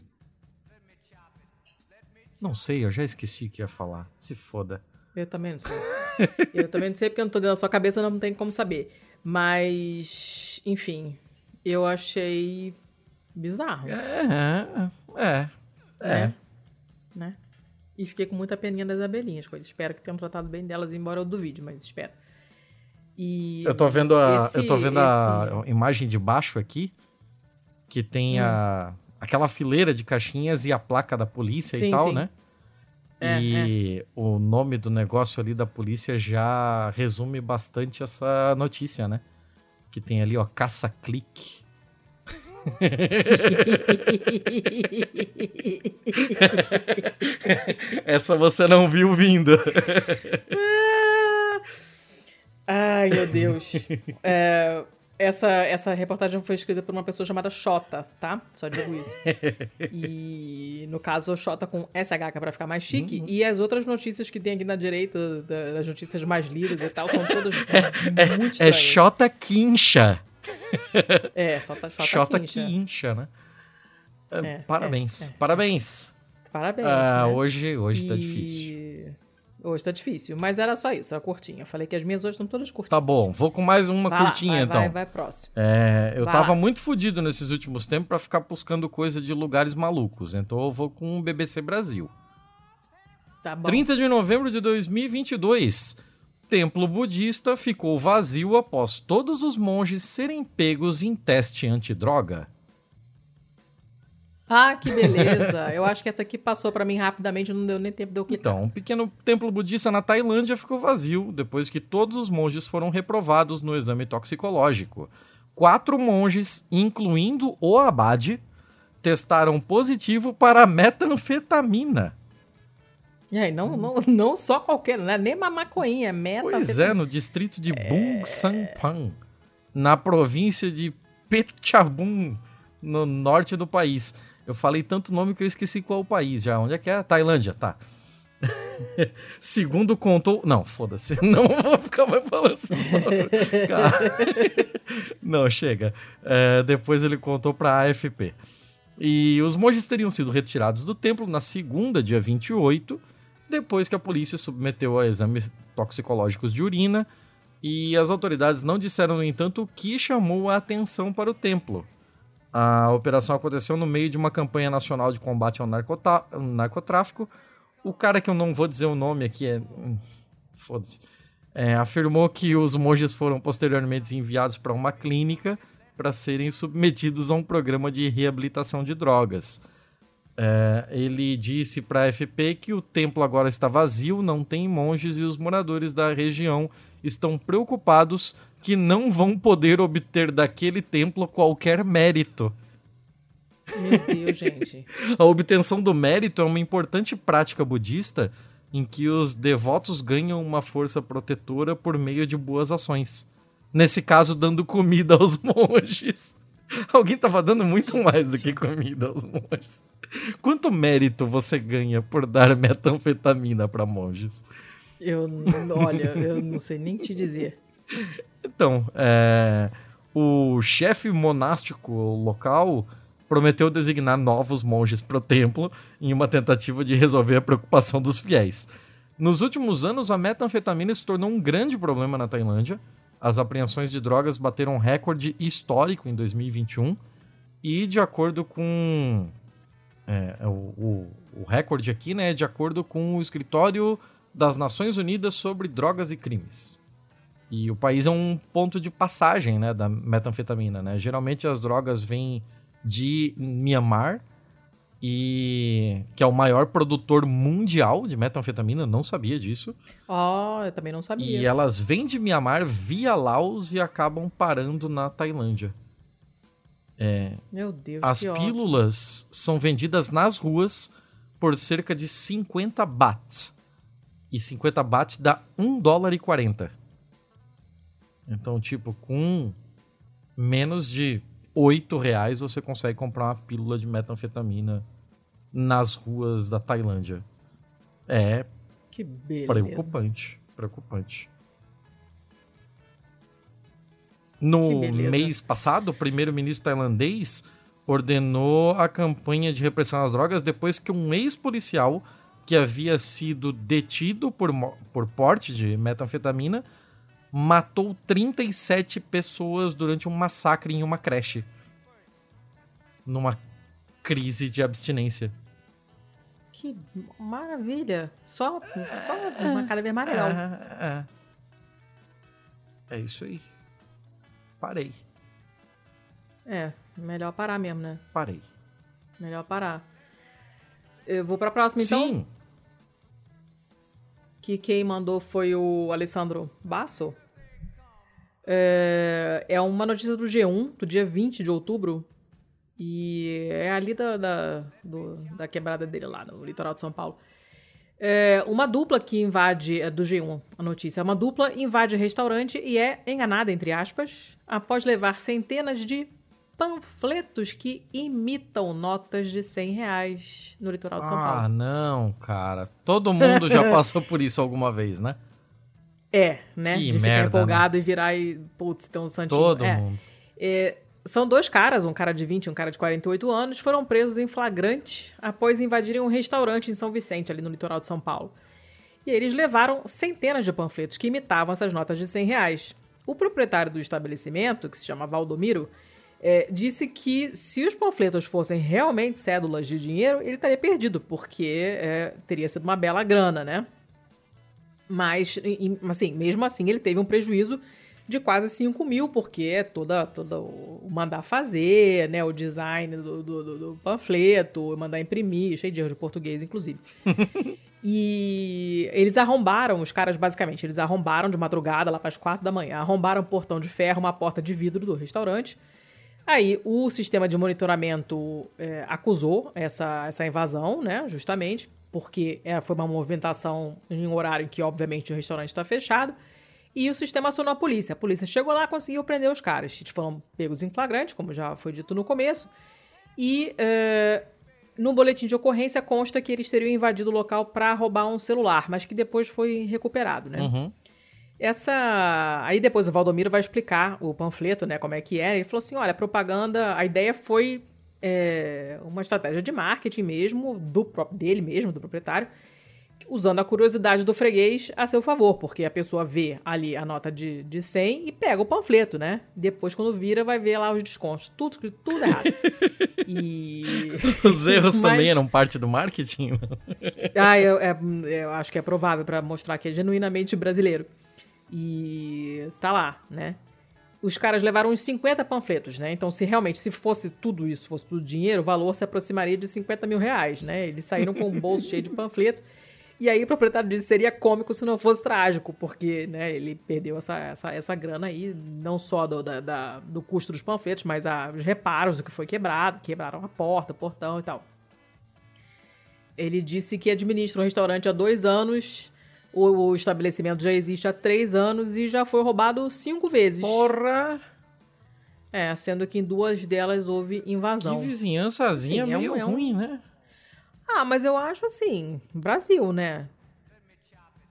Não sei, eu já esqueci o que ia falar. Se foda.
Eu também não sei. [LAUGHS] eu também não sei porque eu não tô dentro da sua cabeça, não tem como saber. Mas, enfim, eu achei bizarro,
É, é. É.
né? né? E fiquei com muita peninha das abelhinhas, coisa. Espero que tenham tratado bem delas, embora eu duvide, mas espero. E
Eu tô vendo a,
esse-
eu tô vendo a imagem de baixo aqui, que tem
Hum.
a, aquela fileira de caixinhas e a placa da polícia
Sim,
e tal,
sim.
né?
É,
e o nome do negócio ali da polícia já resume bastante essa notícia, né? Que tem ali, ó, caça-clique. [LAUGHS] Essa você não viu vindo. [LAUGHS]
Ai, meu Deus. É, essa, essa reportagem foi escrita por uma pessoa chamada Xota, tá? Só digo isso. [LAUGHS] E no caso, Xota com SH, é pra ficar mais chique.
Uhum.
E as outras notícias que tem aqui na direita, da- das notícias mais lidas e tal, são todas [LAUGHS] muito
É
estranhas.
Xota Quincha.
É, Xota, Xota,
Xota
Quincha.
Quincha, né? É,
É,
parabéns,
é, é.
parabéns.
Parabéns,
Ah,
né?
hoje, hoje tá
E-
difícil.
Hoje tá difícil, mas era só isso, era curtinha. Eu falei que as minhas hoje estão todas curtinhas.
Tá bom, vou com mais uma
Vai lá,
curtinha
vai,
então.
Vai, vai, próximo.
É, eu
Vai
tava
lá.
muito fudido nesses últimos tempos pra ficar buscando coisa de lugares malucos, então eu vou com o BBC Brasil.
Tá bom.
30 de novembro de 2022. templo budista ficou vazio após todos os monges serem pegos em teste antidroga.
Ah, que beleza. [LAUGHS] Eu acho que essa aqui passou pra mim rapidamente, não deu nem tempo de eu clicar.
Então, um pequeno templo budista na Tailândia ficou vazio depois que todos os monges foram reprovados no exame toxicológico. Quatro monges, incluindo o abade, testaram positivo para metanfetamina.
E aí, não, não, não só qualquer, não é nem uma maconha, é meta.
Pois é, no distrito de Bung Sampan, na província de Phetchabun, no norte do país. Eu falei tanto nome que eu esqueci qual o país já. Onde é que é? Tailândia, tá. [LAUGHS] Segundo contou. Não, foda-se. [LAUGHS] Não vou ficar mais falando isso. [LAUGHS] não. Chega. É, depois ele contou pra AFP. E os monges teriam sido retirados do templo na segunda, dia 28, depois que a polícia submeteu a exames toxicológicos de urina. E as autoridades não disseram, no entanto, o que chamou a atenção para o templo. A operação aconteceu no meio de uma campanha nacional de combate ao narcotráfico. O cara que eu não vou dizer o nome aqui é. hum, Foda-se. É, afirmou que os monges foram posteriormente enviados para uma clínica para serem submetidos a um programa de reabilitação de drogas. É, ele disse para a FP que o templo agora está vazio, não tem monges e os moradores da região estão preocupados que não vão poder obter daquele templo qualquer mérito.
Meu Deus, gente. [LAUGHS]
A obtenção do mérito é uma importante prática budista em que os devotos ganham uma força protetora por meio de boas ações. Nesse caso, dando comida aos [LAUGHS] monges. Alguém tava dando muito mais do que comida aos monges. Quanto mérito você ganha por dar [LAUGHS] metanfetamina para monges?
Eu, olha, eu não sei nem te dizer.
Então, é, o chefe monástico local prometeu designar novos monges para o templo em uma tentativa de resolver a preocupação dos fiéis. Nos últimos anos, a metanfetamina se tornou um grande problema na Tailândia. As apreensões de drogas bateram um recorde histórico em 2021 e, de acordo com é, o, o- o recorde aqui, né, é de acordo com o escritório das Nações Unidas sobre Drogas e Crimes. E o país é um ponto de passagem, né, da metanfetamina, né? Geralmente as drogas vêm de Myanmar e que é o maior produtor mundial de metanfetamina, não sabia disso.
Ó, eu também não sabia.
E elas vêm de Myanmar via Laos e acabam parando na Tailândia.
Meu Deus,
As
que ótimo.
pílulas são vendidas nas ruas por cerca de 50 baht. E 50 baht dá 1 dólar e 40. Então, tipo, com menos de 8 reais você consegue comprar uma pílula de metanfetamina nas ruas da Tailândia. É
Que beleza.
preocupante. Preocupante. No mês passado, o primeiro-ministro tailandês ordenou a campanha de repressão às drogas depois que um ex-policial que havia sido detido por, por porte de metanfetamina matou 37 pessoas durante um massacre em uma creche. Numa crise de abstinência.
Que maravilha. Só, só uma cada vez mais legal.
É, é. É isso aí. Parei,
É, melhor parar mesmo, né?
parei.
Melhor parar. Eu vou pra próxima, então.
Sim,
Que quem mandou foi o Alessandro Basso. É, é uma notícia do G1, do dia 20 de outubro. E é ali da, da, do- da quebrada dele lá, no litoral de São Paulo. É, uma dupla que invade, é do G1 a notícia, uma dupla invade restaurante e é enganada, entre aspas, após levar centenas de panfletos que imitam notas de 100 reais no litoral de São
Ah,
Paulo.
não, cara. Todo mundo já [LAUGHS] passou por isso alguma vez, né?
É, né?
Que
de
merda,
ficar empolgado e virar e, putz, tem um santinho.
Todo
É.
mundo.
É, são dois caras, um cara de 20 e um cara de 48 anos, foram presos em flagrante após invadirem um restaurante em São Vicente, ali no litoral de São Paulo. E eles levaram centenas de panfletos que imitavam essas notas de 100 reais. O proprietário do estabelecimento, que se chama Valdomiro, é, disse que se os panfletos fossem realmente cédulas de dinheiro, ele estaria perdido, porque é, teria sido uma bela grana, né? Mas, assim, mesmo assim, ele teve um prejuízo de quase 5 mil, porque é toda, toda o mandar fazer, né? O design do, do, do- do panfleto, mandar imprimir, cheio de erro de português, inclusive. [LAUGHS] E eles arrombaram, os caras basicamente, eles arrombaram de madrugada, lá para as quatro da manhã, arrombaram um portão de ferro, uma porta de vidro do restaurante. Aí o sistema de monitoramento é, acusou essa, essa invasão, né? Justamente, porque é, foi uma movimentação em um horário em que, obviamente, o restaurante está fechado. E o sistema acionou a polícia. A polícia chegou lá e conseguiu prender os caras. Eles foram pegos em flagrante, como já foi dito no começo. E é, no boletim de ocorrência consta que eles teriam invadido o local para roubar um celular, mas que depois foi recuperado, né?
Uhum.
Essa. Aí depois o Valdomiro vai explicar o panfleto, né? Como é que era. Ele falou assim: olha, a propaganda, a ideia foi é, uma estratégia de marketing mesmo, do próprio dele mesmo, do proprietário, usando a curiosidade do freguês a seu favor, porque a pessoa vê ali a nota de, de 100 e pega o panfleto, né? Depois, quando vira, vai ver lá os descontos. Tudo escrito, tudo errado. [LAUGHS] E.
Os erros [LAUGHS]
Mas-
também eram parte do marketing? [LAUGHS]
Ah, eu, é- eu acho que é provável pra mostrar que é genuinamente brasileiro. E tá lá, né? Os caras levaram uns 50 panfletos, né? Então, se realmente, se fosse tudo isso, fosse tudo dinheiro, o valor se aproximaria de 50 mil reais, né? Eles saíram com um bolso cheio de panfleto. E aí o proprietário disse seria cômico se não fosse trágico, porque né, ele perdeu essa, essa, essa grana aí, não só do, da- da- do custo dos panfletos, mas a- os reparos do que foi quebrado, quebraram a porta, o portão e tal. Ele disse que administra um restaurante há dois anos, o, o estabelecimento já existe há três anos e já foi roubado cinco vezes.
Porra!
É, sendo que em duas delas houve invasão.
Que vizinhançazinha
Sim, é um-
meio
é um-
ruim, né?
Ah, mas eu acho assim, Brasil, né?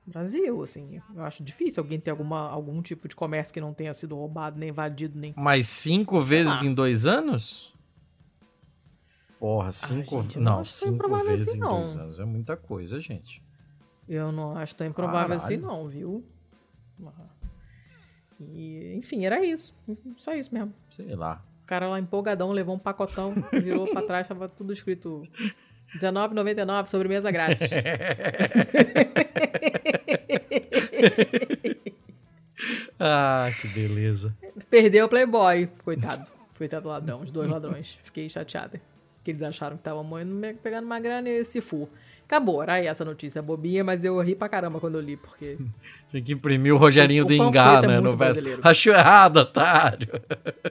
Brasil, assim, eu acho difícil alguém ter alguma, algum tipo de comércio que não tenha sido roubado, nem invadido, nem...
Mas cinco vezes
Ah.
em dois anos? Porra, cinco...
gente, eu não
não,
tão
cinco vezes
assim,
em dois anos é muita coisa, gente.
Eu não acho tão improvável assim,
Caralho.
não, viu? E, enfim, era isso. Só isso mesmo.
Sei lá.
O cara lá empolgadão levou um pacotão, virou pra trás, tava tudo escrito R$19,99, sobremesa grátis. [LAUGHS]
Ah, que beleza.
Perdeu o Playboy. Coitado. Coitado do ladrão, os dois ladrões. Fiquei chateada. Que eles acharam que estavam pegando uma grana e se fu. Acabou, era essa notícia bobinha, mas eu ri pra caramba quando eu li, porque. [LAUGHS]
Tinha que imprimir o Rogerinho do
é
né?
muito
No verso. Achou errado, otário.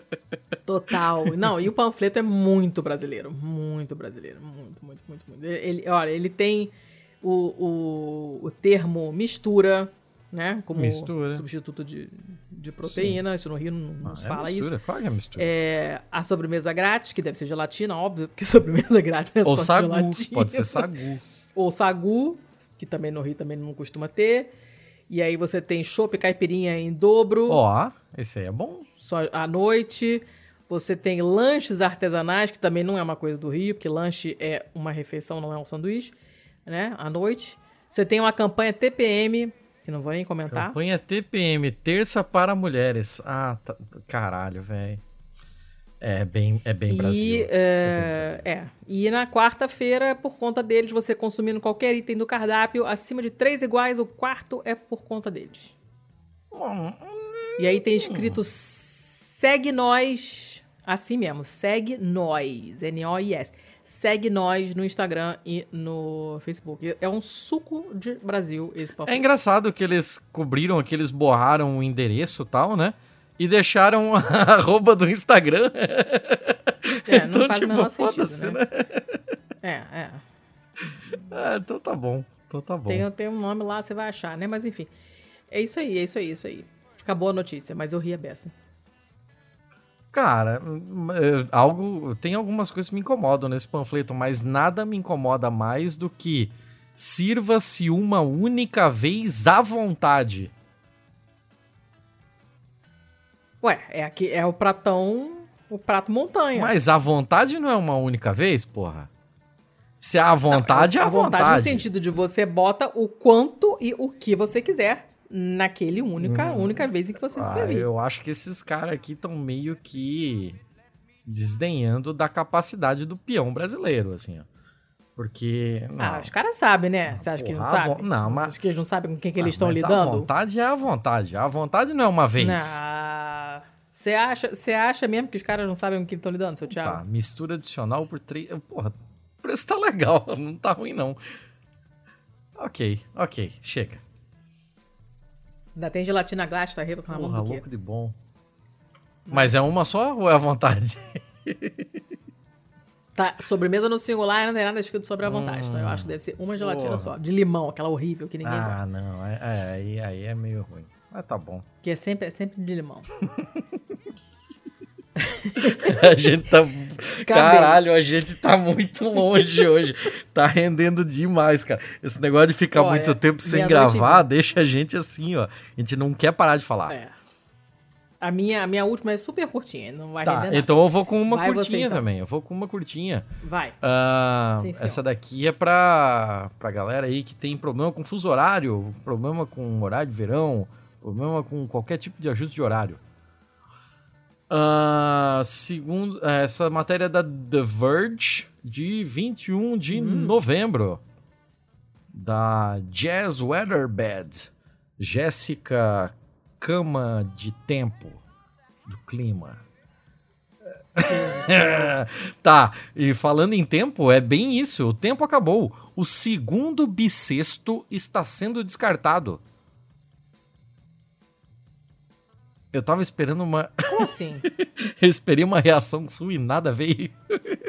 [LAUGHS]
Total. Não, e o panfleto é muito brasileiro. Muito brasileiro. Muito, muito, muito, muito. Ele, olha, ele tem o, o, o termo mistura, né? Como
Mistura.
substituto de, de proteína. Isso no Rio não, não se
É
fala
mistura,
isso.
claro que é mistura.
É, a sobremesa grátis, que deve ser gelatina, óbvio, porque [LAUGHS] sobremesa grátis é
Ou
só
sagu,
gelatina.
pode ser sagu.
Ou sagu, que também no Rio também não costuma ter. E aí você tem chopp caipirinha em dobro,
Ó, esse aí é bom.
só à noite. Você tem lanches artesanais, que também não é uma coisa do Rio, porque lanche é uma refeição, não é um sanduíche, né? À noite. Você tem uma campanha TPM, que não vou nem comentar.
Campanha TPM, terça para mulheres. Ah, tá- caralho, velho. É bem, é bem Brasil.
E,
É bem
é,
Brasil.
é. e na quarta-feira, por conta deles, você consumindo qualquer item do cardápio acima de três iguais, o quarto é por conta deles. E aí tem escrito segue nós, assim mesmo, segue nós, N-O-I-S. Segue nós no Instagram e no Facebook. É um suco de Brasil esse
É
panfleto.
engraçado que eles cobriram, que eles borraram o endereço e tal, né? E deixaram [LAUGHS] a arroba do Instagram.
É, não
então,
faz o
tipo, foda-se,
né?
né?
É, é.
Ah, então tá bom. Então tá bom.
Tem, tem um nome lá, você vai achar, né? Mas enfim. É isso aí, é isso aí, é isso aí. Acabou a notícia, mas eu ri a beça.
Cara, hum, é, algo. Tem algumas coisas que me incomodam nesse panfleto, mas nada me incomoda mais do que sirva-se uma única vez à vontade.
Ué, é, aqui, é o pratão, o prato montanha.
Mas à vontade não é uma única vez, porra? Se é à vontade, é
a
à vontade.
no sentido de você bota o quanto e o que você quiser naquele única, única vez em que você se
Ah,
servir.
eu acho que esses caras aqui estão meio que desdenhando da capacidade do peão brasileiro, assim, ó. Porque. Não,
Ah, os caras sabem, né? Você acha que não
a
sabem?
vo- não, mas-
Você acha que eles não sabem com quem que
Ah,
eles estão
mas A
lidando?
vontade é a vontade. A vontade não é uma vez.
Não. Você acha, você acha mesmo que os caras não sabem com quem estão lidando, seu Thiago?
Tá, mistura adicional por três. Porra, o preço tá legal, [LAUGHS] não tá ruim não. Ok, ok, chega.
Ainda tem gelatina glass, tá reclamando
Porra,
do quê?
louco de bom. Mas é uma só ou é à vontade? [LAUGHS]
Tá, sobremesa no singular não tem nada escrito sobre a vontade. Então eu acho que deve ser uma gelatina
Porra.
só. De limão, aquela horrível que ninguém
ah,
gosta.
não, é, é, aí, aí é meio ruim. Mas tá bom.
Que é sempre, é sempre de limão. [LAUGHS] [LAUGHS]
A gente tá. Caralho, a gente tá muito longe hoje. Tá rendendo demais, cara. Esse negócio de ficar
Ó,
muito
é
tempo sem gravar
vinte.
deixa a gente assim, ó. A gente não quer parar de falar.
É. A minha, a minha última é super curtinha, não vai
Tá, então eu vou com uma
Vai você,
curtinha
então.
também. Eu vou com uma curtinha.
Vai.
Ah,
Sim,
essa daqui é pra, pra galera aí que tem problema com fuso horário, problema com horário de verão, problema com qualquer tipo de ajuste de horário. Ah, segundo, essa matéria é da The Verge, de 21 de
Hum.
novembro, da Jazz Weatherbed, Jéssica Cama de Tempo, do Clima. [LAUGHS] tá, e falando em tempo, é bem isso. O tempo acabou. O segundo bissexto está sendo descartado. Eu tava esperando uma. [LAUGHS]
Como assim?
Eu esperei uma reação sua e nada veio.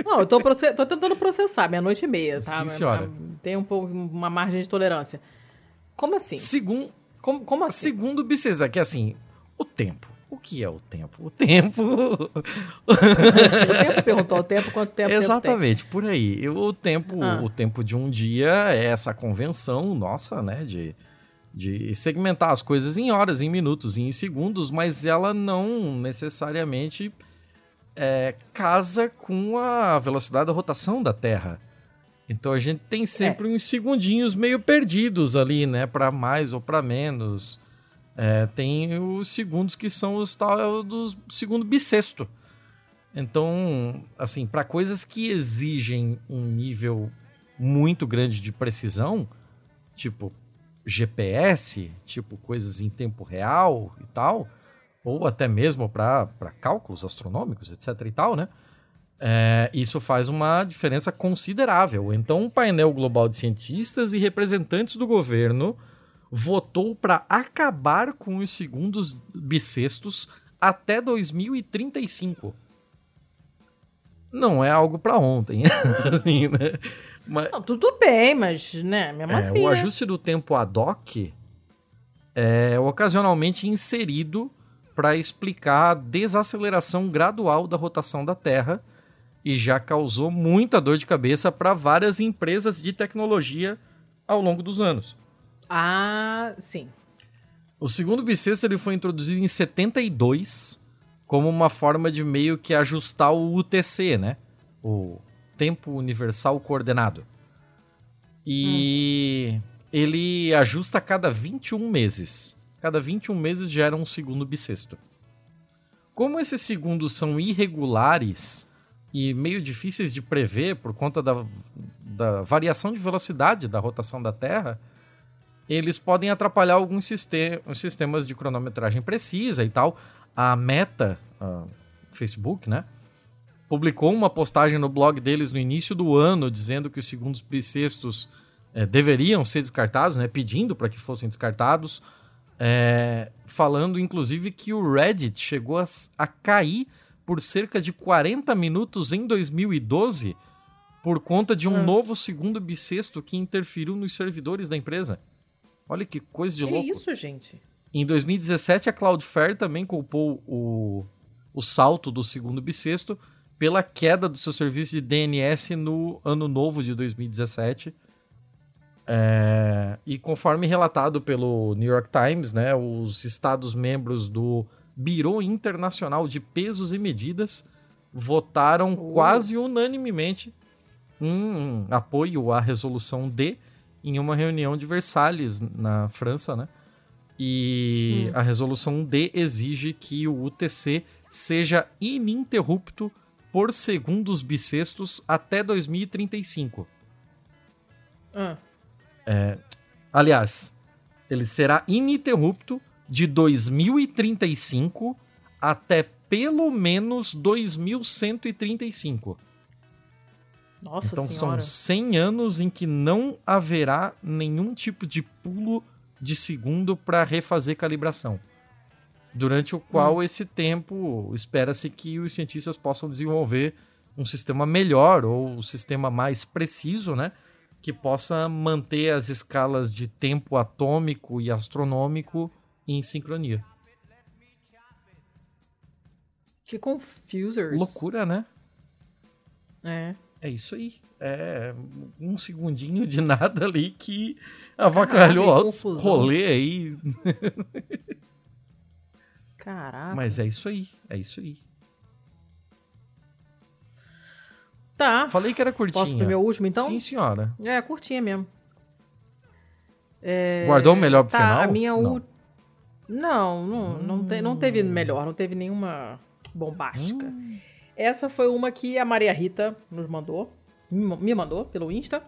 Não, eu tô, tô tentando processar, meia-noite e meia, tá?
Sim, senhora.
mas Tem um pouco, uma margem de tolerância. Como assim?
Segun...
Como, como assim?
Segundo bissexto, é que assim, o tempo. O que é o tempo? O tempo.
O tempo perguntou o tempo, quanto tempo, tempo tem?
Exatamente, por aí. Eu- O tempo,
Ah.
o tempo de um dia é essa convenção nossa, né, de, de segmentar as coisas em horas, em minutos, e em segundos, mas ela não necessariamente é, casa com a velocidade da rotação da Terra. Então a gente tem sempre uns segundinhos meio perdidos ali, né, para mais ou para menos. É, tem os segundos que são os tal dos segundo bissexto. Então, assim, para coisas que exigem um nível muito grande de precisão, tipo GPS, tipo coisas em tempo real e tal, ou até mesmo para cálculos astronômicos, etc e tal, né? É, isso faz uma diferença considerável. Então, um painel global de cientistas e representantes do governo votou para acabar com os segundos bissextos até 2035 não é algo para ontem, [LAUGHS] assim, né? Mas,
Não, tudo bem, mas, né, mesmo
é,
assim,
o
né?
ajuste do tempo ad hoc é ocasionalmente inserido para explicar a desaceleração gradual da rotação da Terra e já causou muita dor de cabeça para várias empresas de tecnologia ao longo dos anos.
Ah, sim.
O segundo bissexto ele foi introduzido em 72 como uma forma de meio que ajustar o UTC, né? O Tempo Universal Coordenado. E ele ajusta a cada 21 meses. Cada 21 meses gera um segundo bissexto. Como esses segundos são irregulares e meio difíceis de prever por conta da, da variação de velocidade da rotação da Terra, eles podem atrapalhar alguns sistem sistemas de cronometragem precisa e tal. A Meta, a Facebook, né? Publicou uma postagem no blog deles no início do ano dizendo que os segundos bissextos eh, deveriam ser descartados, né? Pedindo para que fossem descartados. eh, falando, inclusive, que o Reddit chegou a, a cair por cerca de 40 minutos em 2012 por conta de um
Ah.
novo segundo bissexto que interferiu nos servidores da empresa. Olha que coisa de
Que
louco.
isso, gente?
Em 2017, a Cloudflare também culpou o, o salto do segundo bissexto pela queda do seu serviço de DNS no ano novo de 2017. É, e conforme relatado pelo New York Times, né, os Estados-membros do Biro Internacional de Pesos e Medidas votaram
Oh.
quase unanimemente um apoio à resolução D em uma reunião de Versalhes, na França, né? E
Hum.
a resolução D exige que o UTC seja ininterrupto por segundos bissextos até 2035.
Ah.
Aliás, ele será ininterrupto de 2035 até pelo menos 2135.
Nossa
então
senhora.
são 100 anos em que não haverá nenhum tipo de pulo de segundo para refazer calibração. Durante o qual
Hum.
esse tempo espera-se que os cientistas possam desenvolver um sistema melhor ou um sistema mais preciso, né? Que possa manter as escalas de tempo atômico e astronômico em sincronia.
Que confusers.
Loucura, né?
É.
É isso aí. É um segundinho de nada ali que avacalhou altos
confusão.
rolê aí. [LAUGHS]
Caraca.
Mas é isso aí. É isso aí.
Tá.
Falei que era curtinha.
Posso pro meu último, então?
Sim, senhora.
É, curtinha mesmo. É,
Guardou o melhor pro
tá,
final?
A minha
Não.
u- Não, não, não, te- não teve melhor, não teve nenhuma bombástica.
Hum.
Essa foi uma que a Maria Rita nos mandou, me ma- me mandou pelo Insta.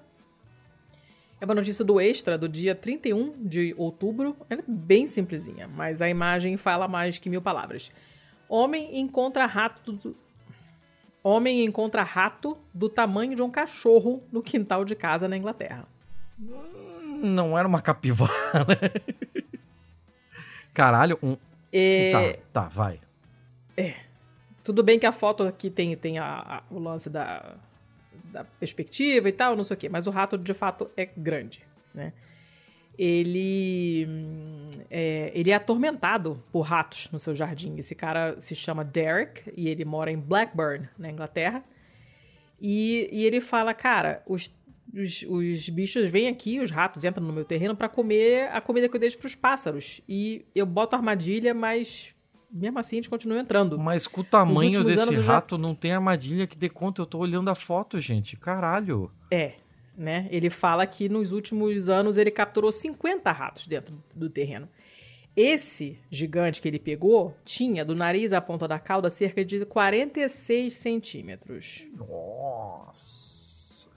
É uma notícia do Extra, do dia 31 de outubro. Ela é bem simplesinha, mas a imagem fala mais que mil palavras. Homem encontra rato do... Homem encontra rato do tamanho de um cachorro no quintal de casa na Inglaterra.
Não era uma capivara. [LAUGHS] né? Caralho, um.
É,
Tá, tá, vai.
Tudo bem que a foto aqui tem, tem a- a- o lance da, da perspectiva e tal, não sei o quê, mas o rato de fato é grande, né? Ele, hum, é, ele é atormentado por ratos no seu jardim. Esse cara se chama Derek e ele mora em Blackburn, na Inglaterra. E, e ele fala, cara, os, os, os bichos vêm aqui, os ratos entram no meu terreno pra comer a comida que eu deixo pros pássaros. E eu boto armadilha, mas mesmo assim eles continuam entrando.
Mas com o tamanho desse
eu já-
rato, não tem armadilha que dê conta. Eu tô olhando a foto, gente. Caralho.
É, né? Ele fala que nos últimos anos ele capturou 50 ratos dentro do terreno. Esse gigante que ele pegou tinha do nariz à ponta da cauda cerca de 46 centímetros.
Nossa.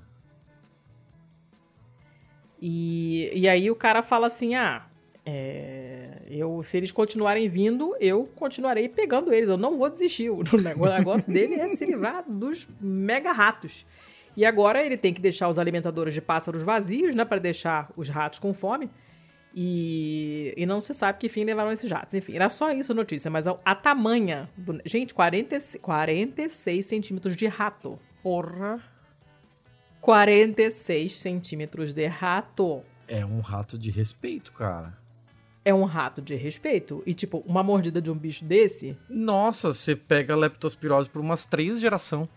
E, e aí o cara fala assim: ah, é, eu, se eles continuarem vindo, eu continuarei pegando eles. Eu não vou desistir. [LAUGHS] O negócio, dele é se livrar dos mega ratos. E agora ele tem que deixar os alimentadores de pássaros vazios, né? para deixar os ratos com fome. E, e não se sabe que fim levaram esses ratos. Enfim, era só isso a notícia, mas a, a tamanha. Do, gente, 40, 46 centímetros de rato.
Porra.
46 centímetros de rato.
É um rato de respeito, cara.
É um rato de respeito. E, tipo, uma mordida de um bicho desse.
Nossa, você pega leptospirose por umas três gerações.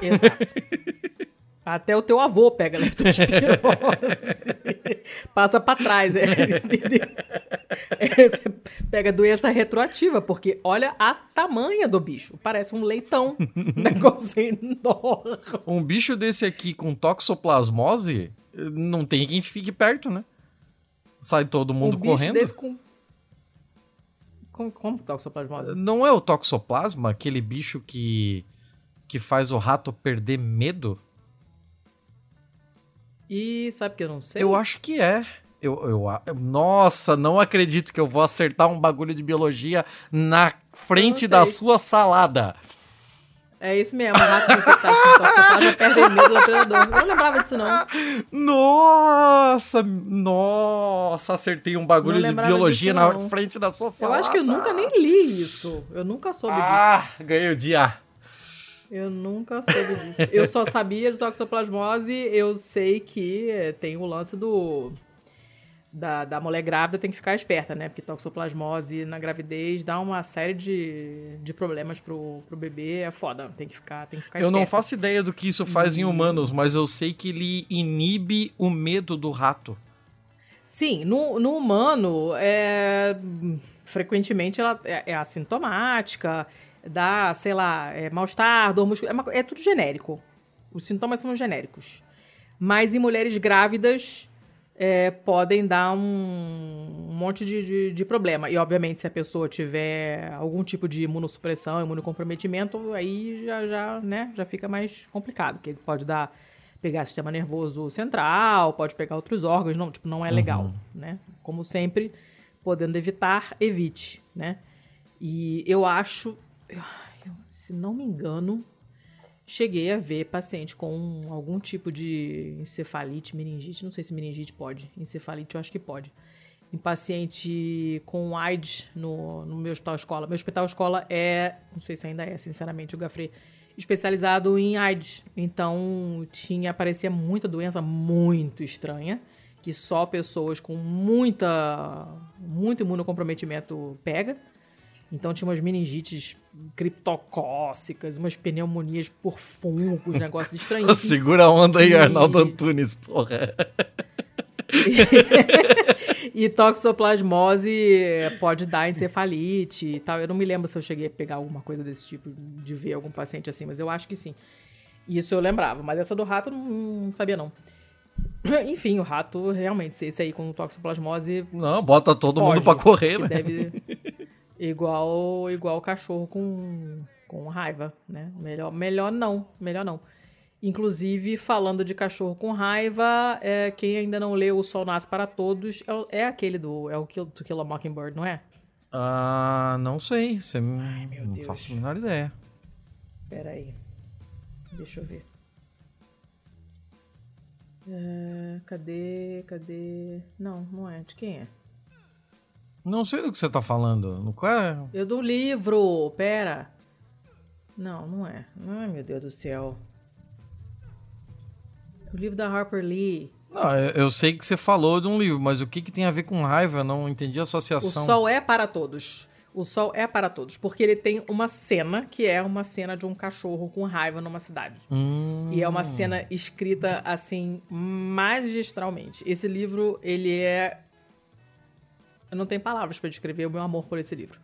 Exato. [LAUGHS] Até o teu avô pega leptospirose. [LAUGHS] Passa pra trás, é, entendeu? É, você pega doença retroativa, porque olha a tamanha do bicho. Parece um leitão. Um negócio [LAUGHS] enorme.
Um bicho desse aqui com toxoplasmose, não tem quem fique perto, né? Sai todo mundo
um
correndo.
com... Como, como toxoplasmose?
Não é o toxoplasma, aquele bicho que que faz o rato perder medo?
E sabe que eu não sei?
Eu acho que é. Eu, eu, nossa, não acredito que eu vou acertar um bagulho de biologia na frente da sua salada.
É isso mesmo, ratos infectados com toxoplasma perdem medo do. Eu não lembrava disso, não.
Nossa, nossa, acertei um bagulho de biologia
disso,
na
não.
frente da sua
Eu
salada.
acho que eu nunca nem li isso. Eu nunca soube disso.
Ah, ganhei o dia.
Eu nunca soube disso. Eu só sabia de toxoplasmose, eu sei que eh, tem o lance do. Da, da mulher grávida tem que ficar esperta, né? Porque toxoplasmose na gravidez dá uma série de, de problemas pro, pro bebê. É foda. Tem que ficar, tem que ficar
Eu não
esperta.
faço ideia do que isso faz em humanos, mas eu sei que ele inibe o medo do rato.
Sim, no, no humano, é, frequentemente ela é, é assintomática, dá, sei lá, é, mal-estar, dor muscular, é, é tudo genérico. Os sintomas são genéricos. Mas em mulheres grávidas é, podem dar um, um monte de, de, de problema. E, obviamente, se a pessoa tiver algum tipo de imunossupressão, imunocomprometimento, aí já, já, né, já fica mais complicado, porque pode dar pegar sistema nervoso central, pode pegar outros órgãos, não, tipo, não é legal,
Uhum.
né? Como sempre, podendo evitar, evite, né? E eu acho, se não me engano, cheguei a ver paciente com algum tipo de encefalite, meningite, não sei se meningite pode, encefalite eu acho que pode. Em paciente com AIDS no, no meu hospital escola. Meu hospital escola é, não sei se ainda é, sinceramente, o Gafre, especializado em AIDS. Então tinha, aparecia muita doença muito estranha, que só pessoas com muita, muito imunocomprometimento pega. Então tinha umas meningites criptocócicas, umas pneumonias por fungos, [LAUGHS] negócios estranhos.
Segura a onda aí,
E-
Arnaldo Antunes, porra. [LAUGHS]
e toxoplasmose pode dar encefalite e tal. Eu não me lembro se eu cheguei a pegar alguma coisa desse tipo, de ver algum paciente assim, mas eu acho que sim. Isso eu lembrava, mas essa do rato eu não, não sabia não. [COUGHS] Enfim, o rato, realmente, esse aí com toxoplasmose...
Não, bota todo
foge,
mundo pra correr, né?
Deve... Igual, igual cachorro com, com raiva, né? Melhor, melhor não, melhor não. Inclusive, falando de cachorro com raiva, é, quem ainda não leu O Sol Nasce para Todos é, é aquele do é o Kill, To Kill a Mockingbird, não é?
Ah, não sei. Você não
Deus.
faço a menor ideia.
Pera aí. Deixa eu ver. É, cadê, cadê... Não, não é. De quem é?
Não sei do que você tá falando. Qual é?
Eu do livro, pera. Não, não é. Ai, meu Deus do céu. O livro da Harper Lee.
Não, eu, sei que você falou de um livro, mas o que, que tem a ver com raiva? Eu não entendi a
O
associação.
sol é para todos. O sol é para todos. Porque ele tem uma cena que é uma cena de um cachorro com raiva numa cidade.
Hum,
E é uma cena escrita assim magistralmente. Esse livro, ele é. Eu não tenho palavras para descrever o meu amor por esse livro.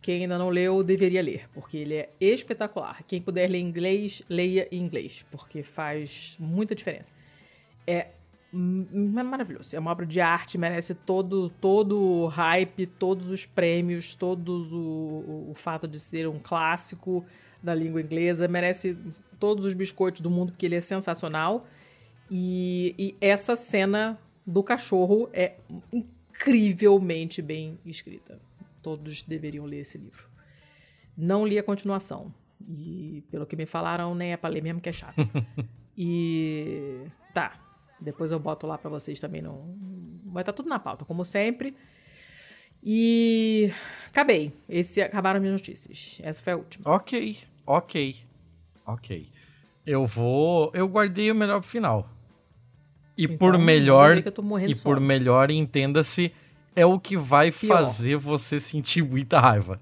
Quem ainda não leu, deveria ler, porque ele é espetacular. Quem puder ler inglês, leia em inglês, porque faz muita diferença. É é maravilhoso. É uma obra de arte, merece todo, todo o hype, todos os prêmios, todos o, o, o fato de ser um clássico da língua inglesa, merece todos os biscoitos do mundo, porque ele é sensacional. E, e essa cena do cachorro é incrivelmente bem escrita. Todos deveriam ler esse livro. Não li a continuação. E pelo que me falaram, nem é pra ler mesmo, que é chato. [LAUGHS] e tá. Depois eu boto lá pra vocês também. Não... Vai estar tudo na pauta, como sempre. E acabei. Esse acabaram minhas notícias. Essa foi a última.
Ok, ok, ok. Eu vou. Eu guardei o melhor pro final. E
Então,
por melhor. E
de
por melhor, entenda-se, é o que vai
Pior.
fazer você sentir muita raiva.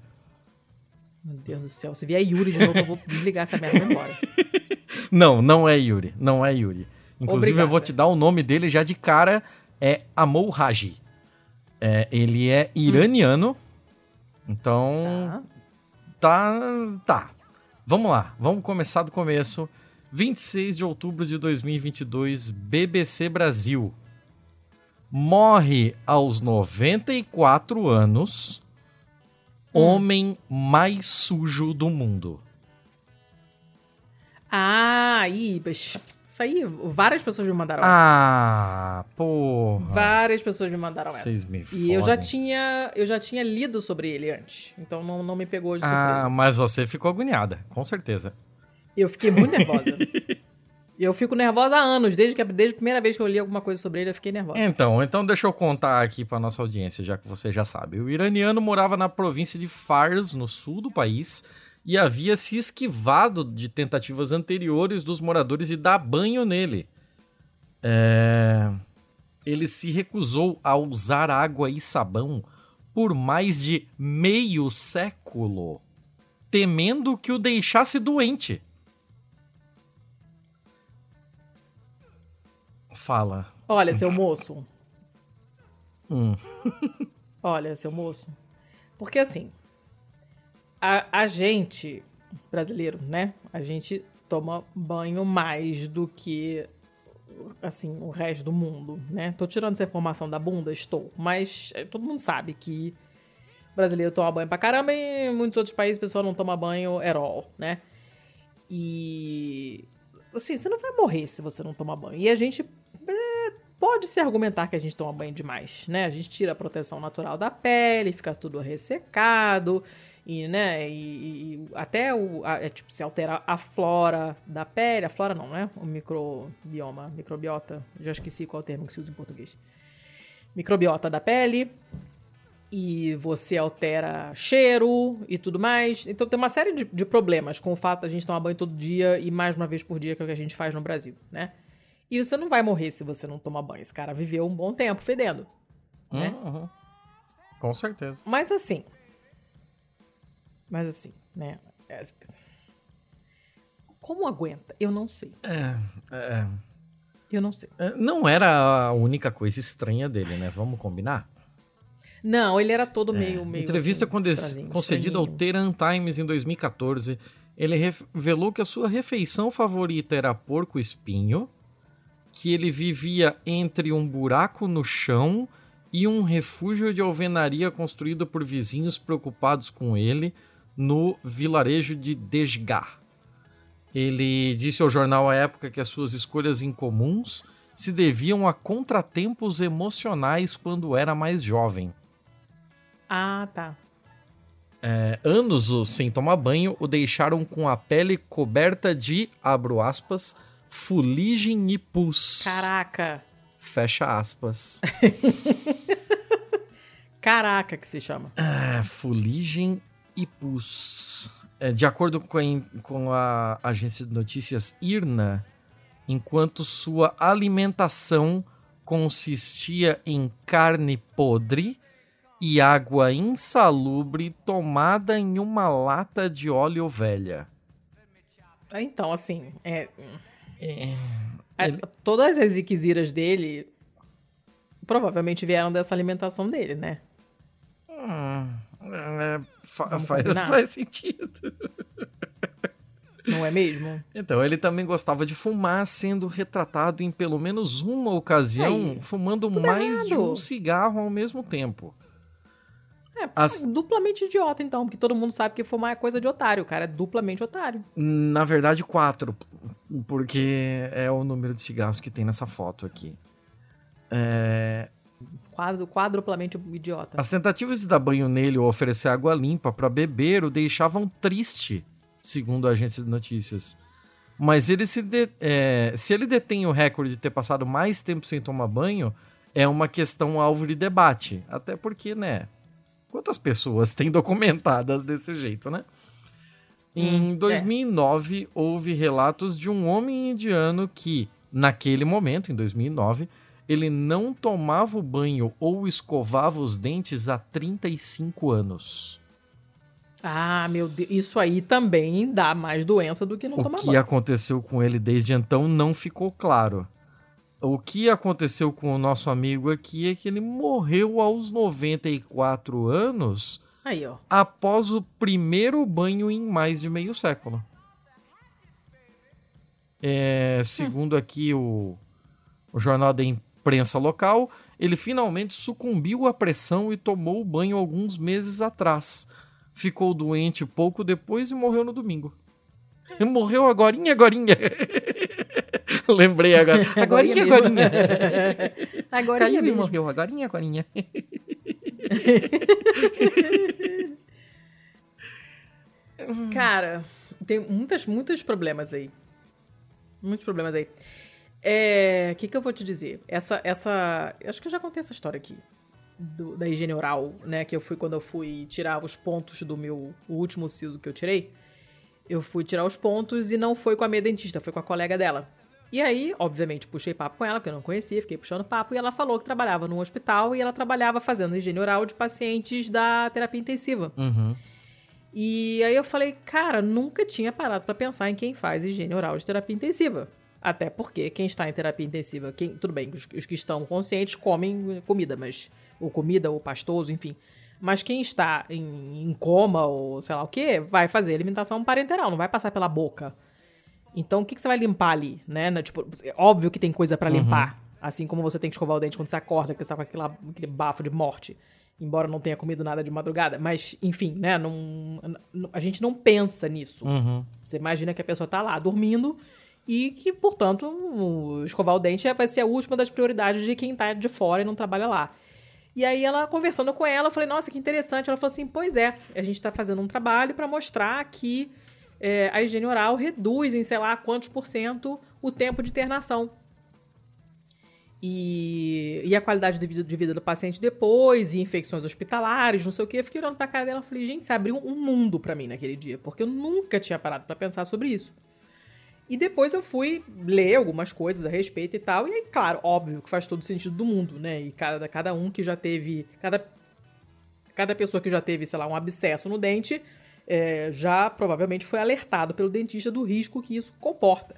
Meu Deus do céu. Se vier Yuri de novo, eu vou desligar essa merda e embora. [LAUGHS]
Não, não é Yuri. Não é Yuri. Inclusive, eu vou
Obrigada.
te dar o nome dele já de cara. É Amol Raji. É, ele é iraniano. Então. Tá. Tá. Vamos lá. Vamos começar do começo. 26 de outubro de 2022, BBC Brasil. Morre aos 94 anos. Homem mais sujo do mundo.
Ah, ih, mas isso aí, várias pessoas me mandaram essa.
Ah, porra.
Várias pessoas me mandaram
Vocês
essa.
me
E eu já tinha, eu já tinha lido sobre ele antes, então não, não me pegou de
Ah,
surpresa.
mas você ficou agoniada, com certeza.
Eu fiquei muito nervosa. eu fico nervosa há anos, desde, que, desde a primeira vez que eu li alguma coisa sobre ele, eu fiquei nervosa.
Então, então deixa eu contar aqui pra nossa audiência, já que você já sabe. O iraniano morava na província de Fars, no sul do país, e havia se esquivado de tentativas anteriores dos moradores de dar banho nele. É, Ele se recusou a usar água e sabão por mais de meio século, temendo que o deixasse doente. Fala.
Olha, seu moço.
Hum. [LAUGHS]
Olha, seu moço. Porque assim, a, a gente, brasileiro, né? A gente toma banho mais do que, assim, o resto do mundo, né? Tô tirando essa informação da bunda? Estou. Mas eh, todo mundo sabe que brasileiro toma banho pra caramba e em muitos outros países o pessoal não toma banho at all, né? E assim, você não vai morrer se você não tomar banho. E a gente é, pode se argumentar que a gente toma banho demais, né? A gente tira a proteção natural da pele, fica tudo ressecado e, né, e, e até o, a- é, tipo, se altera a flora da pele, a flora não, né? O microbioma, microbiota, já esqueci qual é o termo que se usa em português. Microbiota da pele, e você altera cheiro e tudo mais. Então tem uma série de, de problemas com o fato da gente tomar banho todo dia e mais uma vez por dia, que é o que a gente faz no Brasil, né? E você não vai morrer se você não tomar banho. Esse cara viveu um bom tempo fedendo. né?
Uhum. Com certeza.
Mas assim. Mas assim, né? é- Como aguenta? Eu não sei.
É,
Eu não sei.
é, não era a única coisa estranha dele, né? Vamos combinar?
Não, ele era todo meio. meio
É, Entrevista
assim,
concedida ao. Tehran Times em 2014, ele revelou que a sua refeição favorita era porco espinho, que ele vivia entre um buraco no chão e um refúgio de alvenaria construído por vizinhos preocupados com ele no vilarejo de Desgar. Ele disse ao jornal à época que as suas escolhas incomuns se deviam a contratempos emocionais quando era mais jovem.
Ah, tá.
É, anos sem tomar banho o deixaram com a pele coberta de, abro aspas, fuligem e pus.
Caraca.
Fecha aspas. [LAUGHS]
Caraca, que se chama.
É, fuligem e pus. É, de acordo com a, in- com a agência de notícias IRNA, enquanto sua alimentação consistia em carne podre e água insalubre tomada em uma lata de óleo velha.
Então, assim, é,
É,
É,
Ele-
Todas as iquisiras dele provavelmente vieram dessa alimentação dele, né?
hum, é, fa-
Vamos
faz, faz sentido.
Não é mesmo?
Então, ele também gostava de fumar, sendo retratado em pelo menos uma ocasião
Aí,
fumando mais de
errado.
um cigarro ao mesmo tempo.
É,
As-
duplamente idiota, então, porque todo mundo sabe que fumar é coisa de otário. O cara é duplamente otário.
Na verdade, quatro, porque é o número de cigarros que tem nessa foto aqui. É,
Quadro, quadruplamente idiota.
As tentativas de dar banho nele ou oferecer água limpa para beber o deixavam triste, segundo a agência de notícias. Mas ele se, de- é, se ele detém o recorde de ter passado mais tempo sem tomar banho, é uma questão alvo de debate. Até porque, né? Quantas pessoas têm documentadas desse jeito, né? Em
Hum,
2009, houve relatos de um homem indiano que, naquele momento, em 2009, ele não tomava o banho ou escovava os dentes há 35 anos.
Ah, meu Deus. Isso aí também dá mais doença do que não
o
tomar
que
banho.
aconteceu com ele desde então não ficou claro. O que aconteceu com o nosso amigo aqui é que ele morreu aos 94 anos
Aí, ó.
após o primeiro banho em mais de meio século. É, segundo aqui o, o jornal da imprensa local, ele finalmente sucumbiu à pressão e tomou o banho alguns meses atrás. Ficou doente pouco depois e morreu no domingo. Morreu agorinha, agorinha. [LAUGHS] Lembrei agora. [LAUGHS] Agorinha, agorinha.
Agorinha [LAUGHS]
Caiu
mesmo.
morreu, agorinha, agorinha.
Cara, tem muitas, muitos problemas aí. Muitos problemas aí. É, O que, que eu vou te dizer? Essa, essa. Acho que eu já contei essa história aqui. do- da higiene oral, né? Que eu fui quando eu fui tirar os pontos do meu. Último siso que eu tirei. Eu fui tirar os pontos e não foi com a minha dentista, foi com a colega dela. E aí, obviamente, puxei papo com ela, porque eu não conhecia, fiquei puxando papo, e ela falou que trabalhava num hospital e ela trabalhava fazendo higiene oral de pacientes da terapia intensiva.
Uhum.
E aí eu falei, cara, nunca tinha parado pra pensar em quem faz higiene oral de terapia intensiva. Até porque quem está em terapia intensiva, quem, tudo bem, os, os que estão conscientes comem comida, mas ou comida ou pastoso, enfim. Mas quem está em, em coma ou sei lá o que, vai fazer alimentação parenteral, não vai passar pela boca. Então o que, que você vai limpar ali, né? Na- Tipo, é óbvio que tem coisa pra limpar. Assim como você tem que escovar o dente quando você acorda, que você tá com aquela- aquele bafo de morte. Embora não tenha comido nada de madrugada. Mas, enfim, né? Não, a gente não pensa nisso.
Uhum.
Você imagina que a pessoa tá lá dormindo E que, portanto, escovar o dente vai ser a última das prioridades de quem tá de fora e não trabalha lá. E aí ela, conversando com ela, eu falei, nossa, que interessante. Ela falou assim, pois é, a gente tá fazendo um trabalho para mostrar que é, a higiene oral reduz em sei lá quantos por cento o tempo de internação. E, e a qualidade de vida, de vida do paciente depois, e infecções hospitalares, não sei o que. Eu fiquei olhando pra cara dela e falei, gente, você abriu um mundo pra mim naquele dia, porque eu nunca tinha parado pra pensar sobre isso. E depois eu fui ler algumas coisas a respeito e tal. E aí, claro, óbvio que faz todo sentido do mundo, né? E cada, cada um que já teve. Cada, cada pessoa que já teve, sei lá, um abscesso no dente. é, já provavelmente foi alertado pelo dentista do risco que isso comporta.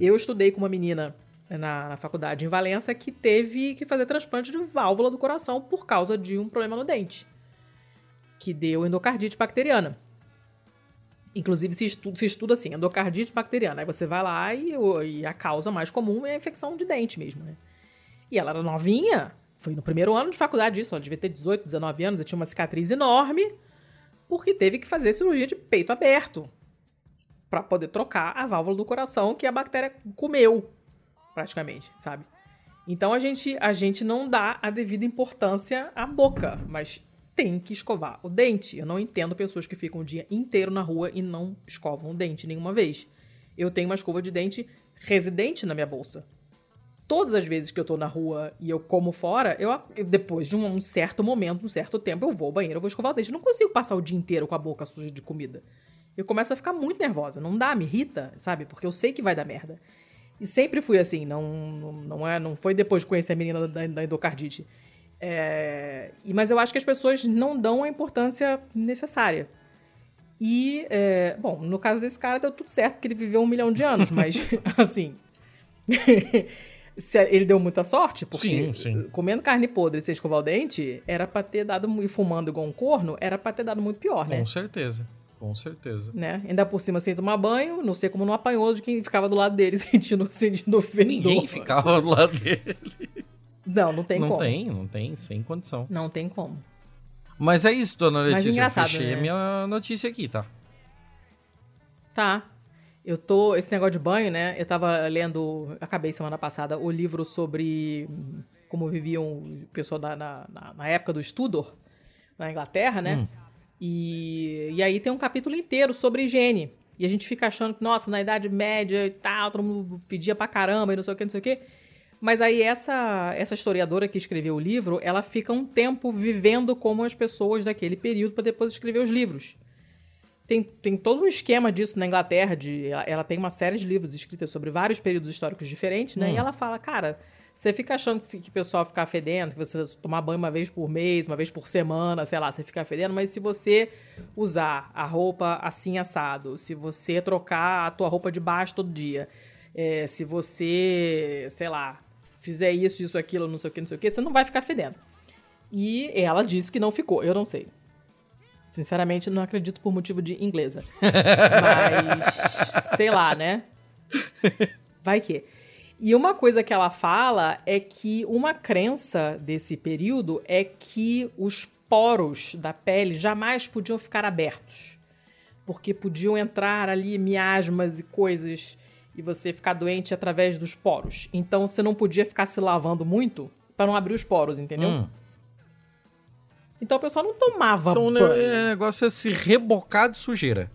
Eu estudei com uma menina na, na faculdade em Valença que teve que fazer transplante de válvula do coração por causa de um problema no dente. Que deu endocardite bacteriana. Inclusive, se estuda, se estuda assim, endocardite bacteriana. Aí você vai lá e, e a causa mais comum é a infecção de dente mesmo, né? E ela era novinha, foi no primeiro ano de faculdade isso, ela devia ter 18, 19 anos, e tinha uma cicatriz enorme, porque teve que fazer cirurgia de peito aberto para poder trocar a válvula do coração que a bactéria comeu, praticamente, sabe? Então a gente, a gente não dá a devida importância à boca, mas tem que escovar o dente. Eu não entendo pessoas que ficam o dia inteiro na rua e não escovam o dente nenhuma vez. Eu tenho uma escova de dente residente na minha bolsa. Todas as vezes que eu tô na rua e eu como fora, eu, depois de um, certo momento, um certo tempo, eu vou ao banheiro, eu vou escovar o dente. Eu não consigo passar o dia inteiro com a boca suja de comida. Eu começo a ficar muito nervosa. Não dá, me irrita, sabe? Porque eu sei que vai dar merda. E sempre fui assim, não, não, não, é, não foi depois de conhecer a menina da, da endocardite. É, mas eu acho que as pessoas não dão a importância necessária. E, é, bom, no caso desse cara deu tudo certo, porque ele viveu um milhão de anos, mas, [LAUGHS] [LAUGHS] assim. [LAUGHS] ele deu muita sorte, porque
Sim, sim.
comendo carne podre e sem escovar o dente, era pra ter dado. E fumando igual um corno, era pra ter dado muito pior, né?
Com certeza. Com certeza.
né? Ainda por cima sem tomar banho, não sei como não apanhou de quem ficava do lado dele sentindo, sentindo fedor.
Ninguém ficava do lado dele.
Não, não tem
não
como.
tem, não tem, sem condição.
Não tem como.
Mas é isso, dona
Mas
Letícia. Eu
engraçado,
fechei
né?
a minha notícia aqui, tá?
Tá. Eu tô. Esse negócio de banho, né? Eu tava lendo. Acabei semana passada o livro sobre como viviam o pessoal da, na, na, na época do Tudor, na Inglaterra, né?
Hum.
E, e aí tem um capítulo inteiro sobre higiene. E a gente fica achando que, nossa, na Idade Média e tal, todo mundo pedia pra caramba e não sei o que, não sei o que. Mas aí essa, essa historiadora que escreveu o livro, ela fica um tempo vivendo como as pessoas daquele período para depois escrever os livros. Tem, tem todo um esquema disso na Inglaterra, de, ela, ela tem uma série de livros escritos sobre vários períodos históricos diferentes, né?
Hum.
E ela fala, cara, você fica achando que, que o pessoal ficar fedendo, que você tomar banho uma vez por mês, uma vez por semana, sei lá, você fica fedendo, mas se você usar a roupa assim assado, se você trocar a tua roupa de baixo todo dia, é, se você, sei lá, fizer isso, isso, aquilo, não sei o que, não sei o que, você não vai ficar fedendo. E ela disse que não ficou, eu não sei. Sinceramente, não acredito por motivo de inglesa. [LAUGHS] Mas, sei lá, né? Vai que. E uma coisa que ela fala é que uma crença desse período é que os poros da pele jamais podiam ficar abertos. Porque podiam entrar ali miasmas e coisas e você ficar doente através dos poros. Então você não podia ficar se lavando muito para não abrir os poros, entendeu?
Hum.
Então o pessoal não tomava
Então o ne-
banho.
o negócio é se rebocar de sujeira.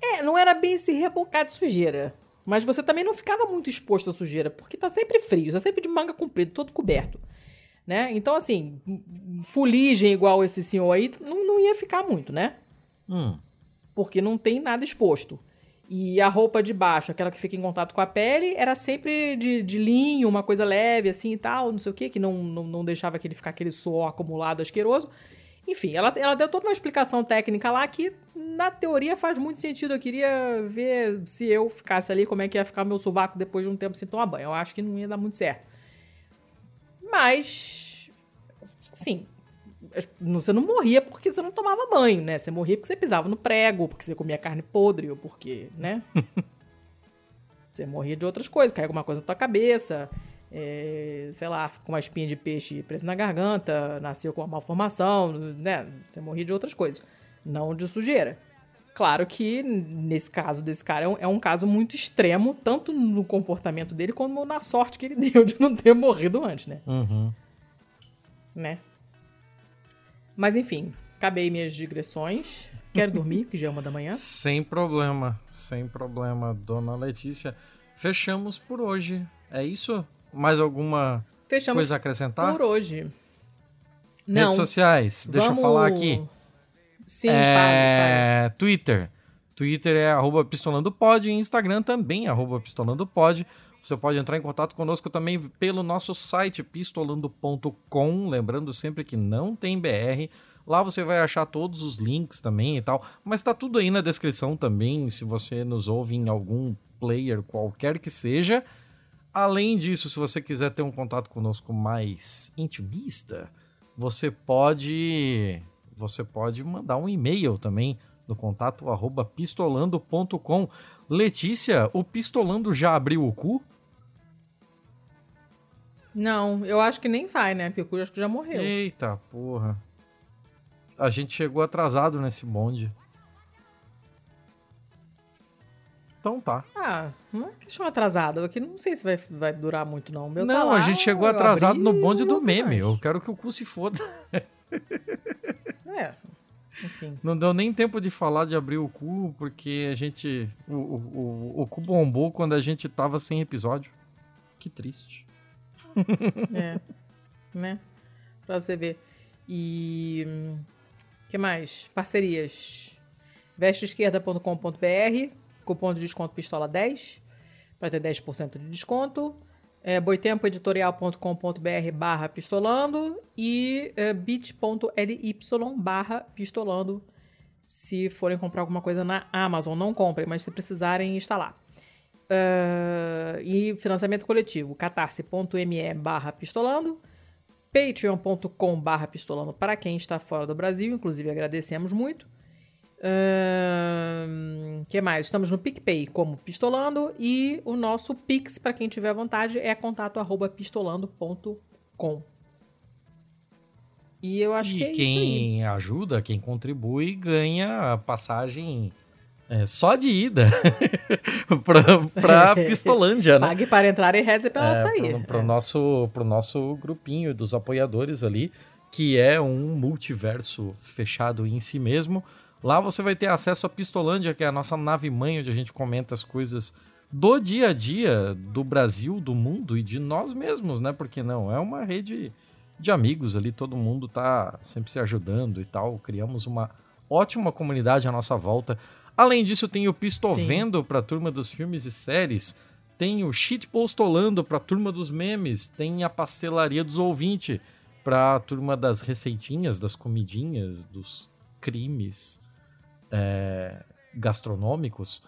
É, não era bem se rebocar de sujeira. Mas você também não ficava muito exposto à sujeira, porque tá sempre frio, tá sempre de manga comprida, todo coberto. Né? Então, assim, fuligem igual esse senhor aí, não, não ia ficar muito, né?
Hum.
Porque não tem nada exposto. E a roupa de baixo, aquela que fica em contato com a pele, era sempre de, de linho, uma coisa leve, assim e tal, não sei o que, que não, não, não deixava aquele, ficar aquele suor acumulado asqueroso. Enfim, ela, ela deu toda uma explicação técnica lá que, na teoria, faz muito sentido. Eu queria ver se eu ficasse ali, como é que ia ficar meu sovaco depois de um tempo sem tomar banho. Eu acho que não ia dar muito certo. Mas, sim, você não morria porque você não tomava banho, né? Você morria porque você pisava no prego, porque você comia carne podre, ou porque, né? [LAUGHS] você morria de outras coisas, caiu alguma coisa na tua cabeça, é, sei lá, com uma espinha de peixe presa na garganta, nasceu com uma malformação, né? Você morria de outras coisas, não de sujeira. Claro que nesse caso desse cara é um, é um caso muito extremo, tanto no comportamento dele como na sorte que ele [LAUGHS] deu de não ter morrido antes, né?
Uhum.
né? Mas enfim, acabei minhas digressões. Quero dormir, que já é uma da manhã. [LAUGHS]
Sem problema, sem problema, dona Letícia. Fechamos por hoje. É isso? Mais alguma
Fechamos
coisa a acrescentar?
por hoje.
Redes
Não,
sociais, deixa
vamos-
eu falar aqui.
Sim,
é... Twitter. Twitter é arroba pistolandopod e Instagram também arroba pistolandopod. Você pode entrar em contato conosco também pelo nosso site pistolando.com, lembrando sempre que não tem BR. Lá você vai achar todos os links também e tal, mas tá tudo aí na descrição também, se você nos ouve em algum player qualquer que seja. Além disso, se você quiser ter um contato conosco mais intimista, você pode você pode mandar um e-mail também no contato pistolando.com. Letícia, o Pistolando já abriu o cu?
Não, eu acho que nem vai, né? Porque eu acho que já morreu.
Eita porra. A gente chegou atrasado nesse bonde. Então tá.
Ah, não é questão atrasado. Aqui não sei se vai, vai durar muito, não. Meu tá
Não,
lá,
a gente chegou atrasado
abri
no bonde do meme.
mais.
Eu quero que o cu se foda. [LAUGHS]
Enfim.
Não deu nem tempo de falar de abrir o cu, porque a gente. O, o, o, o cu bombou quando a gente tava sem episódio. Que triste.
É. né? Pra você ver. E. que mais? Parcerias. Vesteesquerda.com.br, cupom de desconto pistola 10, para ter 10% de desconto. É, boitempoeditorial.com.br barra pistolando e é, bit.ly barra pistolando se forem comprar alguma coisa na Amazon. Não comprem, mas se precisarem, está lá. Ah, e financiamento coletivo, catarse.me barra pistolando, patreon.com barra pistolando para quem está fora do Brasil, inclusive agradecemos muito. O que mais? Estamos no PicPay como Pistolando e o nosso Pix, para quem tiver vontade, é contato arroba pistolando.com. E eu acho
e
que é
quem ajuda, quem contribui, ganha a passagem é, só de ida [LAUGHS] pra, pra [LAUGHS] Pistolândia, né?
Pague para entrar e reze para ela
É,
sair.
Pro, pro
É.
nosso, pro nosso grupinho dos apoiadores ali, que é um multiverso fechado em si mesmo. Lá você vai ter acesso à Pistolândia, que é a nossa nave mãe, onde a gente comenta as coisas do dia a dia do Brasil, do mundo e de nós mesmos, né? Porque não, é uma rede de amigos ali, todo mundo tá sempre se ajudando e tal. Criamos uma ótima comunidade à nossa volta. Além disso, tem o Pistovendo para a turma dos filmes e séries. Tem o Shitpostolando para a turma dos memes. Tem a Pastelaria dos Ouvintes para a turma das receitinhas, das comidinhas, dos crimes é, gastronômicos.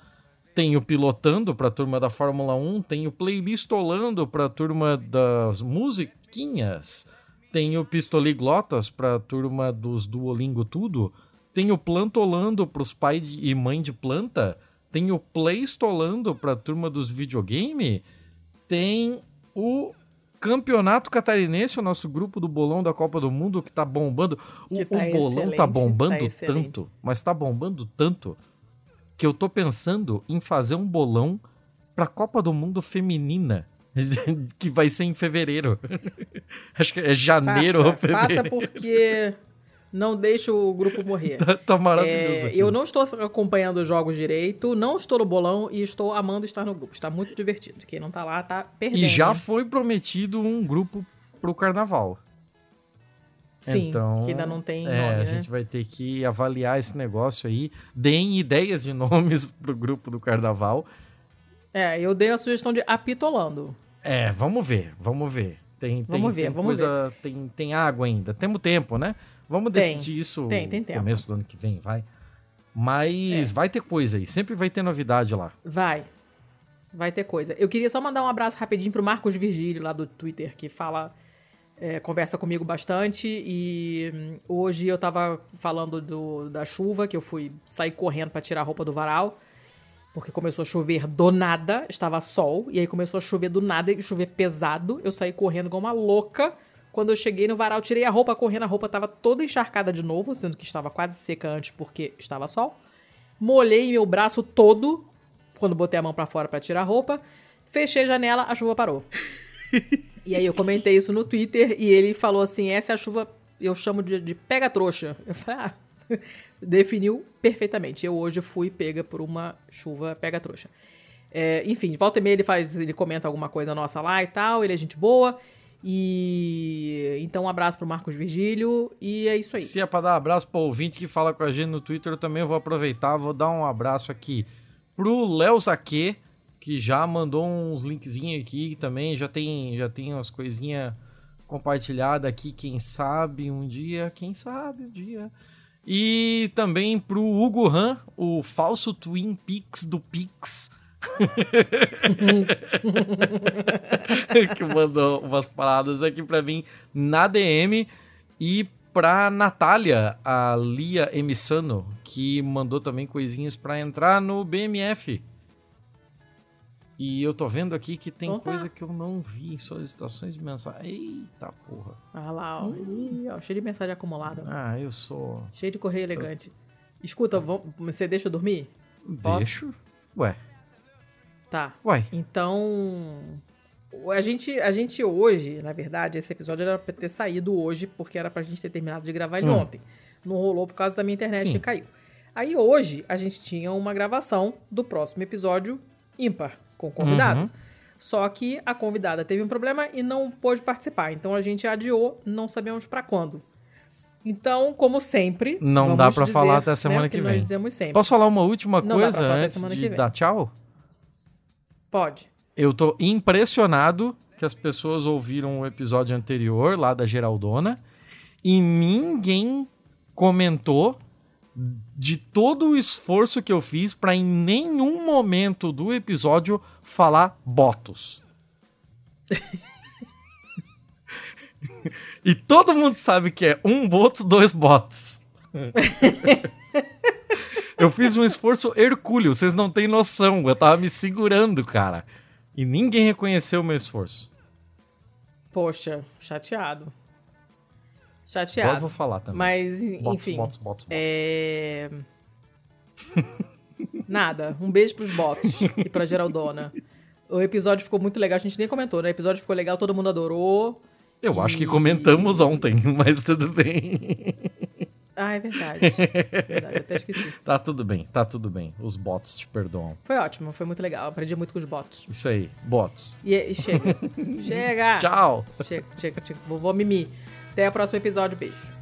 Tem o Pilotando para a turma da Fórmula 1. Tem o Playlistolando para a turma das musiquinhas. Tem o Pistoliglotas para a turma dos Duolingo Tudo. Tem o Plantolando para os pai e mãe de planta. Tem o Playstolando para a turma dos videogame. Tem o Campeonato Catarinense, o nosso grupo do bolão da Copa do Mundo que tá bombando. O,
Que tá
o bolão tá
tá
bombando
excelente.
tanto, mas tá bombando tanto que eu tô pensando em fazer um bolão pra Copa do Mundo feminina, [LAUGHS] que vai ser em fevereiro. [LAUGHS] Acho que é janeiro ou
faça, faça
fevereiro.
porque não deixa o grupo morrer. [LAUGHS]
Tá, tá maravilhoso
É, eu não estou acompanhando os jogos direito, não estou no bolão e estou amando estar no grupo. Está muito divertido. Quem não tá lá tá perdendo.
E já
né?
foi prometido um grupo pro carnaval.
Sim,
então,
que ainda não tem
é,
nome,
a
né?
gente vai ter que avaliar esse negócio aí. Deem ideias de [LAUGHS] nomes pro grupo do carnaval.
É, eu dei a sugestão de apitolando.
É, vamos ver, vamos ver. Tem, tem,
Vamos ver,
tem
vamos
coisa, Tem, tem água ainda. Temos tempo, né? Vamos
Tem,
decidir isso
tem, tem
no começo do ano que vem, vai. Mas
É.
vai ter coisa aí, sempre vai ter novidade lá.
Vai. Vai ter coisa. Eu queria só mandar um abraço rapidinho pro Marcos Virgílio, lá do Twitter, que fala. é, conversa comigo bastante. E hum, hoje eu tava falando do, da chuva, que eu fui sair correndo pra tirar a roupa do varal. Porque começou a chover do nada, estava sol, e aí começou a chover do nada e chover pesado. Eu saí correndo igual uma louca. Quando eu cheguei no varal, tirei a roupa correndo, a roupa tava toda encharcada de novo, sendo que estava quase seca antes porque estava sol. molhei meu braço todo quando botei a mão pra fora pra tirar a roupa. Fechei a janela, a chuva parou. [LAUGHS] e aí eu comentei isso no Twitter e ele falou assim: essa é a chuva, eu chamo de, de pega-trouxa. Eu falei, ah, [LAUGHS] definiu perfeitamente. Eu hoje fui pega por uma chuva pega-trouxa. É, enfim, volta e meia ele faz, ele comenta alguma coisa nossa lá e tal, ele é gente boa. E então um abraço pro Marcos Virgílio e é isso aí.
Se é pra dar um abraço pro ouvinte que fala com a gente no Twitter, eu também vou aproveitar, vou dar um abraço aqui pro Léo Zaque, que já mandou uns linkzinhos aqui também, já tem, já tem umas coisinhas compartilhadas aqui, quem sabe um dia, quem sabe um dia. E também pro Hugo Han, o falso Twin Peaks do Pix. [LAUGHS] que mandou umas paradas aqui pra mim na DM e pra Natália, a Lia Emissano, que mandou também coisinhas pra entrar no BMF. E eu tô vendo aqui que tem
tá.
coisa que eu não vi em solicitações mensais. Eita porra.
Ah lá, ó. Ih, ó, cheio de mensagem acumulada.
Ah, eu sou.
Cheio de correio elegante. Escuta, vamos- você deixa eu dormir? Posso?
Deixo? Ué,
Tá.
uai.
Então, a gente, a gente hoje, na verdade, esse episódio era pra ter saído hoje, porque era pra gente ter terminado de gravar ele
Hum.
ontem. Não rolou por causa da minha internet
Sim.
que caiu. Aí hoje a gente tinha uma gravação do próximo episódio ímpar, com o convidado.
Uhum.
Só que a convidada teve um problema e não pôde participar. Então a gente adiou, não sabemos pra quando. Então, como sempre.
Não dá pra
dizer,
falar até
né,
semana
o
que
Nós
vem. Posso falar uma última
Não
coisa antes
que
de dar tchau?
Pode.
Eu tô impressionado que as pessoas ouviram o episódio anterior, lá da Geraldona, e ninguém comentou de todo o esforço que eu fiz pra em nenhum momento do episódio falar botos. [LAUGHS] e todo mundo sabe que é um boto, dois botos. [LAUGHS] eu fiz um esforço hercúleo, vocês não têm noção. Eu tava me segurando, cara. E ninguém reconheceu o meu esforço.
Poxa, chateado.
Agora
Chateado.
eu vou falar também.
Mas,
Bots,
enfim.
bots, bots, bots.
É... Nada. Um beijo pros bots e pra Geraldona. O episódio ficou muito legal, a gente nem comentou, né? O episódio ficou legal, todo mundo adorou.
Eu acho que comentamos ontem, [LAUGHS] mas tudo bem.
Ah, é verdade. É [LAUGHS] verdade, até esqueci.
Tá tudo bem, tá tudo bem. Os bots te perdoam.
Foi ótimo, foi muito legal. Aprendi muito com os bots.
Isso aí, bots.
E, e chega. [LAUGHS] chega!
Tchau!
Chega, chega, chega. Vovó Mimi. Até o próximo episódio. Beijo.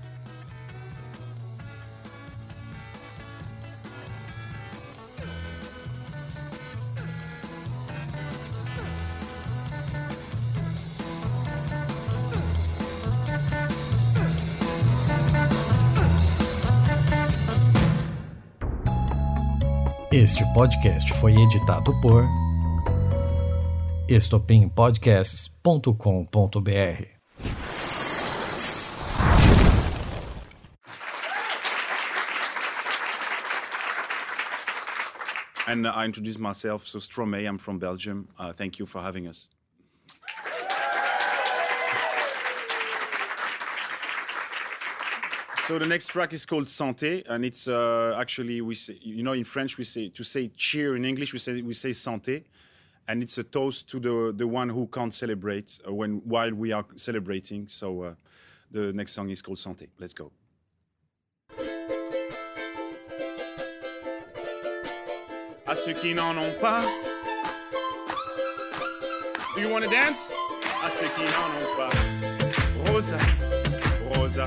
Este podcast foi editado por estopimpodcasts.com.br.
And I introduce myself. So Stromae, I'm from Belgium. Uh, thank you for having us. So the next track is called Santé, and it's uh, actually we say, you know in French we say to say cheer in English we say we say santé, and it's a toast to the the one who can't celebrate uh, when while we are celebrating. So uh, the next song is called Santé. Let's go. À ceux qui n'en ont pas. Do you want to dance? À ceux qui n'en ont pas. Rosa, Rosa.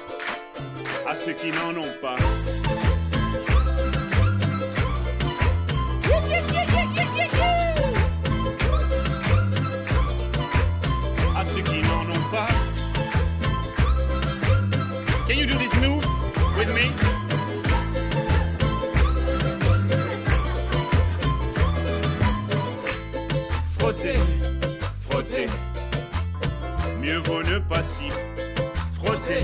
À ceux qui n'en ont pas. À ceux qui n'en ont pas. Can you do this move with me? Frotter, frotter. Mieux vaut ne pas si frotter,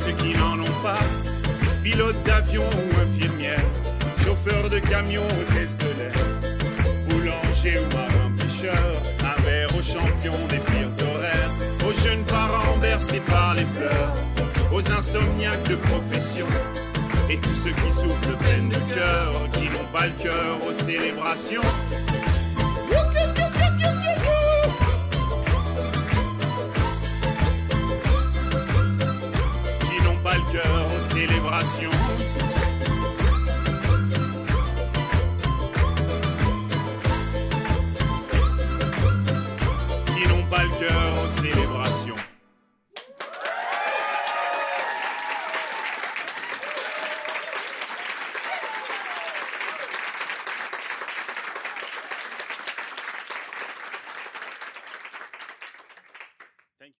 Ceux qui n'en ont pas. Pilote d'avion ou infirmière, chauffeur de camion ou test de l'air, boulanger ou marin pêcheur, un verre aux champions des pires horaires, aux jeunes parents bercés par les pleurs, aux insomniaques de profession. Et tous ceux qui souffrent de peine de cœur, qui n'ont pas le cœur aux célébrations. célébration.